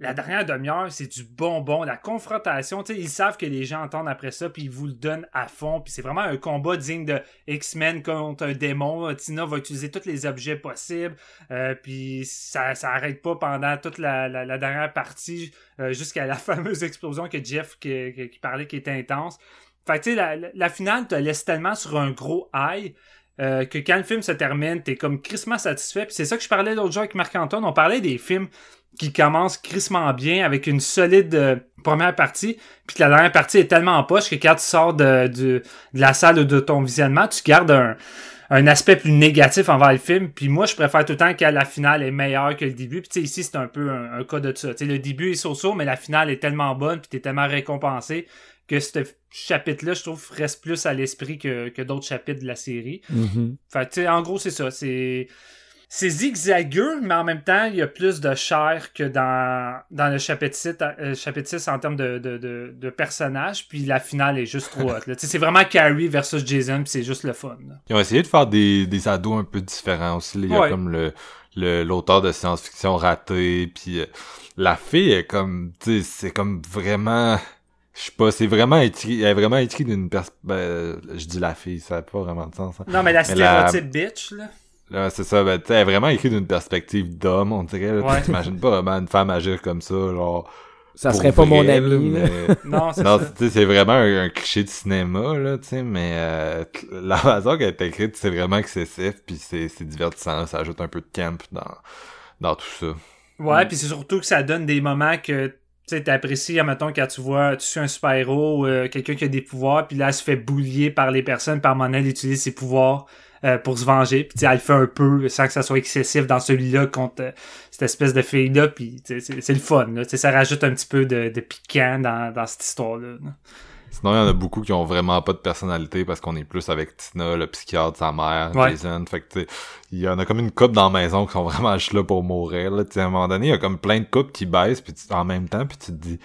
Speaker 2: la dernière demi-heure, c'est du bonbon. La confrontation, ils savent que les gens entendent après ça, puis ils vous le donnent à fond. Puis c'est vraiment un combat digne de X-Men contre un démon. Tina va utiliser tous les objets possibles. Euh, puis ça, ça arrête pas pendant toute la, la, la dernière partie, euh, jusqu'à la [LAUGHS] fameuse explosion que Jeff qui, qui- qui parlait qui était intense. Fait que tu sais, la, la, la finale te laisse tellement sur un gros high. euh, que quand le film se termine, t'es comme crissement satisfait. Puis c'est ça que je parlais l'autre jour avec Marc-Antoine. On parlait des films qui commence crissement bien avec une solide euh, première partie, puis que la dernière partie est tellement en poche que quand tu sors de, de, de la salle ou de ton visionnement, tu gardes un, un aspect plus négatif envers le film. Puis moi, je préfère tout le temps que la finale est meilleure que le début. Puis tu sais, ici, c'est un peu un, un cas de ça. Tu sais, le début est so-so, mais la finale est tellement bonne, puis t'es tellement récompensé que ce chapitre-là, je trouve, reste plus à l'esprit que, que d'autres chapitres de la série. Fait que, tu sais, en gros, c'est ça. C'est. C'est zigzagueux, mais en même temps, il y a plus de chair que dans, dans le chapitre 6, euh, chapitre 6 en termes de, de, de, de personnages. Puis la finale est juste trop sais, C'est vraiment Carrie versus Jason, puis c'est juste le fun. là.
Speaker 1: Ils ont essayé de faire des, des ados un peu différents aussi. Il y a
Speaker 2: Ouais.
Speaker 1: comme le l'auteur de science-fiction raté, puis euh, la fille est comme, tu sais, c'est comme vraiment, je sais pas, c'est vraiment écrit, elle est vraiment écrit d'une pers... ben, je dis la fille, ça n'a pas vraiment de sens. hein.
Speaker 2: Non, mais la
Speaker 1: Mais la-
Speaker 2: stéréotype bitch, là.
Speaker 1: Là, c'est ça, ben, tu sais, elle est vraiment écrit d'une perspective d'homme, on dirait. là.
Speaker 2: Ouais. [LAUGHS]
Speaker 1: T'imagines pas vraiment une femme agir comme ça, genre.
Speaker 3: Ça serait pas mon ami,
Speaker 1: là,
Speaker 3: là.
Speaker 1: mais- [LAUGHS]
Speaker 2: Non, c'est
Speaker 1: Non,
Speaker 2: ça.
Speaker 1: tu sais, c'est vraiment un, un cliché de cinéma, là, tu sais, mais euh, la [LAUGHS] façon qu'elle est écrite, c'est vraiment excessif, puis c'est c'est divertissant, ça ajoute un peu de camp dans, dans tout ça.
Speaker 2: Ouais, puis c'est surtout que ça donne des moments que Tu sais, t'apprécies, admettons, quand tu vois, tu suis un super-héros, euh, quelqu'un qui a des pouvoirs, puis là, elle se fait boulier par les personnes, par moment elle utilise ses pouvoirs euh, pour se venger, puis tu sais, elle le fait un peu, sans que ça soit excessif dans celui-là contre euh, cette espèce de fille-là, puis c'est c'est le fun, là. Tu sais, ça rajoute un petit peu de, de piquant dans, dans cette histoire-là. là.
Speaker 1: Sinon, il y en a beaucoup qui ont vraiment pas de personnalité parce qu'on est plus avec Tina, le psychiatre, sa mère,
Speaker 2: Ouais.
Speaker 1: Jason. Fait que, tu sais, il y en a comme une couple dans la maison qui sont vraiment juste là pour mourir, là. Tu sais, à un moment donné, il y a comme plein de couples qui baissent puis tu- en même temps, puis tu te dis,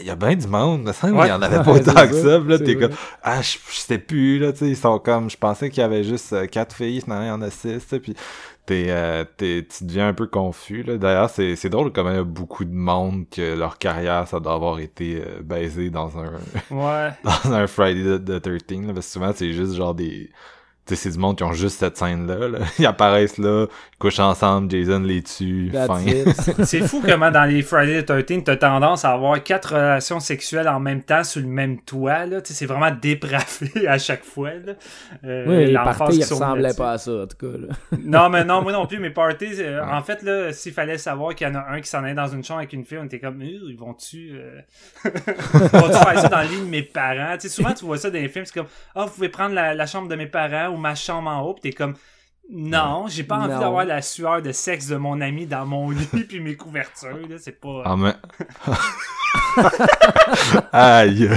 Speaker 1: il y a bien du monde, me semble,
Speaker 2: Ouais.
Speaker 1: il y en avait pas [LAUGHS] autant que
Speaker 3: ça,
Speaker 1: là, t'es comme, ah, je, je sais plus, là, tu sais, ils sont comme, je pensais qu'il y avait juste euh, quatre filles, finalement, il y en a six, tu puis t'es, euh, t'es, tu deviens un peu confus, là. D'ailleurs, c'est, c'est drôle comment il y a beaucoup de monde que leur carrière, ça doit avoir été euh, baisé dans un, [LAUGHS]
Speaker 2: Ouais.
Speaker 1: dans un Friday the, the 13 là, parce que souvent c'est juste genre des tu sais c'est du monde qui ont juste cette scène là, [LAUGHS] ils apparaissent là couchent ensemble Jason les tue
Speaker 3: That's
Speaker 1: fin
Speaker 3: it. [LAUGHS]
Speaker 2: C'est fou comment dans les Friday the 13 t'as tendance à avoir quatre relations sexuelles en même temps sur le même toit. Là. C'est vraiment dépravé [LAUGHS] à chaque fois. Là. Euh,
Speaker 3: Oui, les parties, ils ressemblaient pas à ça, en tout cas. Là. [LAUGHS]
Speaker 2: Non, mais non, moi non plus, mes parties, euh, en fait, là, s'il fallait savoir qu'il y en a un qui s'en est dans une chambre avec une fille, on était comme, Euh, ils vont-tu, euh... vont-tu faire ça dans le lit de mes parents? Tu sais, souvent, tu vois ça dans les films, c'est comme, ah, vous pouvez prendre la, la chambre de mes parents ou ma chambre en haut, pis t'es comme, non, j'ai pas envie
Speaker 3: Non.
Speaker 2: d'avoir la sueur de sexe de mon ami dans mon lit [LAUGHS] puis mes couvertures, là, c'est pas...
Speaker 1: en même [LAUGHS] aïe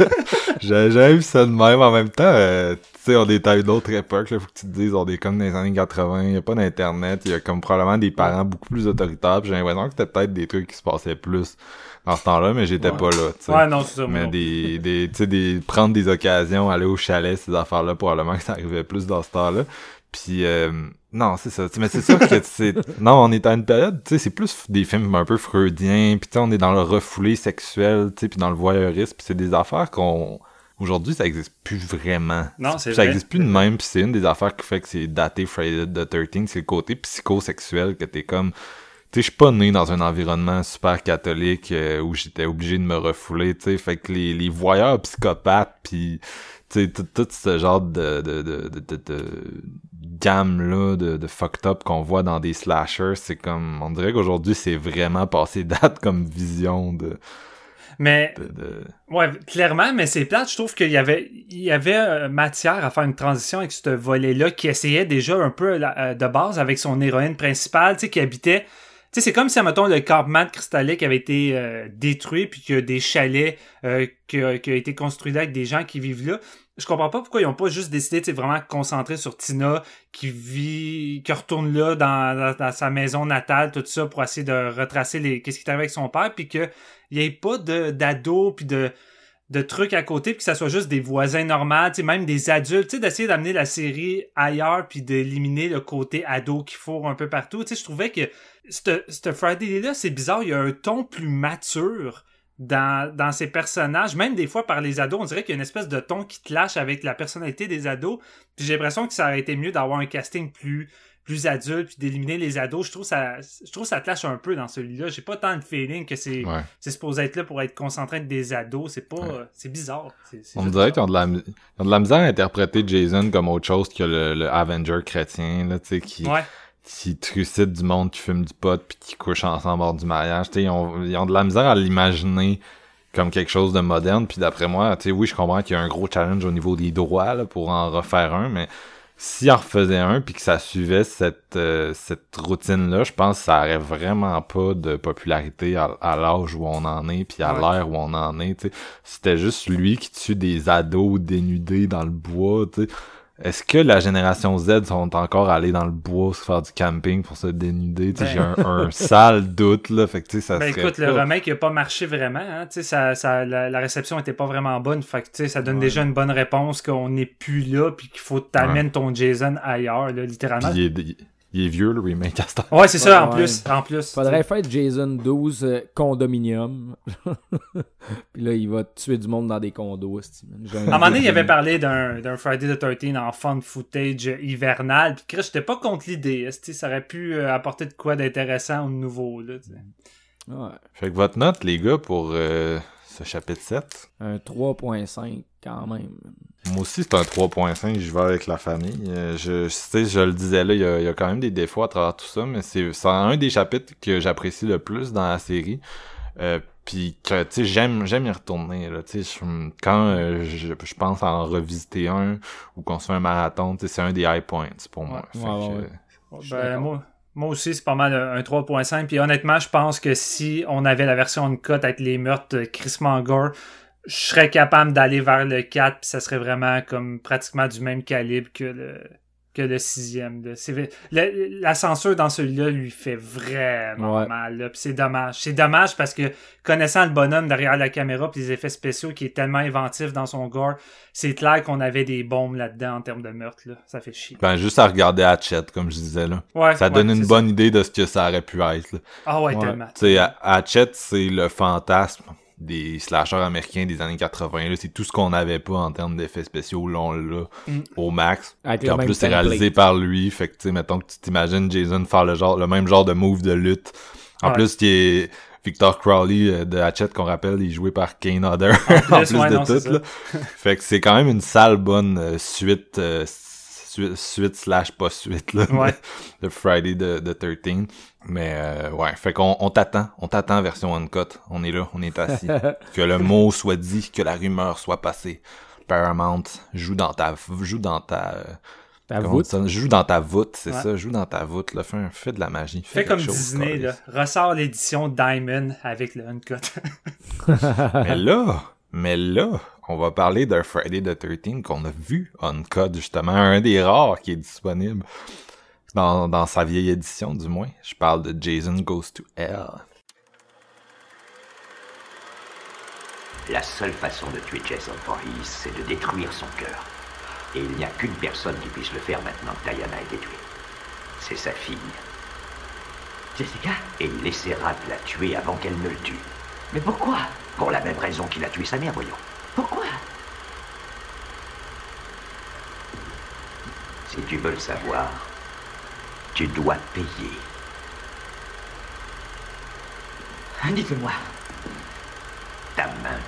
Speaker 1: [LAUGHS] j'ai jamais vu ça de même en même temps euh, tu sais on est à une autre époque là faut que tu te dises on est comme dans les années 80 il y a pas d'internet il y a comme probablement des parents beaucoup plus autoritaires j'ai l'impression que c'était peut-être des trucs qui se passaient plus dans ce temps-là mais j'étais
Speaker 3: Ouais.
Speaker 1: pas là tu sais
Speaker 2: Ouais, non, c'est ça,
Speaker 1: Mais
Speaker 2: non
Speaker 1: des, des, tu sais, des, prendre des occasions, aller au chalet, ces affaires-là, probablement que ça arrivait plus dans ce temps-là. Puis, euh, non, c'est ça. Tu sais, Mais c'est sûr que c'est, [LAUGHS] non, on est à une période, tu sais, c'est plus des films un peu freudiens, puis tu sais, on est dans le refoulé sexuel, tu sais, puis dans le voyeurisme, puis c'est des affaires qu'on, aujourd'hui, ça existe plus vraiment.
Speaker 2: Non, c'est
Speaker 1: Ça
Speaker 2: vrai.
Speaker 1: existe plus de même, puis c'est une des affaires qui fait que c'est daté Friday the 13 c'est le côté psychosexuel que t'es comme, tu sais, je suis pas né dans un environnement super catholique euh, où j'étais obligé de me refouler, tu sais, fait que les, les voyeurs psychopathes, puis tu sais, tout, tout ce genre de, de, de, de, de, de gamme-là de, de fucked up qu'on voit dans des slashers, c'est comme, on dirait qu'aujourd'hui, c'est vraiment passé [LAUGHS] date comme vision de...
Speaker 2: Mais,
Speaker 1: de, de...
Speaker 2: ouais, clairement, mais c'est plate, je trouve qu'il y avait, il y avait euh, matière à faire une transition avec ce volet-là qui essayait déjà un peu la- euh, de base avec son héroïne principale, tu sais, qui habitait tu sais, c'est comme si, mettons, le campement de Cristallic avait été euh, détruit, puis qu'il y a des chalets euh, qui, qui a été construit là avec des gens qui vivent là. Je comprends pas pourquoi ils ont pas juste décidé de vraiment concentrer sur Tina, qui vit, qui retourne là dans, sa maison natale, tout ça, pour essayer de retracer les qu'est-ce qui est avec son père, puis qu'il y ait pas de d'ados, puis de de trucs à côté, puis que ça soit juste des voisins normaux, même des adultes, tu sais, d'essayer d'amener la série ailleurs, puis d'éliminer le côté ado qui fourre un peu partout. Tu sais, je trouvais que ce Friday-là, c'est bizarre, il y a un ton plus mature dans, dans ces personnages, même des fois par les ados, on dirait qu'il y a une espèce de ton qui clash avec la personnalité des ados, puis j'ai l'impression que ça aurait été mieux d'avoir un casting plus plus adulte puis d'éliminer les ados. Je trouve ça je trouve ça clash un peu dans celui-là. J'ai pas tant de feeling que c'est
Speaker 1: Ouais.
Speaker 2: c'est supposé être là pour être concentré avec des ados. C'est pas
Speaker 1: Ouais.
Speaker 2: c'est bizarre. C'est- c'est
Speaker 1: On dirait qu'ils ont de la, ils ont de la misère à interpréter Jason comme autre chose que le, le Avenger chrétien, là, tu sais, qui,
Speaker 2: ouais
Speaker 1: qui trucide du monde, qui fume du pot, puis qui couche ensemble hors du mariage. Ils ont, ils ont de la misère à l'imaginer comme quelque chose de moderne. Puis d'après moi, tu sais, oui, je comprends qu'il y a un gros challenge au niveau des droits là, pour en refaire un, mais s'il en refaisait un puis que ça suivait cette euh, cette routine là, je pense que ça aurait vraiment pas de popularité à, à l'âge où on en est puis à
Speaker 2: Ouais.
Speaker 1: l'ère où on en est. C'était juste lui qui tue des ados dénudés dans le bois. tu sais. Est-ce que la génération Z sont encore allés dans le bois se faire du camping pour se dénuder? J'ai un, un [LAUGHS] sale doute, là. Fait que, ça
Speaker 2: Ben
Speaker 1: serait
Speaker 2: écoute, le remake il a pas marché vraiment, hein. Ça, ça, la, la réception était pas vraiment bonne. Fait que ça donne déjà une bonne réponse qu'on n'est plus là puis qu'il faut que t'amènes ton Jason ailleurs, là, littéralement.
Speaker 1: Puis il est, il est vieux, le remake, à ce temps.
Speaker 2: Ouais, c'est ça, en
Speaker 3: Ouais.
Speaker 2: plus. En plus.
Speaker 3: Faudrait faire Jason 12 euh, condominium. [LAUGHS] Puis là, il va tuer du monde dans des condos.
Speaker 2: À un moment donné, il avait parlé d'un d'un Friday the 13 en fun footage hivernal. Puis Chris, j'étais pas contre l'idée. Ça aurait pu euh, apporter de quoi d'intéressant ou de nouveau. Là.
Speaker 3: Ouais,
Speaker 1: Fait que votre note, les gars, pour euh, ce chapitre 7,
Speaker 3: un 3.5 quand même.
Speaker 1: Moi aussi, c'est un 3.5, je vais avec la famille. Euh, je, je sais, je le disais là, il y, a, il y a quand même des défauts à travers tout ça, mais c'est un des chapitres que j'apprécie le plus dans la série. Euh, puis que, tu sais, j'aime, j'aime y retourner, là, tu sais, quand euh, je, je pense en revisiter un ou qu'on se fait un marathon, tu sais, c'est un des high points pour moi.
Speaker 3: Ouais,
Speaker 1: Fait
Speaker 3: ouais,
Speaker 1: que,
Speaker 3: ouais. Je suis
Speaker 2: Ben, moi, moi aussi, c'est pas mal un un 3.5. Puis honnêtement, je pense que si on avait la version uncut avec les meurtres de Chris Mangor, je serais capable d'aller vers le 4, puis ça serait vraiment comme pratiquement du même calibre que le que le sixième. là. C'est vrai- le- la censure dans celui-là lui fait vraiment
Speaker 3: Ouais.
Speaker 2: mal. c'est dommage. C'est dommage parce que connaissant le bonhomme derrière la caméra puis les effets spéciaux qui est tellement inventif dans son gore, c'est clair qu'on avait des bombes là-dedans en termes de meurtre. Là. Ça fait chier.
Speaker 1: Ben, juste à regarder Hatchet, comme je disais, là.
Speaker 2: Ouais,
Speaker 1: Ça
Speaker 2: ouais,
Speaker 1: donne une bonne idée de ce que ça aurait pu être, là.
Speaker 2: Ah ouais,
Speaker 3: Ouais.
Speaker 2: tellement.
Speaker 1: Tu sais, Hatchet, c'est le fantasme des slashers américains des années 80. là. C'est tout ce qu'on n'avait pas en termes d'effets spéciaux. Là, on l'a
Speaker 2: Mm.
Speaker 1: au max.
Speaker 3: Avec
Speaker 1: Puis
Speaker 3: le
Speaker 1: en plus, c'est réalisé par lui. Fait que, tu sais, mettons que tu t'imagines Jason faire le genre, le même genre de move de lutte. En
Speaker 2: Ouais.
Speaker 1: plus, qui est Victor Crowley euh, de Hatchet, qu'on rappelle, il est joué par Kane Hodder. [LAUGHS] en
Speaker 2: plus,
Speaker 1: plus
Speaker 2: ouais,
Speaker 1: de
Speaker 2: non,
Speaker 1: tout, là. fait que c'est quand même une sale bonne euh, suite, euh, suite, suite slash pas suite, là.
Speaker 2: Ouais.
Speaker 1: de Friday de, de 13. Mais euh, ouais, fait qu'on on t'attend, on t'attend version uncut. On est là, on est assis. [LAUGHS] que le mot soit dit, que la rumeur soit passée. Paramount joue dans ta joue dans ta euh,
Speaker 3: Ta voûte.
Speaker 1: ça? joue dans ta voûte, c'est
Speaker 2: Ouais.
Speaker 1: ça, joue dans ta voûte, là, fais, un- fais de la magie.
Speaker 2: Fais comme
Speaker 1: chose,
Speaker 2: Disney, là. Ressort l'édition Diamond avec le uncut. [LAUGHS]
Speaker 1: Mais là, mais là, on va parler d'un Friday the 13 qu'on a vu uncut, justement, un des rares qui est disponible dans, dans sa vieille édition, du moins. Je parle de Jason Goes to Hell.
Speaker 7: La seule façon de tuer Jason Voorhees, c'est de détruire son cœur. Et il n'y a qu'une personne qui puisse le faire maintenant que Diana a été tuée. C'est sa fille. Jessica? Et il essaiera de la tuer avant qu'elle ne le tue. Mais pourquoi? Pour la même raison qu'il a tué sa mère, voyons. Pourquoi Si tu veux le savoir, tu dois payer. Dites-moi. Ta main.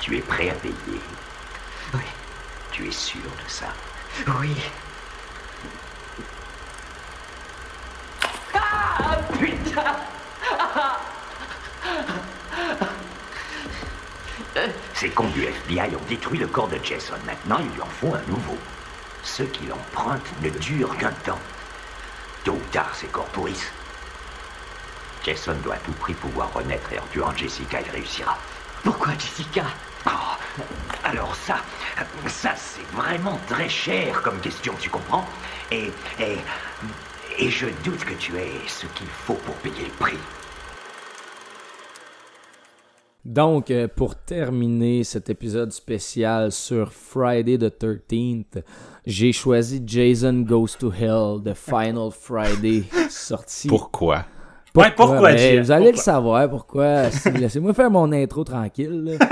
Speaker 7: Tu es prêt à payer Oui. Tu es sûr de ça Oui. Ah, putain Ces cons du FBI ont détruit le corps de Jason. Maintenant, ils lui en font un nouveau. Ceux qui l'empruntent ne durent qu'un temps. Tôt ou tard, ces corps pourrissent. Jason doit à tout prix pouvoir renaître et en tuant Jessica, il réussira. Pourquoi Jessica? Oh, Alors ça, ça c'est vraiment très cher comme question, tu comprends? Et, et, et je doute que tu aies ce qu'il faut pour payer le prix.
Speaker 3: Donc, euh, pour terminer cet épisode spécial sur Friday the 13th, j'ai choisi Jason Goes to Hell, The Final Friday, [LAUGHS] sorti.
Speaker 1: Pourquoi?
Speaker 2: Ouais, pourquoi,
Speaker 3: Ben,
Speaker 2: Jeff?
Speaker 3: Vous allez le
Speaker 2: Pourquoi?
Speaker 3: savoir pourquoi? Laissez-moi faire mon intro tranquille. [LAUGHS]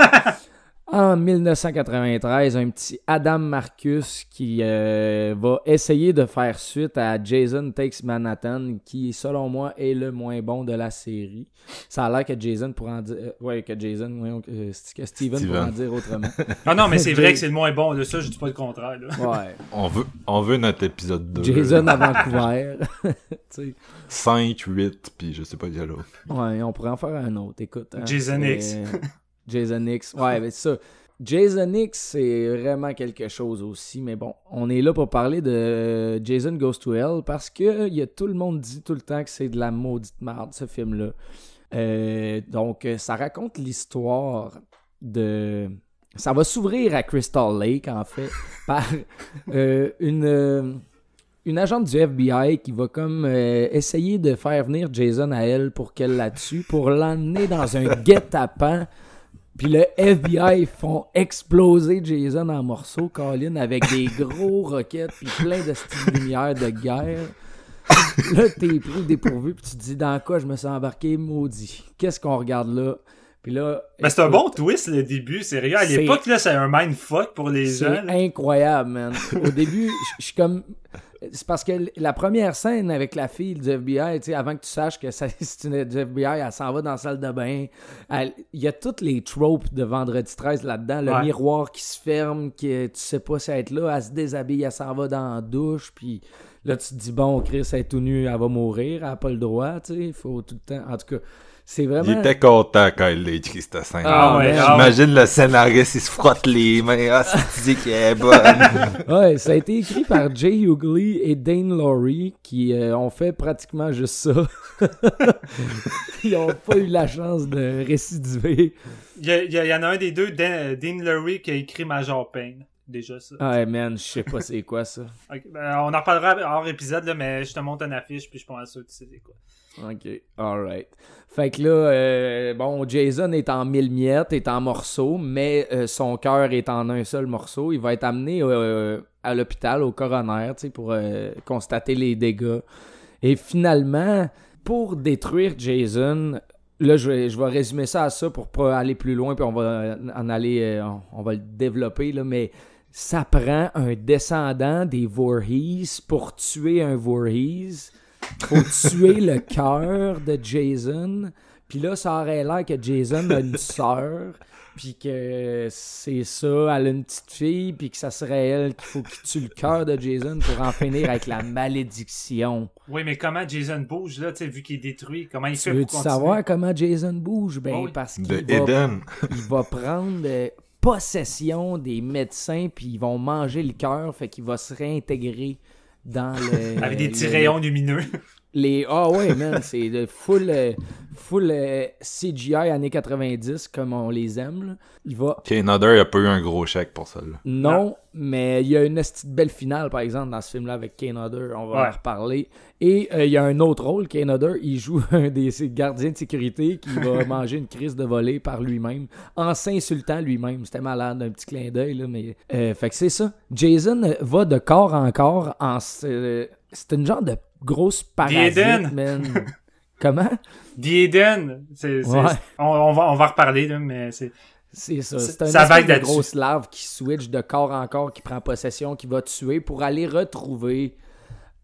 Speaker 3: En 1993, un petit Adam Marcus qui euh, va essayer de faire suite à Jason Takes Manhattan, qui, selon moi, est le moins bon de la série. Ça a l'air que Jason pourra en dire... euh, ouais, que Jason... voyons, que, euh, que Steven,
Speaker 1: Steven.
Speaker 3: pourra en dire autrement. [LAUGHS]
Speaker 2: Ah non, mais c'est vrai que c'est le moins bon de ça, je dis pas le contraire. Là.
Speaker 3: Ouais.
Speaker 1: On veut, on veut notre épisode 2.
Speaker 3: Jason à Vancouver. [LAUGHS] Tu sais.
Speaker 1: 5, 8, puis je sais pas, il y a l'autre.
Speaker 3: Ouais, on pourrait en faire un autre. Écoute. hein,
Speaker 2: Jason X. [LAUGHS]
Speaker 3: Jason X. Ouais, mais ça. Jason X, c'est vraiment quelque chose aussi. Mais bon, on est là pour parler de Jason Goes to Hell parce que tout le monde dit tout le temps que c'est de la maudite merde, ce film-là. Euh, donc, euh, ça raconte l'histoire de. Ça va s'ouvrir à Crystal Lake, en fait, [LAUGHS] par euh, une. euh, une agente du FBI qui va comme euh, essayer de faire venir Jason à elle pour qu'elle la tue, pour l'emmener dans un guet-apens. Puis le FBI font exploser Jason en morceaux, Colin, avec des [LAUGHS] gros roquettes puis plein de styles de lumière de guerre. Là, t'es pris dépourvu puis tu te dis dans quoi je me suis embarqué, maudit. Qu'est-ce qu'on regarde là? Puis là...
Speaker 2: Mais c'est un bon twist, le début, sérieux. À l'époque, là, c'est un mindfuck pour les gens.
Speaker 3: c'est incroyable, man. Au début, je suis comme. C'est parce que la première scène avec la fille du FBI, avant que tu saches que c'est [LAUGHS] une du FBI, elle s'en va dans la salle de bain. Il y a toutes les tropes de Vendredi 13 là-dedans. Le
Speaker 2: Ouais.
Speaker 3: miroir qui se ferme, que tu sais pas si elle est là, elle se déshabille, elle s'en va dans la douche, puis là, tu te dis, bon, Chris, elle est tout nue, elle va mourir, elle a pas le droit, tu sais, il faut tout le temps... En tout cas, c'est vraiment...
Speaker 1: Il était content quand il a écrit cette scène.
Speaker 3: Ah
Speaker 2: ouais,
Speaker 3: man.
Speaker 2: ah ouais.
Speaker 1: J'imagine le scénariste, il se frotte les mains. Ah, c'est dit qu'elle est bonne. [LAUGHS]
Speaker 3: Ouais, ça a été écrit par Jay Hughley et Dane Laurie qui euh, ont fait pratiquement juste ça. [LAUGHS] Ils ont pas eu la chance de récidiver.
Speaker 2: Il y, a- il y a- il y en a un des deux, Dan- Dean Lurie, qui a écrit Major Payne. Déjà ça.
Speaker 3: Ouais, man, je sais pas c'est quoi ça.
Speaker 2: Ben, on en reparlera hors épisode, là, mais je te montre une affiche, puis je pense sûr que tu sais c'est quoi.
Speaker 3: Ok, alright. Fait que là, euh, bon, Jason est en mille miettes, est en morceaux, mais euh, son cœur est en un seul morceau. Il va être amené euh, à l'hôpital, au coroner, tu sais, pour constater les dégâts. Et finalement, pour détruire Jason, là, je vais, je vais résumer ça à ça pour pas aller plus loin, puis on va en aller, on, on va le développer, là, mais ça prend un descendant des Voorhees pour tuer un Voorhees faut tuer le cœur de Jason. Puis là, ça aurait l'air que Jason a une sœur, puis que c'est ça, elle a une petite fille, puis que ça serait elle qu'il faut qu'il tue le cœur de Jason pour en finir avec la malédiction.
Speaker 2: Oui, mais comment Jason bouge, là, tu sais, vu qu'il est détruit, comment il
Speaker 3: Tu
Speaker 2: fait
Speaker 3: veux
Speaker 2: pour continuer?
Speaker 3: savoir comment Jason bouge? Ben,
Speaker 2: Oh oui.
Speaker 3: parce qu'il va, il va prendre euh, possession des médecins, puis ils vont manger le cœur, fait qu'il va se réintégrer dans le...
Speaker 2: Avec des petits rayons lumineux.
Speaker 3: Les ah ouais man, c'est de full euh, full euh, CGI années 90 comme on les aime. là. Il va
Speaker 1: Ok, Nodder, il a pas eu un gros chèque pour ça. Là.
Speaker 3: non, mais il y a une petite belle finale par exemple dans ce film là avec Kane Hodder, on va
Speaker 2: Ouais.
Speaker 3: en reparler. Et euh, il y a un autre rôle Kane Hodder, il joue [LAUGHS] un des gardiens de sécurité qui va [LAUGHS] manger une crise de volée par lui-même en s'insultant lui-même. C'était malade, un petit clin d'œil là mais euh, fait que c'est ça. Jason va de corps en corps en euh, c'est une genre de grosse parasite
Speaker 2: Eden.
Speaker 3: man. [LAUGHS] Comment?
Speaker 2: The Eden, c'est, c'est-
Speaker 3: Ouais.
Speaker 2: on, on va, on va reparler, là, mais c'est...
Speaker 3: C'est ça.
Speaker 2: C'est-
Speaker 3: un
Speaker 2: ça va
Speaker 3: espèce
Speaker 2: être
Speaker 3: de grosse larve qui switch de corps en corps, qui prend possession, qui va tuer pour aller retrouver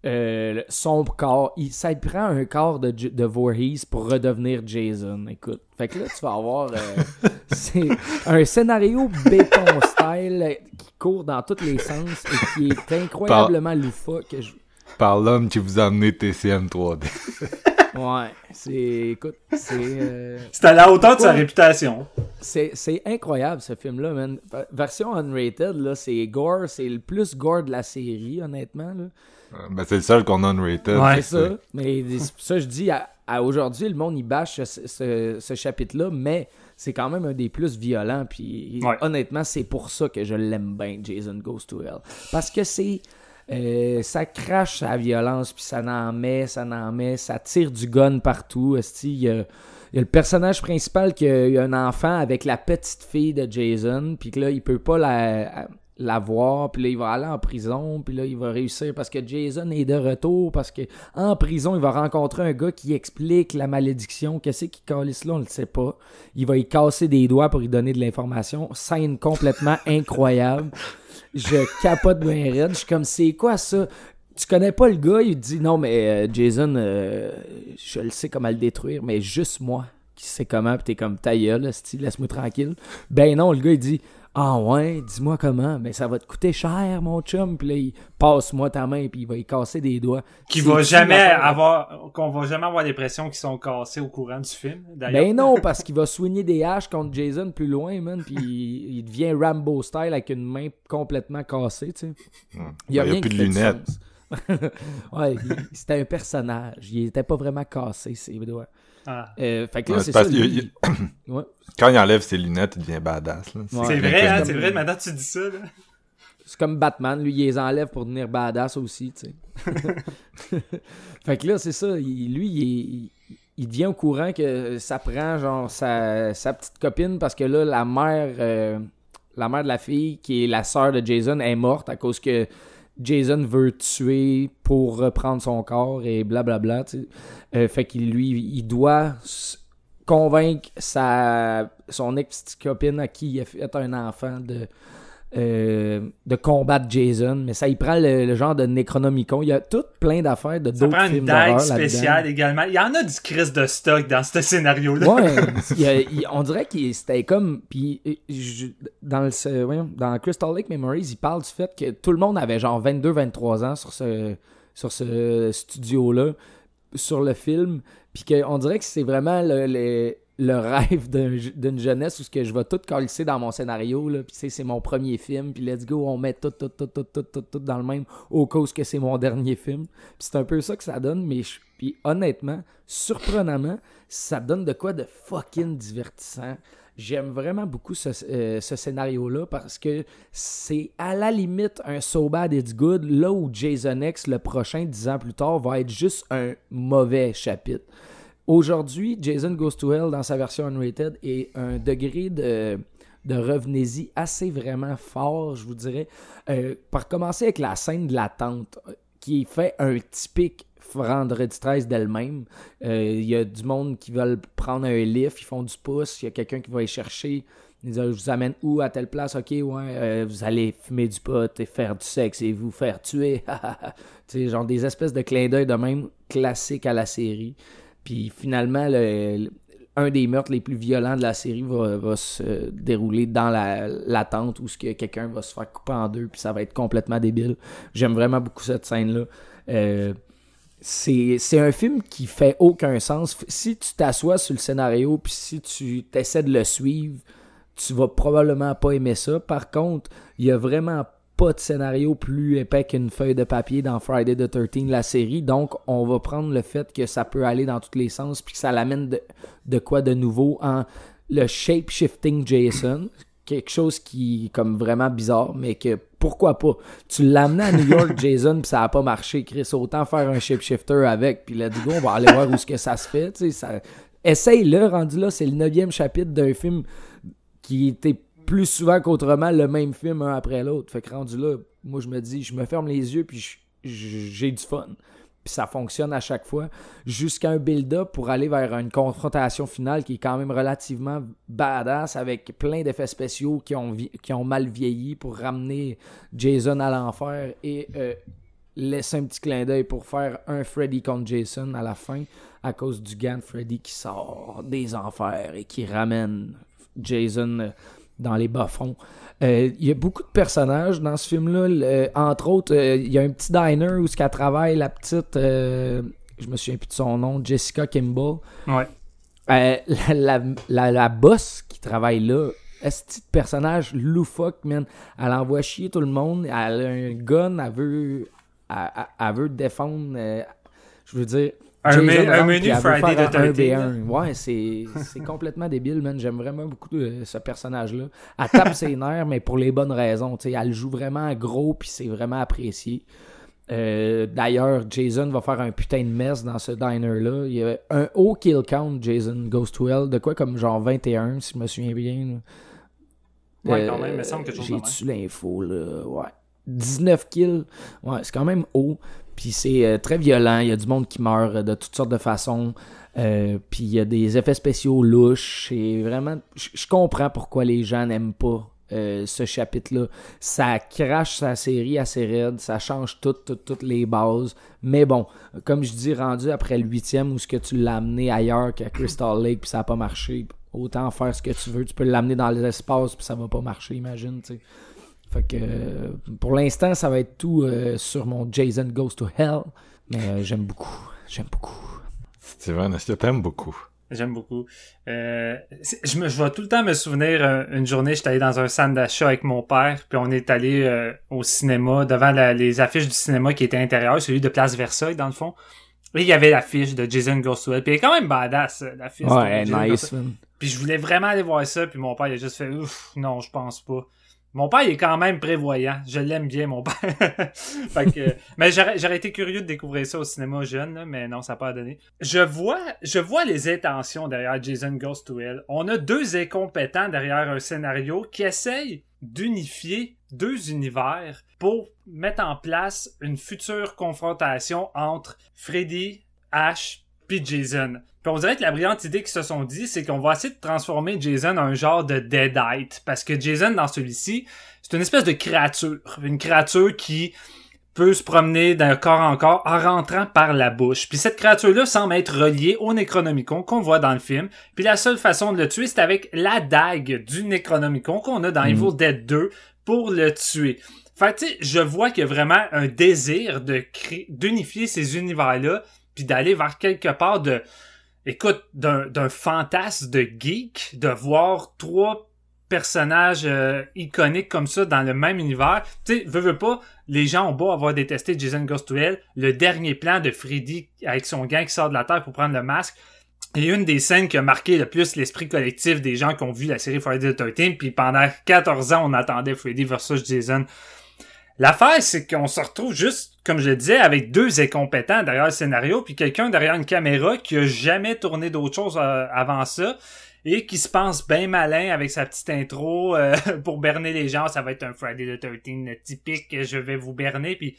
Speaker 3: euh, son corps. Il, ça prend un corps de, Voorhees pour redevenir Jason. Écoute. Fait que là, tu vas avoir euh, [LAUGHS] c'est un scénario béton style qui court dans tous les sens et qui est incroyablement loufoque. Je-
Speaker 1: Par l'homme qui vous a amené TCM 3D. [LAUGHS]
Speaker 3: Ouais, c'est. Écoute, c'est. euh,
Speaker 2: C'est à la hauteur de sa réputation.
Speaker 3: C'est, c'est incroyable ce film-là, man. Ver- Version unrated, là, c'est gore, c'est le plus gore de la série, honnêtement. Là.
Speaker 1: Euh, ben, c'est le seul qu'on a unrated.
Speaker 2: Ouais.
Speaker 3: C'est ça. Mais ça je dis, à, à aujourd'hui, le monde, il bâche ce, ce- ce chapitre-là, mais c'est quand même un des plus violents. Puis
Speaker 2: Ouais.
Speaker 3: honnêtement, c'est pour ça que je l'aime bien, Jason Goes to Hell. Parce que c'est. Euh, ça crache sa violence, puis ça n'en met, ça n'en met, ça tire du gun partout. Il y y a le personnage principal qui a, un enfant avec la petite fille de Jason, puis que là, il peut pas la, voir, puis là, il va aller en prison, puis là, il va réussir parce que Jason est de retour, parce que en prison, il va rencontrer un gars qui explique la malédiction. Qu'est-ce qui calisse là, on le sait pas. Il va y casser des doigts pour lui donner de l'information. Scène complètement incroyable. [LAUGHS] Je capote bien raide. Je suis comme, c'est quoi ça? Tu connais pas le gars, il dit non, mais euh, Jason, euh, je le sais comment le détruire, mais juste moi qui sais comment, pis t'es comme ta gueule, laisse-moi tranquille. Ben non, le gars il dit Ah ouais, dis-moi comment, mais ça va te coûter cher, mon chum, pis là, il passe-moi ta main, puis il va y casser des doigts.
Speaker 2: Qui va jamais avoir, qu'on va jamais avoir l'impression qu'ils sont cassés au courant du film, d'ailleurs.
Speaker 3: Ben non, [LAUGHS] parce qu'il va soigner des haches contre Jason plus loin, man, puis il, il devient Rambo style avec une main complètement cassée, tu sais.
Speaker 1: Il y a
Speaker 3: rien
Speaker 1: plus
Speaker 3: qui
Speaker 1: de lunettes.
Speaker 3: sens. [LAUGHS] ouais, c'était un personnage. Il était pas vraiment cassé, ses doigts.
Speaker 2: Ah.
Speaker 3: Euh, fait que là,
Speaker 1: Ouais,
Speaker 3: c'est ça.
Speaker 1: parce qu'il-
Speaker 3: lui, il- [COUGHS] ouais.
Speaker 1: Quand il enlève ses lunettes, il devient badass. là.
Speaker 3: Ouais.
Speaker 2: C'est vrai, hein, c'est vrai, maintenant tu dis ça, là.
Speaker 3: C'est comme Batman, lui, il les enlève pour devenir badass aussi, tu sais. [LAUGHS] fait que là, c'est ça. il- lui, il, est- il devient au courant que ça prend, genre, sa, sa petite copine parce que là, la mère, euh, la mère de la fille, qui est la sœur de Jason, est morte à cause que Jason veut tuer pour reprendre son corps et blablabla, tu sais. Euh, fait qu'il, lui, il doit convaincre sa, son ex-petite copine à qui il a fait un enfant de euh, de combattre Jason, mais ça y prend le, le genre de Necronomicon. Il y a tout plein d'affaires de
Speaker 2: Ça
Speaker 3: d'autres
Speaker 2: prend une
Speaker 3: films d'horreur
Speaker 2: dague
Speaker 3: là-dedans.
Speaker 2: spéciale également. Il y en a du Chris de stock dans ce scénario-là.
Speaker 3: Ouais, [LAUGHS] il y a- il- on dirait que c'était comme. Puis, euh, je- dans, le, dans Crystal Lake Memories, il parle du fait que tout le monde avait genre 22-23 ans sur ce, sur ce studio-là, sur le film. Puis qu'on dirait que c'est vraiment le, le, le rêve d'un- d'une jeunesse où ce que je vais tout colisser dans mon scénario. Là, puis c'est mon premier film. Puis let's go, on met tout, tout, tout, tout, tout, tout, tout dans le même au cause que c'est mon dernier film. Puis c'est un peu ça que ça donne. Mais puis honnêtement, surprenamment, ça donne de quoi de fucking divertissant. J'aime vraiment beaucoup ce, euh, ce scénario-là parce que c'est à la limite un So Bad It's Good, là où Jason X, le prochain, dix ans plus tard, va être juste un mauvais chapitre. Aujourd'hui, Jason Goes to Hell dans sa version unrated est un degré de, revenez-y assez vraiment fort, je vous dirais. Euh, par commencer avec la scène de la tente, euh, qui fait un typique vendredi 13 d'elle-même. Euh, Il y a du monde qui veulent prendre un lift, ils font du pouce, il y a quelqu'un qui va y chercher. Ils disent, je vous amène où à telle place, ok, ouais, euh, vous allez fumer du pot et faire du sexe et vous faire tuer. [LAUGHS] tu sais, genre des espèces de clins d'œil de même classiques à la série. Puis finalement, le- le- un des meurtres les plus violents de la série va, se dérouler dans la, tente où que quelqu'un va se faire couper en deux, puis ça va être complètement débile. J'aime vraiment beaucoup cette scène-là. Euh, c'est un film qui fait aucun sens. Si tu t'assois sur le scénario, puis si tu essaies de le suivre, tu vas probablement pas aimer ça. Par contre, il y a vraiment pas de scénario plus épais qu'une feuille de papier dans Friday the 13 la série. Donc, on va prendre le fait que ça peut aller dans tous les sens, puis que ça l'amène de, de quoi de nouveau en le shape-shifting Jason. Quelque chose qui est comme vraiment bizarre, mais que pourquoi pas? Tu l'amenais à New York, [LAUGHS] Jason, puis ça a pas marché, Chris. Autant faire un shapeshifter avec, puis let's go, on va aller voir où ce que ça se fait. Ça... Essaye-le, rendu là, c'est le neuvième chapitre d'un film qui était plus souvent qu'autrement le même film un après l'autre. Fait que rendu là, moi je me dis, je me ferme les yeux puis j'ai du fun. Puis ça fonctionne à chaque fois jusqu'à un build-up pour aller vers une confrontation finale qui est quand même relativement badass avec plein d'effets spéciaux qui ont, mal vieilli pour ramener Jason à l'enfer et euh, laisser un petit clin d'œil pour faire un Freddy contre Jason à la fin à cause du gant Freddy qui sort des enfers et qui ramène Jason euh, dans les bas-fonds. Euh, Il y a beaucoup de personnages dans ce film-là. Le- entre autres, euh, il y a un petit diner où ce qu'elle travaille, la petite, euh, je me souviens plus de son nom, Jessica Kimball.
Speaker 2: Ouais.
Speaker 3: Euh, la, la, la, la boss qui travaille là, est de personnage loufoque, man. Elle envoie chier tout le monde. Elle a un gun, elle veut, elle, veut défendre. euh, je veux dire.
Speaker 2: Un menu Friday
Speaker 3: faire
Speaker 2: the
Speaker 3: un
Speaker 2: 13,
Speaker 3: 1v1. Ouais, c'est c'est complètement débile, man. J'aime vraiment beaucoup euh, ce personnage-là. Elle tape ses [LAUGHS] nerfs, mais pour les bonnes raisons. tu sais. Elle joue vraiment gros, puis c'est vraiment apprécié. Euh, D'ailleurs, Jason va faire un putain de mess dans ce diner-là. Il y a un haut kill count, Jason Goes to Hell, de quoi comme genre 21, si je me souviens bien. là.
Speaker 2: Ouais, quand même, il me semble de même.
Speaker 3: J'ai-tu l'info, là? Ouais. 19 kills. Ouais, c'est quand même haut. Puis c'est euh, très violent. Il y a du monde qui meurt euh, de toutes sortes de façons. Euh, puis il y a des effets spéciaux louches. Et vraiment, je comprends pourquoi les gens n'aiment pas ce chapitre-là. Ça crache sa série assez raide. Ça change toutes, toutes, toutes les bases. Mais bon, comme je dis, rendu après le huitième où ce que tu l'as amené ailleurs qu'à Crystal Lake puis ça n'a pas marché, autant faire ce que tu veux. Tu peux l'amener dans l'espace puis ça va pas marcher, imagine, tu sais. Fait que euh, pour l'instant, ça va être tout euh, sur mon Jason Goes to Hell. Mais euh, j'aime beaucoup. J'aime beaucoup.
Speaker 1: Steven, est-ce que t'aimes beaucoup?
Speaker 2: J'aime beaucoup. Euh, je, me, je vais tout le temps me souvenir, euh, une journée, j'étais allé dans un centre d'achat avec mon père, puis on est allé euh, au cinéma, devant la- les affiches du cinéma qui étaient intérieures, celui de Place Versailles, dans le fond. Et il y avait l'affiche de Jason Goes to Hell, puis elle est quand même badass, l'affiche.
Speaker 3: Ouais,
Speaker 2: de Jason Goes
Speaker 3: nice.
Speaker 2: to Hell.
Speaker 3: man.
Speaker 2: Puis je voulais vraiment aller voir ça, puis mon père il a juste fait ouf, non, je pense pas. Mon père est quand même prévoyant, je l'aime bien mon père. [LAUGHS] fait que, mais j'aurais été curieux de découvrir ça au cinéma jeune, mais non, ça n'a pas donné. Je vois, je vois les intentions derrière Jason Goes to Hell. On a deux incompétents derrière un scénario qui essayent d'unifier deux univers pour mettre en place une future confrontation entre Freddy, Ash puis Jason. Puis on dirait que la brillante idée qu'ils se sont dit, c'est qu'on va essayer de transformer Jason en un genre de Deadite. Parce que Jason, dans celui-ci, c'est une espèce de créature. Une créature qui peut se promener d'un corps en corps en rentrant par la bouche. Puis cette créature-là semble être reliée au Necronomicon qu'on voit dans le film. Puis la seule façon de le tuer, c'est avec la dague du Necronomicon qu'on a dans Evil Dead 2 pour le tuer. Fait que, tu sais, je vois qu'il y a vraiment un désir de d'unifier ces univers-là, puis d'aller vers quelque part de, écoute, d'un, fantasme de geek, de voir trois personnages euh, iconiques comme ça dans le même univers. Tu sais, veux, veux pas, les gens ont beau avoir détesté Jason Goes to Hell, le dernier plan de Freddy avec son gang qui sort de la terre pour prendre le masque, et une des scènes qui a marqué le plus l'esprit collectif des gens qui ont vu la série Friday the 13 puis pendant 14 ans, on attendait Freddy versus Jason. L'affaire, c'est qu'on se retrouve juste, comme je le disais, avec deux incompétents derrière le scénario, puis quelqu'un derrière une caméra qui a jamais tourné d'autre chose euh, avant ça, et qui se pense bien malin avec sa petite intro euh, [LAUGHS] pour berner les gens. Ça va être un Friday the 13 typique, je vais vous berner, puis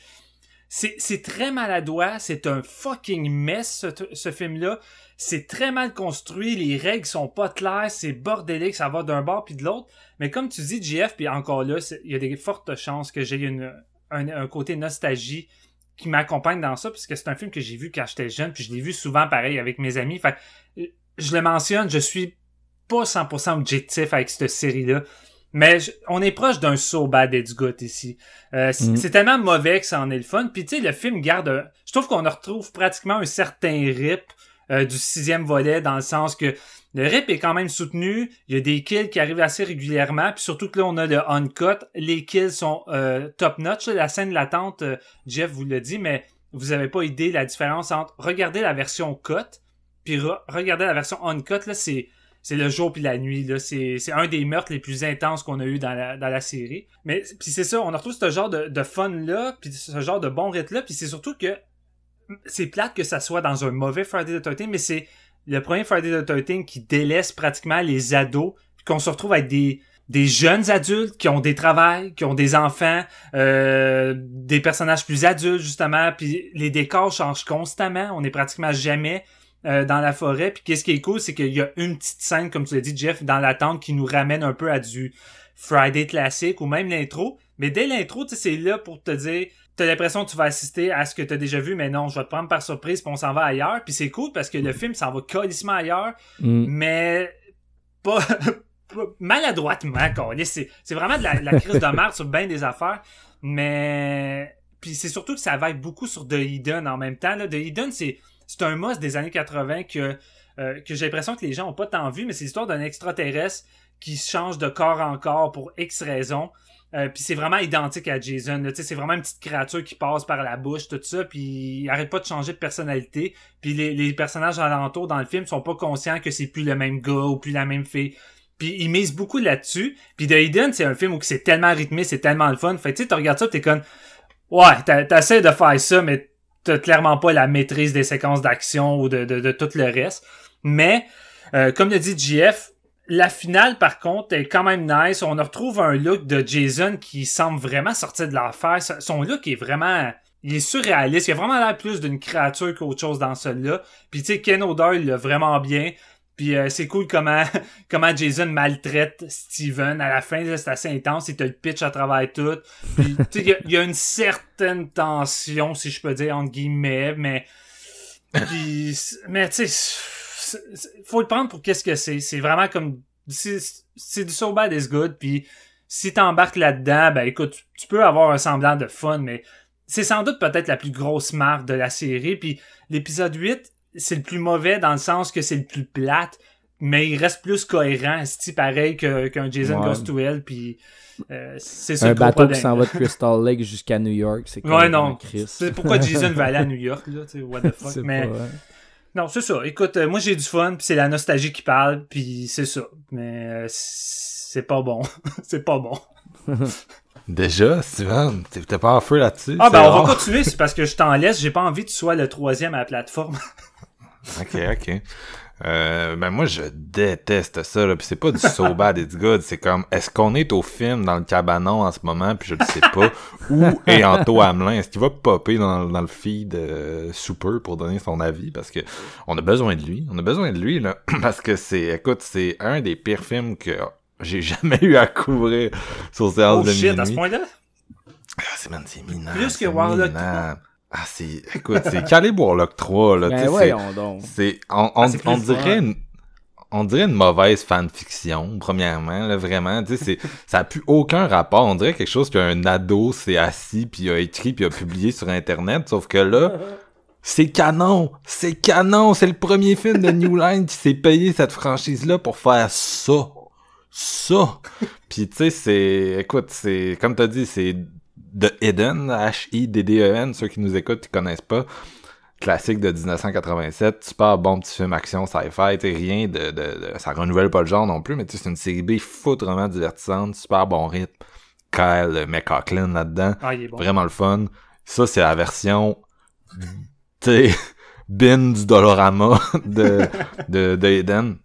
Speaker 2: c'est, très maladroit, c'est un fucking mess ce, film-là. C'est très mal construit, les règles sont pas claires, c'est bordélique, ça va d'un bord puis de l'autre. Mais comme tu dis, JF, puis encore là, il y a des fortes chances que j'ai un, côté nostalgie qui m'accompagne dans ça, puisque c'est un film que j'ai vu quand j'étais jeune, puis je l'ai vu souvent pareil avec mes amis. Fait je le mentionne, je suis pas 100% objectif avec cette série-là. Mais je- on est proche d'un so bad it's good ici. Euh,
Speaker 3: Mm.
Speaker 2: C'est tellement mauvais que ça en est le fun. Puis tu sais, le film garde... un- Je trouve qu'on retrouve pratiquement un certain rip euh, du sixième volet, dans le sens que le rip est quand même soutenu. Il y a des kills qui arrivent assez régulièrement. Puis surtout que là, on a le uncut. Les kills sont euh, top-notch. La scène latente, Jeff vous l'a dit, mais vous avez pas idée la différence entre... Regardez la version cut, puis re- regardez la version uncut. Là, c'est c'est le jour puis la nuit là. C'est c'est un des meurtres les plus intenses qu'on a eu dans la dans la série. Mais puis c'est ça on retrouve ce genre de, de fun là puis ce genre de bon rythme là puis c'est surtout que c'est plate que ça soit dans un mauvais Friday the 13 mais c'est le premier Friday the 13 qui délaisse pratiquement les ados qu'on se retrouve avec des des jeunes adultes qui ont des travails, qui ont des enfants, euh, des personnages plus adultes justement, puis les décors changent constamment, on est pratiquement jamais euh, dans la forêt. Puis qu'est-ce qui est cool, c'est qu'il y a une petite scène, comme tu l'as dit, Jeff, dans l'attente qui nous ramène un peu à du Friday classique ou même l'intro. Mais dès l'intro, tu sais, c'est là pour te dire, t'as l'impression que tu vas assister à ce que t'as déjà vu, mais non, je vais te prendre par surprise, puis on s'en va ailleurs. Puis c'est cool parce que le film s'en va colissement ailleurs,
Speaker 3: Mm.
Speaker 2: mais pas, [LAUGHS] maladroitement, quoi. C'est, c'est vraiment de la, la crise de merde sur bien des affaires, mais puis c'est surtout que ça va beaucoup sur The Hidden en même temps. Là. The Hidden, c'est, c'est un must des années 80 que, euh, que j'ai l'impression que les gens ont pas tant vu, mais c'est l'histoire d'un extraterrestre qui change de corps en corps pour X raisons. Euh, puis c'est vraiment identique à Jason. C'est vraiment une petite créature qui passe par la bouche, tout ça, puis il arrête pas de changer de personnalité. Puis les, les personnages alentours dans le film sont pas conscients que c'est plus le même gars ou plus la même fille. Puis ils misent beaucoup là-dessus. Puis The Hidden, c'est un film où c'est tellement rythmé, c'est tellement le fun. Fait tu sais, tu regardes ça, t'es comme... Ouais, t'essaies de faire ça, mais t'as clairement pas la maîtrise des séquences d'action ou de, de, de tout le reste. Mais, euh, comme le dit JF, la finale, par contre, est quand même nice. On retrouve un look de Jason qui semble vraiment sortir de l'enfer. Son look est vraiment... Il est surréaliste. Il a vraiment l'air plus d'une créature qu'autre chose dans celui-là. Puis tu sais, Ken il l'a vraiment bien. Puis euh, c'est cool comment [LAUGHS] comment Jason maltraite Steven. À la fin, c'est assez intense. Il te le pitch à travers tout. Puis tu il y a- une certaine tension, si je peux dire, entre guillemets. Mais, puis, mais tu sais, faut le prendre pour qu'est-ce que c'est. C'est vraiment comme... C'est du so bad is good. Puis si t'embarques là-dedans, ben écoute, tu peux avoir un semblant de fun, mais c'est sans doute peut-être la plus grosse marque de la série. Puis l'épisode 8, c'est le plus mauvais dans le sens que c'est le plus plate, mais il reste plus cohérent, c'est pareil que- qu'un Jason
Speaker 3: Ouais.
Speaker 2: Goes to Hell, puis euh, c'est ça
Speaker 3: Un
Speaker 2: le
Speaker 3: bateau
Speaker 2: problème.
Speaker 3: qui s'en va de [LAUGHS] Crystal Lake jusqu'à New York, c'est
Speaker 2: Ouais, non. C'est pourquoi Jason va aller à New York, là, tu sais, what the [LAUGHS] fuck.
Speaker 3: C'est
Speaker 2: Mais
Speaker 3: pas, ouais.
Speaker 2: non, c'est ça. Écoute, euh, moi j'ai du fun, puis c'est la nostalgie qui parle, puis c'est ça. Mais euh, c'est pas bon. [LAUGHS] c'est pas bon.
Speaker 1: Déjà, Steven, t'es t'es pas en feu là-dessus?
Speaker 2: Ah ben on
Speaker 1: rare.
Speaker 2: va continuer, c'est parce que je t'en laisse, j'ai pas envie que tu sois le troisième à la plateforme.
Speaker 1: Ok, ok. Euh, ben moi je déteste ça là, puis c'est pas du so [LAUGHS] bad it's good, c'est comme est-ce qu'on est au film dans le cabanon en ce moment puis je le sais pas où est Anto Hamelin, est-ce qu'il va popper dans, dans le feed euh, Super pour donner son avis? Parce que on a besoin de lui, on a besoin de lui là [CLEARS THROAT] parce que c'est écoute, c'est un des pires films que j'ai jamais eu à couvrir sur séance
Speaker 2: Oh
Speaker 1: de
Speaker 2: shit, à ce
Speaker 1: minuit.
Speaker 2: point-là?
Speaker 1: Ah, c'est minable.
Speaker 2: Plus que Warlock.
Speaker 1: Ah, c'est, écoute, c'est Caleb Warlock 3, là,
Speaker 3: Ben
Speaker 1: sais, c'est- on, on,
Speaker 2: Ah,
Speaker 1: on dirait une, on dirait une mauvaise fanfiction, premièrement, là, vraiment, tu sais, [LAUGHS] ça a plus aucun rapport, on dirait quelque chose qu'un ado s'est assis puis a écrit puis a publié sur internet, sauf que là, [LAUGHS] c'est canon, c'est canon, c'est le premier film de New Line qui s'est payé cette franchise-là pour faire ça. Ça! Puis tu sais, c'est, écoute, c'est, comme t'as dit, c'est The Hidden, H-I-D-D-E-N, ceux qui nous écoutent, qui connaissent pas. Classique de 1987, super bon petit film action sci-fi, rien de, de, de- ça renouvelle pas le genre non plus, mais tu sais, c'est une série B foutrement divertissante, super bon rythme. Kyle McLaughlin là-dedans,
Speaker 2: Ah, il est bon.
Speaker 1: vraiment le fun. Ça, c'est la version, tu [LAUGHS] bin du Dolorama [LAUGHS] de, de, de Eden.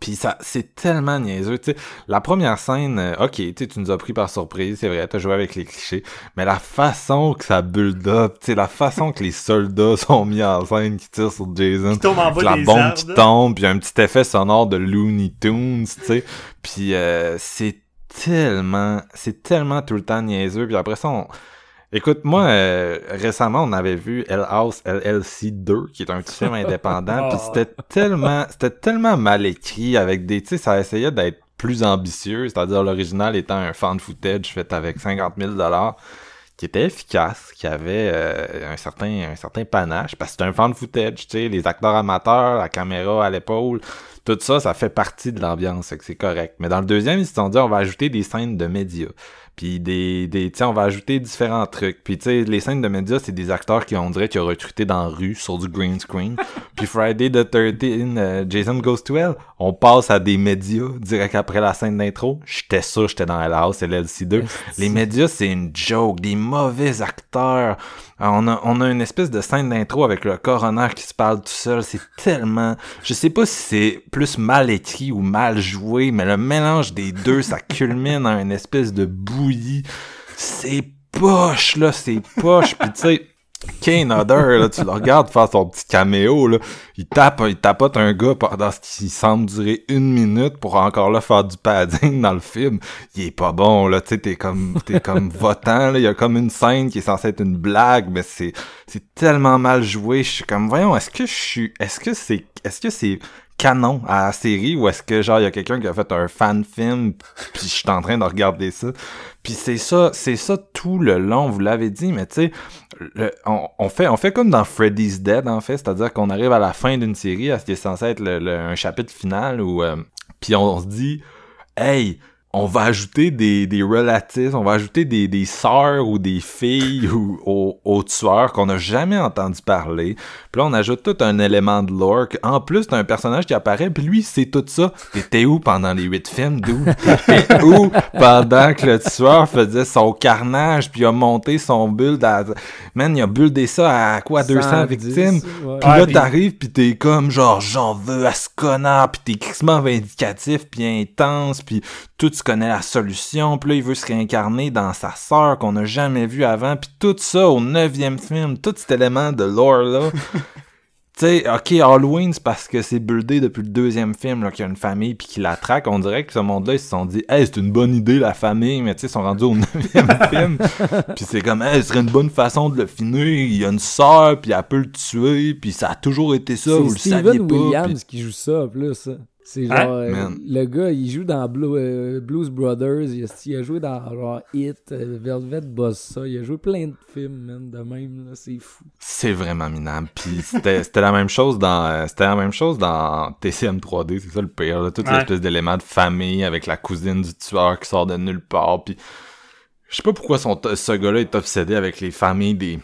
Speaker 1: Puis ça, c'est tellement niaiseux, tu sais. La première scène, euh, ok, tu nous as pris par surprise, c'est vrai, t'as joué avec les clichés, mais la façon que ça build up, tu sais, la façon que les soldats [LAUGHS] sont mis en scène qui tirent sur Jason,
Speaker 2: en
Speaker 1: la bombe
Speaker 2: arbres,
Speaker 1: qui tombe, puis un petit effet sonore de Looney Tunes, tu sais. Puis euh, c'est tellement, c'est tellement tout le temps niaiseux. Puis après ça, on... écoute, moi, euh, récemment, on avait vu Hell House LLC 2, qui est un petit film indépendant, [LAUGHS] puis c'était tellement, c'était tellement mal écrit avec des, tu sais, ça essayait d'être plus ambitieux, c'est-à-dire l'original étant un fan footage fait avec 50 000 dollars qui était efficace, qui avait euh, un certain un certain panache, parce que c'est un fan footage, tu sais, les acteurs amateurs, la caméra à l'épaule, tout ça, ça fait partie de l'ambiance, c'est correct. Mais dans le deuxième, ils se sont dit, on va ajouter des scènes de médias. Puis des, des on va ajouter différents trucs. Puis tu sais, les scènes de médias, c'est des acteurs qui on dirait qu'ils ont recruté dans la rue sur du green screen. [LAUGHS] Puis Friday the 13, euh, Jason Goes to Hell, on passe à des médias direct après la scène d'intro. J'étais sûr, j'étais dans Hell House, LLC2. Les médias, c'est une joke, des mauvais acteurs. Euh, On a, on a une espèce de scène d'intro avec le coroner qui se parle tout seul. C'est tellement... Je sais pas si c'est plus mal écrit ou mal joué, mais le mélange des deux, ça culmine à une espèce de bouillie. C'est poche, là, c'est poche. Puis tu sais... Kane Hodder, là, tu le regardes faire son petit caméo, là. Il tape, il tapote un gars pendant ce qui semble durer une minute pour encore là faire du padding dans le film. Il est pas bon, là, tu sais, t'es comme, t'es comme [LAUGHS] votant, là. Il y a comme une scène qui est censée être une blague, mais c'est, c'est tellement mal joué. Je suis comme, voyons, est-ce que je suis, est-ce que c'est, est-ce que c'est canon à la série ou est-ce que genre il y a quelqu'un qui a fait un fan film puis je suis en train de regarder ça? Puis c'est ça c'est ça tout le long vous l'avez dit mais tu sais on, on fait on fait comme dans Freddy's Dead en fait c'est-à-dire qu'on arrive à la fin d'une série à ce qui est censé être un chapitre final où euh, puis on, se dit hey on va ajouter des, des relatifs, on va ajouter des, des sœurs ou des filles ou aux, aux tueurs qu'on n'a jamais entendu parler. Puis là, on ajoute tout un élément de lore. En plus, t'as un personnage qui apparaît, puis lui, c'est tout ça. T'étais où pendant les huit films, d'où? T'étais où pendant que le tueur faisait son carnage, puis il a monté son build à... Man, il a buildé ça à quoi, 200
Speaker 3: 110,
Speaker 1: victimes?
Speaker 3: ouais.
Speaker 1: Puis là,
Speaker 2: puis-
Speaker 1: t'arrives, pis t'es comme genre, j'en veux à ce connard, pis t'es crissement vindicatif, pis intense, pis tout, tu connais la solution, pis là, il veut se réincarner dans sa sœur qu'on n'a jamais vue avant, pis tout ça au neuvième film, tout cet élément de lore-là. [LAUGHS] Tu sais, ok, Halloween, c'est parce que c'est buildé depuis le deuxième film, qu'il y a une famille puis qui la traque. On dirait que ce monde-là, ils se sont dit, hey, c'est une bonne idée, la famille, mais tu sais, ils sont rendus au neuvième [LAUGHS] film. Puis c'est comme, hey, ce serait une bonne façon de le finir. Il y a une sœur, puis elle peut le tuer, puis ça a toujours été ça, vous le
Speaker 3: C'est
Speaker 1: saviez
Speaker 3: Steven
Speaker 1: pas.
Speaker 3: Williams
Speaker 1: puis-
Speaker 3: qui joue ça en plus. C'est
Speaker 2: Hein?
Speaker 3: genre. euh, le gars, il joue dans Blue- euh, Blues Brothers. Il a, il a joué dans genre Hit, euh, Velvet Bossa. Il a joué plein de films, man, de même. là, C'est fou.
Speaker 1: C'est vraiment minable. Puis c'était [LAUGHS] c'était la même chose dans euh, c'était la même chose dans TCM 3D, c'est ça le pire. Là. Toute
Speaker 2: Ouais.
Speaker 1: l'espèce d'élément de famille avec la cousine du tueur qui sort de nulle part. Puis je sais pas pourquoi son, ce gars-là est obsédé avec les familles des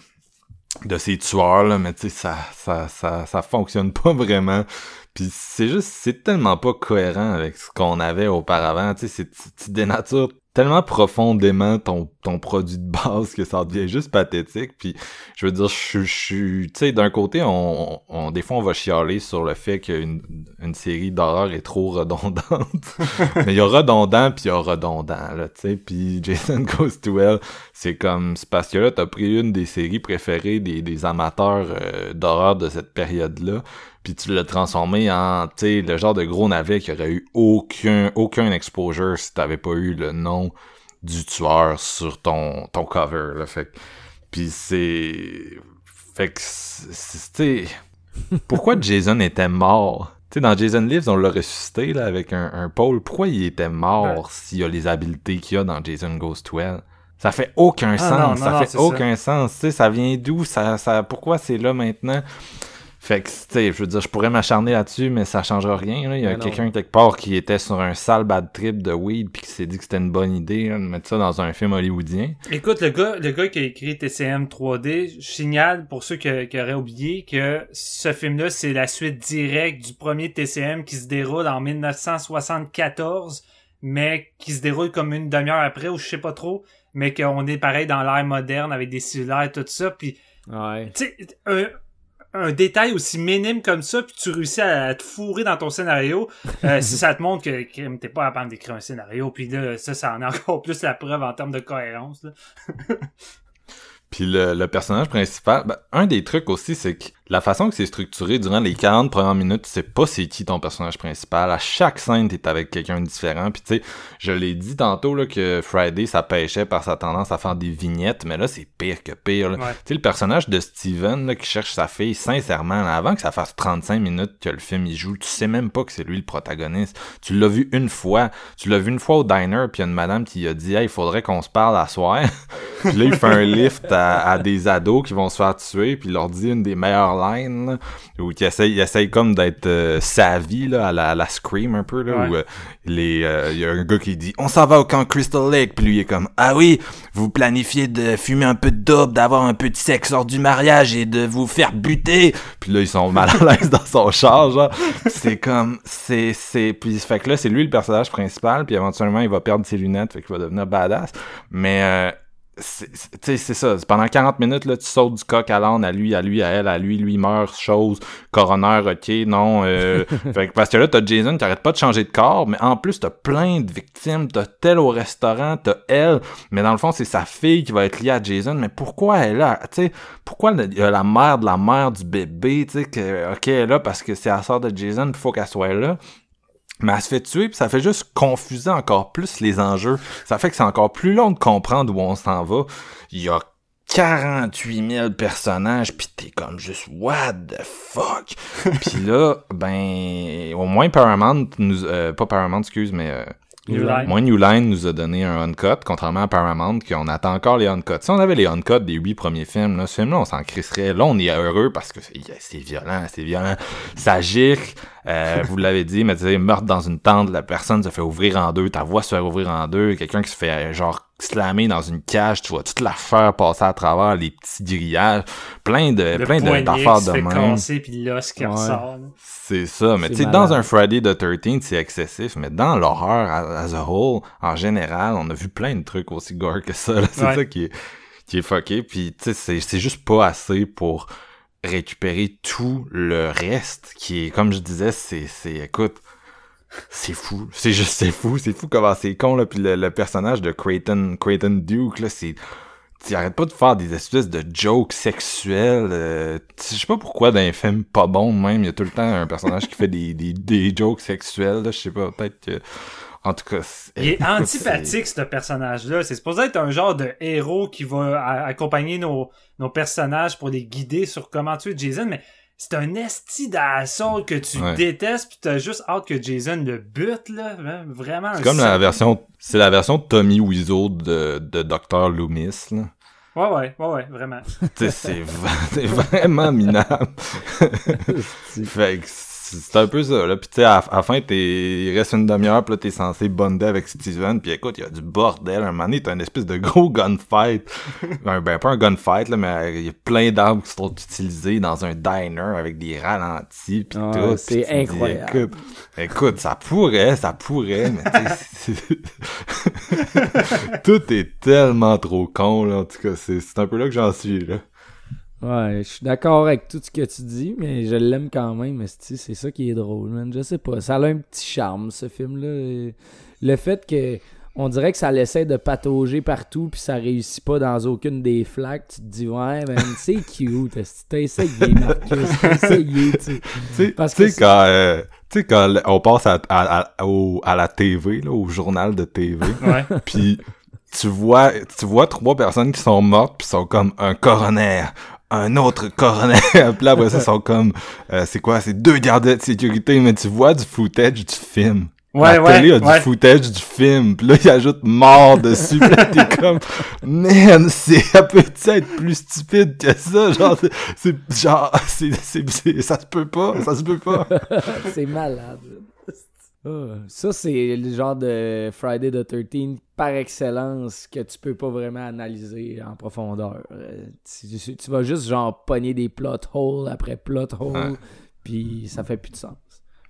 Speaker 1: de ces tueurs là, mais tu sais ça ça ça ça fonctionne [LAUGHS] pas vraiment. Puis c'est juste c'est tellement pas cohérent avec ce qu'on avait auparavant. Tu sais tu dénatures tellement profondément ton, ton produit de base que ça devient juste pathétique. Puis je veux dire, je suis, tu sais, d'un côté, on, on, des fois, on va chialer sur le fait qu'une une série d'horreur est trop redondante. [LAUGHS] Mais il y a redondant puis il y a redondant, là, tu sais. Puis Jason Goes to Hell, c'est comme, c'est parce que là, t'as pris une des séries préférées des, des amateurs euh, d'horreur de cette période-là puis tu l'as transformé en, tu sais, le genre de gros navet qui aurait eu aucun, aucun exposure si t'avais pas eu le nom du tueur sur ton, ton cover, là. Fait puis c'est, fait que, pourquoi [LAUGHS] Jason était mort? Tu sais, dans Jason Lives, on l'a ressuscité, là, avec un, un pôle. Pourquoi il était mort s'il a les habiletés qu'il a dans Jason Goes to Hell? Ça fait aucun
Speaker 2: Ah,
Speaker 1: sens.
Speaker 2: non, non,
Speaker 1: ça
Speaker 2: non,
Speaker 1: fait aucun sens. Tu sais, ça vient d'où? Ça, ça, pourquoi c'est là maintenant? Fait que, tu sais, je veux dire, je pourrais m'acharner là-dessus, mais ça changera rien. Là. Il y a quelqu'un quelque part qui était sur un sale bad trip de weed puis qui s'est dit que c'était une bonne idée là, de mettre ça dans un film hollywoodien.
Speaker 2: Écoute, le gars, le gars qui a écrit TCM 3D, je signale pour ceux qui, qui auraient oublié que ce film-là, c'est la suite directe du premier TCM qui se déroule en 1974, mais qui se déroule comme une demi-heure après, ou je sais pas trop, mais qu'on est pareil dans l'ère moderne avec des cellulaires et tout ça, puis
Speaker 3: Ouais.
Speaker 2: tu sais, un, un détail aussi minime comme ça, puis tu réussis à te fourrer dans ton scénario, euh, [LAUGHS] si ça te montre que crime, t'es pas capable d'écrire un scénario, puis là, ça, ça en est encore plus la preuve en termes de cohérence. Là.
Speaker 1: Puis le, le personnage principal, ben, un des trucs aussi, c'est que la façon que c'est structuré durant les 40 premières minutes, tu sais pas c'est qui ton personnage principal. À chaque scène, t'es avec quelqu'un de différent. Puis tu sais, je l'ai dit tantôt là, que Friday, ça pêchait par sa tendance à faire des vignettes, mais là, c'est pire que pire.
Speaker 2: Ouais.
Speaker 1: Tu sais, le personnage de Steven là, qui cherche sa fille, sincèrement, là, avant que ça fasse 35 minutes que le film il joue, tu sais même pas que c'est lui le protagoniste. Tu l'as vu une fois. Tu l'as vu une fois au diner, puis il y a une madame qui a dit Hey, il faudrait qu'on se parle à soir. [LAUGHS] puis là, il fait un lift à, à des ados qui vont se faire tuer, puis il leur dit une des meilleures où qui essaye, il essaye comme d'être euh, savvy là, à la, à la Scream un peu, là,
Speaker 2: Ouais.
Speaker 1: où euh, les, euh, il y a un gars qui dit On s'en va au camp Crystal Lake, puis lui il est comme Ah oui, vous planifiez de fumer un peu de dope, d'avoir un peu de sexe lors du mariage et de vous faire buter. Puis là, ils sont mal à l'aise dans son char, genre. C'est comme, c'est, c'est, puis fait que là, c'est lui le personnage principal, puis éventuellement, il va perdre ses lunettes, fait qu'il va devenir badass. Mais, euh, c'est- ça. C'est Pendant 40 minutes, là, tu sautes du coq à l'âne, à lui, à lui, à elle, à lui, lui meurt, chose, coroner, ok, non. Euh, [LAUGHS] fait parce que là, t'as Jason qui arrête pas de changer de corps, mais en plus, t'as plein de victimes. T'as tel au restaurant, t'as elle, mais dans le fond, c'est sa fille qui va être liée à Jason. Mais pourquoi elle est là? Tu sais, pourquoi il y a la mère de la mère du bébé, tu sais, que, ok, elle est là parce que c'est la sœur de Jason, il faut qu'elle soit là? Mais elle se fait tuer, puis ça fait juste confuser encore plus les enjeux. Ça fait que c'est encore plus long de comprendre où on s'en va. Il y a 48 000 personnages, puis t'es comme juste what the fuck? [LAUGHS] puis là, ben, au moins Paramount nous, euh, pas Paramount, excuse, mais euh,
Speaker 2: New Line.
Speaker 1: Moins New Line nous a donné un uncut, contrairement à Paramount, qu'on attend encore les uncuts. Si on avait les uncuts des huit premiers films, là, ce film-là, on s'en crisserait. Là, on est heureux parce que c'est violent, c'est violent. Ça gicle, euh, vous l'avez dit, mais tu sais, meurtre dans une tente, la personne se fait ouvrir en deux, ta voix se fait ouvrir en deux, quelqu'un qui se fait, genre, slammer dans une cage, tu vois toute l'affaire passer à travers les petits grillages, plein de,
Speaker 2: Le
Speaker 1: plein de- d'affaires
Speaker 2: qui se
Speaker 1: de
Speaker 2: fait
Speaker 1: même.
Speaker 2: casser, puis l'os qui
Speaker 3: Ouais.
Speaker 2: ressort. là.
Speaker 1: C'est ça, mais tu sais, dans un Friday the 13 c'est excessif, mais dans l'horreur as, a whole, en général, on a vu plein de trucs aussi gore que ça, c'est
Speaker 2: Ouais.
Speaker 1: ça qui est, qui est fucké, puis tu sais, c'est- c'est juste pas assez pour récupérer tout le reste, qui est, comme je disais, c'est, c'est, écoute, c'est fou, c'est juste, c'est fou, c'est fou comment c'est con, là, puis le, le personnage de Creighton, Creighton Duke, là, c'est, tu arrêtes pas de faire des espèces de jokes sexuels. euh, je sais pas pourquoi dans un film pas bon même, il y a tout le temps un personnage qui fait des, [LAUGHS] des, des jokes sexuels. là, Je sais pas, peut-être que... En tout cas...
Speaker 2: Il est [LAUGHS] antipathique, ce personnage-là. C'est supposé être un genre de héros qui va accompagner nos, nos personnages pour les guider sur comment tuer Jason, mais c'est un esti d'assaut que tu
Speaker 1: Ouais.
Speaker 2: détestes pis t'as juste hâte que Jason le bute, là. Hein, Vraiment.
Speaker 1: C'est comme la version... C'est la version de Tommy Wiseau de, de Dr. Loomis, là.
Speaker 2: Ouais, ouais, ouais, ouais, vraiment. [LAUGHS] [LAUGHS]
Speaker 1: C'est vraiment minable. [LAUGHS] fait que c'est un peu ça, là. Puis tu sais, à, à la fin, t'es, il reste une demi-heure, pis là, t'es censé bonder avec Steven, puis écoute, il y a du bordel. Un moment donné, t'as une espèce de gros [LAUGHS] gunfight. Un- ben, pas un gunfight, là, mais il y a plein d'armes qui sont utilisées dans un diner avec des ralentis, pis
Speaker 3: Ah,
Speaker 1: tout.
Speaker 3: c'est
Speaker 1: Puis dis,
Speaker 3: incroyable.
Speaker 1: Écoute, écoute, ça pourrait, ça pourrait, mais tu [LAUGHS] Tout est tellement trop con, là. En tout cas, c'est c'est un peu là que j'en suis, là.
Speaker 3: Ouais, je suis d'accord avec tout ce que tu dis, mais je l'aime quand même. mais c'est c'est ça qui est drôle, man. Je sais pas. Ça a un petit charme, ce film-là. Le fait que on dirait que ça l'essaie de patauger partout, puis ça réussit pas dans aucune des flaques. Tu te dis, ouais, man, c'est [LAUGHS] cute. T'as essayé, Marcus. T'as essayé, tu sais. Parce que
Speaker 1: quand, euh, tu sais, quand on passe à, à, à, au- à la TV, là, au journal de TV, [LAUGHS] puis tu vois, tu vois trois personnes qui sont mortes, puis sont comme un coroner, un autre coroner, [LAUGHS] puis là, après ça, ils sont comme, euh, c'est quoi, c'est deux gardes de sécurité, mais tu vois du footage du film.
Speaker 2: Ouais,
Speaker 1: la
Speaker 2: ouais,
Speaker 1: télé a
Speaker 2: ouais.
Speaker 1: du footage du film, puis là, il ajoute mort dessus, puis là, t'es [LAUGHS] comme, man, c'est, ça peut-tu être plus stupide que ça, genre, c'est- genre, c'est- ça se peut pas, ça se peut pas. [LAUGHS]
Speaker 3: c'est malade. Ah, ça, c'est le genre de Friday the 13 par excellence que tu peux pas vraiment analyser en profondeur. Euh, Tu, vas juste genre pogner des plot holes après plot holes, puis ça fait plus de sens.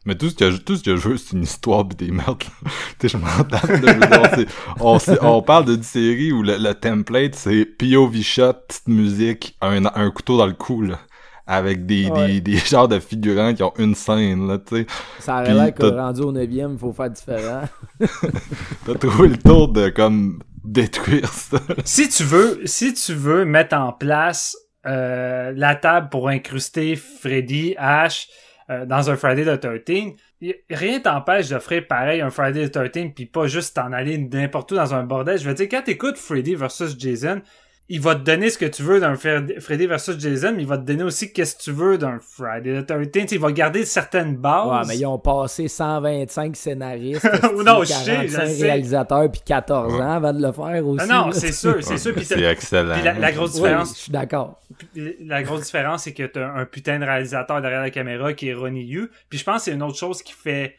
Speaker 1: Mais tout ce que je, tout ce que je veux, c'est une histoire pis des meurtres. [LAUGHS] tu sais, je m'en de on, on parle d'une série où le, le template, c'est POV shot, petite musique, un, un couteau dans le cou, là. Avec des,
Speaker 3: Ouais.
Speaker 1: des, des [LAUGHS] genres de figurants qui ont une scène, là, tu sais.
Speaker 3: Ça aurait l'air que rendu au 9e, il faut faire différent. [LAUGHS]
Speaker 1: T'as trouvé le tour de, comme, détruire ça.
Speaker 2: si tu veux, si tu veux mettre en place euh, la table pour incruster Freddy, Ash euh, dans un Friday the 13, y- rien t'empêche d'offrir pareil un Friday the 13 puis pas juste t'en aller n'importe où dans un bordel. Je veux dire, quand t'écoutes Freddy versus Jason, il va te donner ce que tu veux d'un Fred- Freddy versus Jason, mais il va te donner aussi qu'est-ce que tu veux d'un Friday the 13. Tu sais, il va garder certaines bases.
Speaker 3: Ouais, mais ils ont passé 125 scénaristes, [LAUGHS]
Speaker 2: Non, sais, je
Speaker 3: 45
Speaker 2: sais.
Speaker 3: réalisateurs, puis 14 ans avant de le faire aussi.
Speaker 2: Ah non, c'est sûr, c'est sûr.
Speaker 1: C'est excellent.
Speaker 2: puis la, la grosse
Speaker 3: Oui,
Speaker 2: différence,
Speaker 3: je suis d'accord.
Speaker 2: la grosse différence, c'est que t'as un putain de réalisateur derrière la caméra qui est Ronnie Yu. Puis je pense que c'est une autre chose qui fait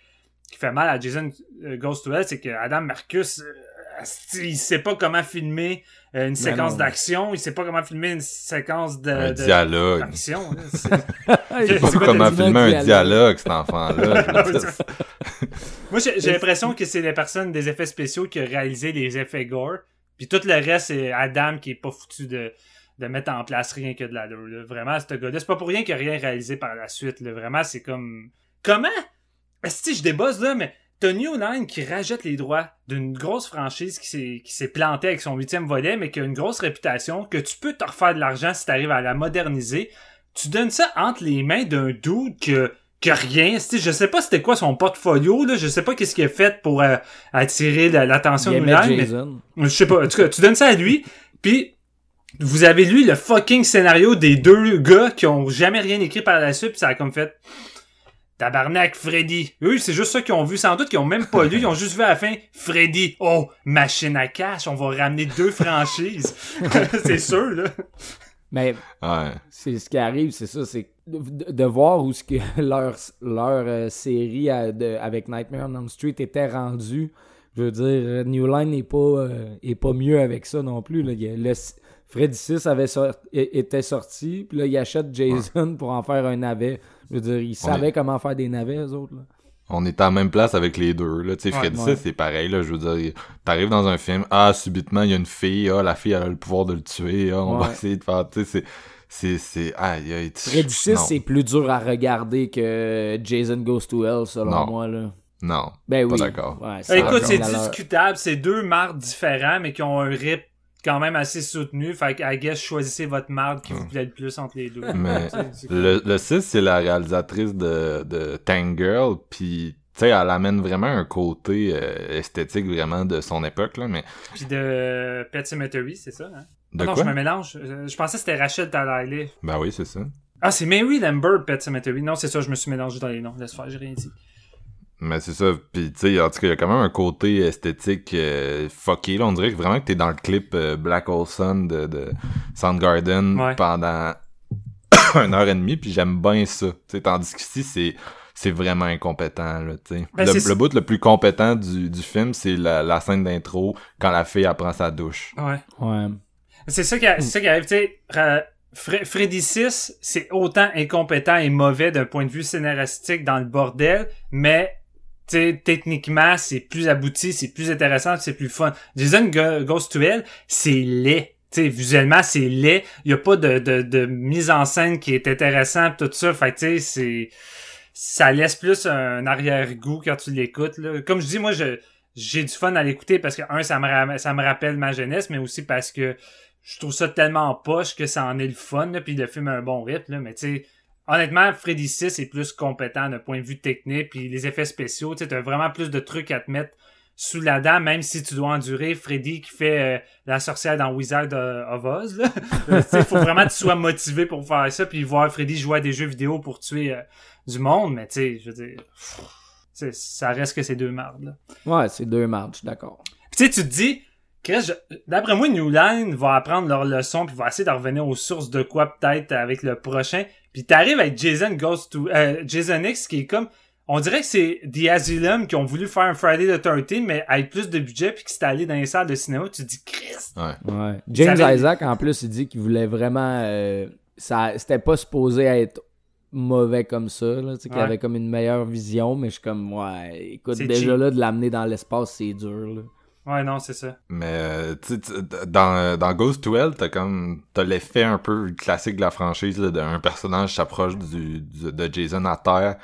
Speaker 2: qui fait mal à Jason euh, Goes to Hell, c'est que Adam Marcus, euh, il sait pas comment filmer euh, une séquence d'action, il sait pas comment filmer une séquence de,
Speaker 1: Un
Speaker 2: de-
Speaker 1: dialogue.
Speaker 2: d'action. là. [LAUGHS] C'est-
Speaker 3: Il
Speaker 2: C'est
Speaker 1: Pas
Speaker 2: quoi
Speaker 1: comment filmer un
Speaker 3: dialogue?
Speaker 1: dialogue, cet enfant-là. [LAUGHS]
Speaker 2: Moi, j'ai j'ai l'impression que c'est les personnes des effets spéciaux qui ont réalisé les effets gore. Puis tout le reste, c'est Adam qui est pas foutu de, de mettre en place rien que de la là. Vraiment, ce gars-là, c'est pas pour rien qu'il a rien réalisé par la suite. là. Vraiment, c'est comme... Comment? Est-ce que je débosse là, mais t'as New Line qui rajoute les droits d'une grosse franchise qui s'est plantée avec son huitième volet, mais qui a une grosse réputation, que tu peux te refaire de l'argent si t'arrives à la moderniser. Tu donnes ça entre les mains d'un dude que que rien. Je sais pas c'était quoi son portfolio, là. Je sais pas qu'est-ce qu'il a fait pour euh, attirer la- l'attention de Mulan, mais je sais pas. En tout cas, tu donnes ça à lui, puis vous avez lu le fucking scénario des deux gars qui ont jamais rien écrit par la suite, puis ça a comme fait Tabarnak, Freddy. Eux, c'est juste ça qu'ils ont vu, sans doute, qu'ils ont même pas lu, ils ont juste vu à la fin Freddy. Oh, machine à cash, on va ramener deux [LAUGHS] franchises. [LAUGHS] c'est sûr, là.
Speaker 3: Mais
Speaker 1: Ouais.
Speaker 3: c'est ce qui arrive, c'est ça, c'est de, de voir où ce que [LAUGHS] leur, leur euh, série à- de- avec Nightmare on Elm Street était rendue. Je veux dire, New Line n'est pas, euh, est pas mieux avec ça non plus. Là. Il le, Freddy 6 avait sor- é- était sorti, puis là, ils achètent Jason pour en faire un navet. Je veux dire, ils
Speaker 1: On
Speaker 3: savaient
Speaker 1: est-
Speaker 3: comment faire des navets, eux autres. Là.
Speaker 1: On est en même place avec les deux, là. Tu sais,
Speaker 2: Ouais,
Speaker 1: Freddy
Speaker 3: ouais.
Speaker 1: 6, c'est pareil, là. Je veux dire, t'arrives dans un film, ah, subitement, il y a une fille, ah, la fille, elle a le pouvoir de le tuer, ah, on va essayer de faire, tu sais, c'est, c'est, c'est, aïe,
Speaker 3: Freddy 6,
Speaker 1: non,
Speaker 3: c'est plus dur à regarder que Jason Goes to Hell, selon
Speaker 1: Non.
Speaker 3: moi. Là.
Speaker 1: Non.
Speaker 3: Ben
Speaker 1: Pas
Speaker 3: oui.
Speaker 1: d'accord.
Speaker 3: Ouais, c'est
Speaker 2: Écoute, c'est discutable. C'est deux marques différents, mais qui ont un rythme quand même assez soutenu. Fait que, I guess, choisissez votre marque qui vous plaît le plus entre les deux.
Speaker 1: Mais [LAUGHS] le, le 6, c'est la réalisatrice de, de Tank Girl, puis tu sais, elle amène vraiment un côté euh, esthétique vraiment de son époque, là, mais
Speaker 2: Puis de Pet Cemetery, c'est ça, hein?
Speaker 1: de
Speaker 2: Ah non,
Speaker 1: quoi?
Speaker 2: je me mélange. Euh, Je pensais que c'était Rachel Talalay.
Speaker 1: Ben oui, c'est ça.
Speaker 2: Ah, c'est Mary Lambert, Pet Cemetery. Non, c'est ça, je me suis mélangé dans les noms. Laisse faire, j'ai rien dit.
Speaker 1: Mais c'est ça, puis tu sais, en tout cas, il y a quand même un côté esthétique euh, fucké, là, on dirait que vraiment que t'es dans le clip euh, Black Hole Sun de, de Soundgarden
Speaker 2: Ouais.
Speaker 1: pendant [COUGHS] une heure et demie, puis j'aime bien ça, tu sais, tandis qu'ici, c'est c'est vraiment incompétent, là, tu sais.
Speaker 2: Ben,
Speaker 1: le, bout le plus compétent du, du film, c'est la, la scène d'intro, quand la fille, elle prend sa douche.
Speaker 2: Ouais.
Speaker 3: Ouais.
Speaker 2: C'est ça qui, a- c'est ça qui arrive, tu sais. Ra- Fre- Freddy 6, c'est autant incompétent et mauvais d'un point de vue scénaristique dans le bordel, mais tu sais, techniquement, c'est plus abouti, c'est plus intéressant, c'est plus fun. Jason Go- Goes to Hell, c'est laid. Tu sais, visuellement, c'est laid. Il a pas de, mise en scène qui est intéressante, tout ça. Fait tu c'est... Ça laisse plus un arrière-goût quand tu l'écoutes. Comme je dis, moi, je j'ai du fun à l'écouter parce que, un, ça me, rappelle ma jeunesse, mais aussi parce que je trouve ça tellement poche que ça en est le fun, là, puis le film a un bon rythme, là, mais tu honnêtement, Freddy 6 est plus compétent d'un point de vue technique, puis les effets spéciaux, tu sais, t'as vraiment plus de trucs à te mettre sous la dent, même si tu dois endurer Freddy qui fait euh, la sorcière dans Wizard of Oz. [LAUGHS] Euh, tu sais, faut vraiment que tu sois motivé pour faire ça, puis voir Freddy jouer à des jeux vidéo pour tuer euh, du monde, mais tu sais, je veux dire, pff, ça reste que ces deux mardes, là.
Speaker 3: Ouais, c'est deux mardes, je suis d'accord.
Speaker 2: Puis tu sais, tu te dis, je- d'après moi, New Line va apprendre leur leçon puis va essayer de revenir aux sources de quoi peut-être avec le prochain. Puis t'arrives avec Jason Goes to euh, Jason X qui est comme on dirait que c'est The Asylum qui ont voulu faire un Friday the 13 mais avec plus de budget puis qui s'est allé dans les salles de cinéma. Tu te dis Chris.
Speaker 1: Ouais.
Speaker 3: Ouais. James
Speaker 2: avait-
Speaker 3: Isaac, en plus, il dit qu'il voulait vraiment. euh, ça, c'était pas supposé être mauvais comme ça, là, tu sais, qu'il
Speaker 2: Ouais.
Speaker 3: avait comme une meilleure vision, mais je suis comme, ouais, écoute,
Speaker 2: C'est
Speaker 3: déjà
Speaker 2: cheap.
Speaker 3: là, de l'amener dans l'espace, c'est dur, là.
Speaker 2: Ouais non c'est ça.
Speaker 1: Mais euh, dans, dans Ghost to Hell, t'as comme t'as l'effet un peu classique de la franchise là, d'un personnage s'approche du, du- de Jason à terre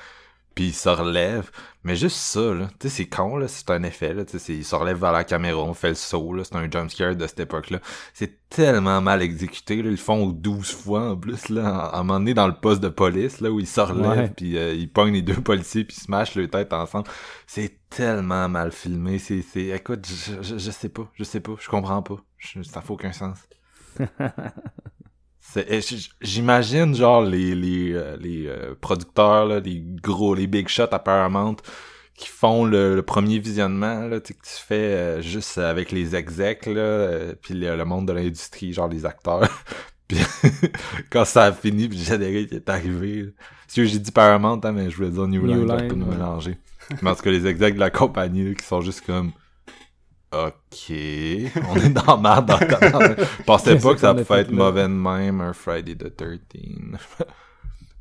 Speaker 1: puis il se relève. Mais juste ça, là, tu sais, c'est con, là, c'est un effet, là, tu sais, il se relève vers la caméra, on fait le saut, là, c'est un jumpscare de cette époque-là. C'est tellement mal exécuté, là, ils le font 12 fois en plus, là, à un moment donné dans le poste de police, là, où il se relève, puis euh, il pogne les deux policiers, puis ils se mâchent leur tête ensemble. C'est tellement mal filmé, c'est, c'est, écoute, je, je, je sais pas, je sais pas, je comprends pas, Je- ça fait aucun sens. [LAUGHS] J'imagine genre les les euh, les euh, producteurs là, les gros les big shots à Paramount qui font le, le premier visionnement là, que tu fais euh, juste avec les execs là, euh, puis le, le monde de l'industrie genre les acteurs. [LAUGHS] puis [LAUGHS] quand ça a fini, puis le générique est arrivé. Si j'ai dit Paramount, hein, mais je voulais dire New,
Speaker 3: New
Speaker 1: Line, pour
Speaker 3: Line,
Speaker 1: pas nous
Speaker 3: ouais.
Speaker 1: mélanger. Tout cas, les execs de la compagnie là, qui sont juste comme Ok, on est dans la merde. Dans, [LAUGHS] dans, Je pensais pas que ça pouvait être
Speaker 3: là?
Speaker 1: mauvais de même, un Friday the 13. [LAUGHS]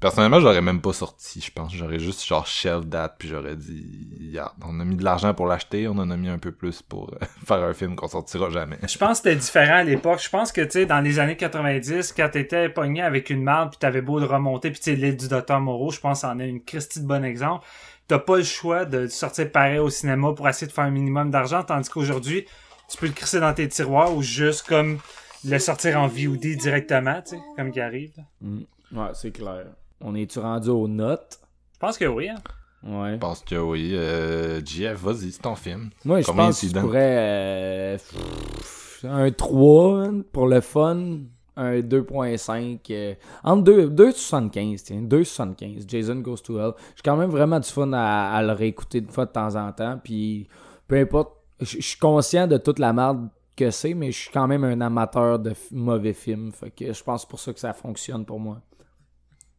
Speaker 1: Personnellement, j'aurais même pas sorti, je pense. J'aurais juste genre shelf date, puis j'aurais dit, on a mis de l'argent pour l'acheter, on en a mis un peu plus pour euh, [LAUGHS] faire un film qu'on sortira jamais.
Speaker 2: Je pense que c'était différent à l'époque. Je pense que, tu sais, dans les années 90, quand t'étais pogné avec une marde puis t'avais beau le remonter puis tu sais, l'île du Docteur Moreau, je pense que c'en est une Christie de bon exemple. T'as pas le choix de sortir pareil au cinéma pour essayer de faire un minimum d'argent, tandis qu'aujourd'hui, tu peux le crisser dans tes tiroirs ou juste comme le sortir en VOD directement, tu sais, comme qui arrive.
Speaker 3: Mm. Ouais, c'est clair. On est-tu rendu aux notes?
Speaker 2: Je pense que oui, hein.
Speaker 3: Ouais.
Speaker 1: Je pense que oui. Euh, JF, vas-y, c'est ton film.
Speaker 3: Moi, je pense que je pourrais... euh, un 3 man, pour le fun. Un 2.5. euh, entre 2 2.75, tiens. 2.75. Jason Goes to Hell. J'ai quand même vraiment du fun à, à le réécouter une fois de temps en temps. Puis, peu importe. Je suis conscient de toute la merde que c'est, mais je suis quand même un amateur de mauvais films. Fait que je pense pour ça que ça fonctionne pour moi.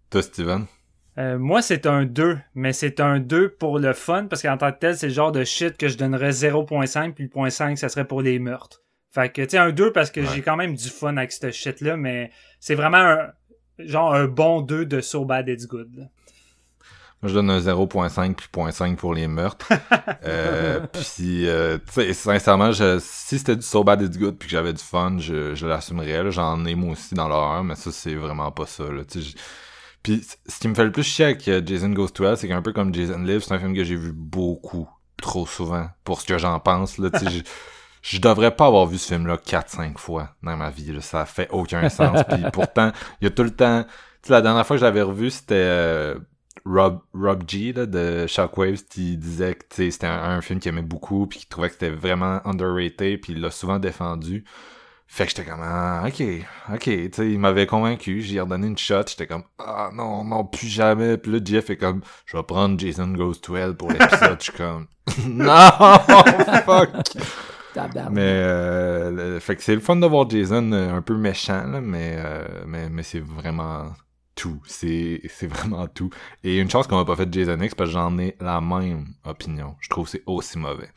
Speaker 1: Toi, Steven?
Speaker 2: Euh, moi, c'est un 2, mais c'est un 2 pour le fun, parce qu'en tant que tel, c'est le genre de shit que je donnerais 0.5, puis le point 5, ça serait pour les meurtres. Fait que, tu sais, un 2 parce que j'ai quand même du fun avec ce shit-là, mais c'est vraiment un, genre un bon 2 de So Bad It's Good. là.
Speaker 1: Moi, je donne un 0.5 puis 0.5 pour les meurtres. [LAUGHS] euh, puis, euh, tu sais, sincèrement, je, si c'était du So Bad It's Good puis que j'avais du fun, je, je l'assumerais. là. J'en ai moi aussi dans l'horreur, mais ça, c'est vraiment pas ça. Là. Puis, ce qui me fait le plus chier avec euh, Jason Goes to Hell, c'est qu'un peu comme Jason Lives, c'est un film que j'ai vu beaucoup, trop souvent, pour ce que j'en pense. Là, [LAUGHS] je, devrais pas avoir vu ce film-là 4-5 fois dans ma vie. Là. Ça fait aucun sens. Puis [LAUGHS] pourtant, il y a tout le temps... Tu sais, la dernière fois que je l'avais revu, c'était... euh, Rob, Rob G là, de Shockwaves qui disait que tu sais, c'était un, un film qu'il aimait beaucoup puis qu'il trouvait que c'était vraiment underrated puis il l'a souvent défendu. Fait que j'étais comme ah, ok, ok, tu sais, il m'avait convaincu, j'y ai redonné une shot, j'étais comme ah non, non, plus jamais. Puis là Jeff est comme je vais prendre Jason Goes to Hell pour l'épisode, je suis comme [LAUGHS] non, [LAUGHS] fuck. Mais euh, le- fait que c'est le fun de voir Jason euh, un peu méchant là, mais euh, mais mais c'est vraiment tout, c'est c'est vraiment tout. Et une chance qu'on a pas fait Jason X parce que j'en ai la même opinion. Je trouve que c'est aussi mauvais.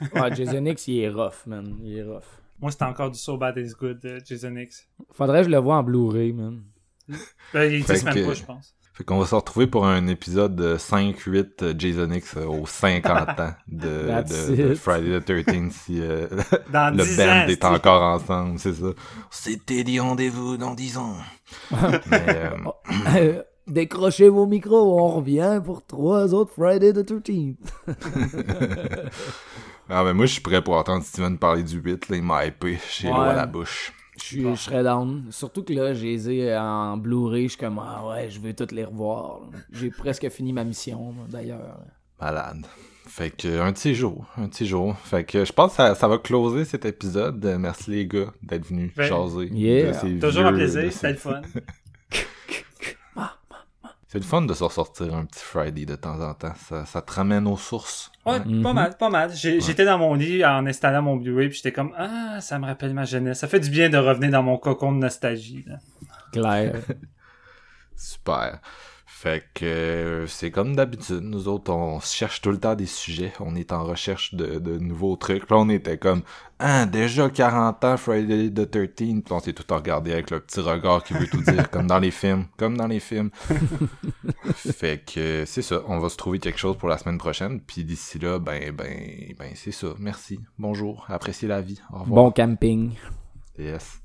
Speaker 1: [LAUGHS]
Speaker 3: Ouais, Jason X, il est rough, man. Il est rough.
Speaker 2: Moi, c'est encore du So Bad It's Good de Jason X.
Speaker 3: Faudrait que je le vois en Blu-ray, man.
Speaker 2: Ben, il
Speaker 1: Fait
Speaker 2: existe même
Speaker 1: que-
Speaker 2: pas, je pense.
Speaker 1: Fait qu'on va se retrouver pour un épisode de 5-8 euh, Jason X euh, aux 50 ans de. [LAUGHS] Friday the 13 si euh, [LAUGHS]
Speaker 2: Dans
Speaker 1: le
Speaker 2: 10
Speaker 1: band
Speaker 2: ans,
Speaker 1: est encore ensemble, c'est ça. C'était dit rendez-vous dans 10 ans. [LAUGHS] Mais, euh,
Speaker 3: Décrochez vos micros, on revient pour trois autres Friday the 13th.
Speaker 1: ah, ben moi, je suis prêt pour entendre Steven parler du 8. Là, il m'a hypé. J'ai l'eau à
Speaker 3: Ouais.
Speaker 1: la bouche.
Speaker 3: Je suis- je serais down. Surtout que là, j'ai les ai en Blu-ray. Je suis comme, ah ouais, je veux toutes les revoir. J'ai presque fini ma mission, d'ailleurs.
Speaker 1: Malade. Fait que, un petit jour. Un petit jour. Fait que, je pense que ça, ça va closer cet épisode. Euh, Merci les gars d'être venus
Speaker 2: Ben,
Speaker 1: jaser.
Speaker 3: yeah.
Speaker 2: Toujours un plaisir, c'était le fun. [LAUGHS]
Speaker 1: C'est le fun de se ressortir un petit Friday de temps en temps. Ça, ça te ramène aux sources.
Speaker 2: Ouais, pas mal, pas mal. J'étais dans mon lit en installant mon Blu-ray, puis j'étais comme ah, ça me rappelle ma jeunesse. Ça fait du bien de revenir dans mon cocon de nostalgie. là.
Speaker 3: Claire. [LAUGHS]
Speaker 1: Super. Fait que euh, c'est comme d'habitude, nous autres, on cherche tout le temps des sujets, on est en recherche de, de nouveaux trucs. Là, on était comme, ah, déjà 40 ans, Friday the 13 puis on s'est tout regardé avec le petit regard qui veut tout dire, [LAUGHS] comme dans les films, comme dans les films. fait que c'est ça, on va se trouver quelque chose pour la semaine prochaine, puis d'ici là, ben, ben, ben, c'est ça. Merci, bonjour, appréciez la vie, au revoir.
Speaker 3: Bon camping.
Speaker 1: Yes.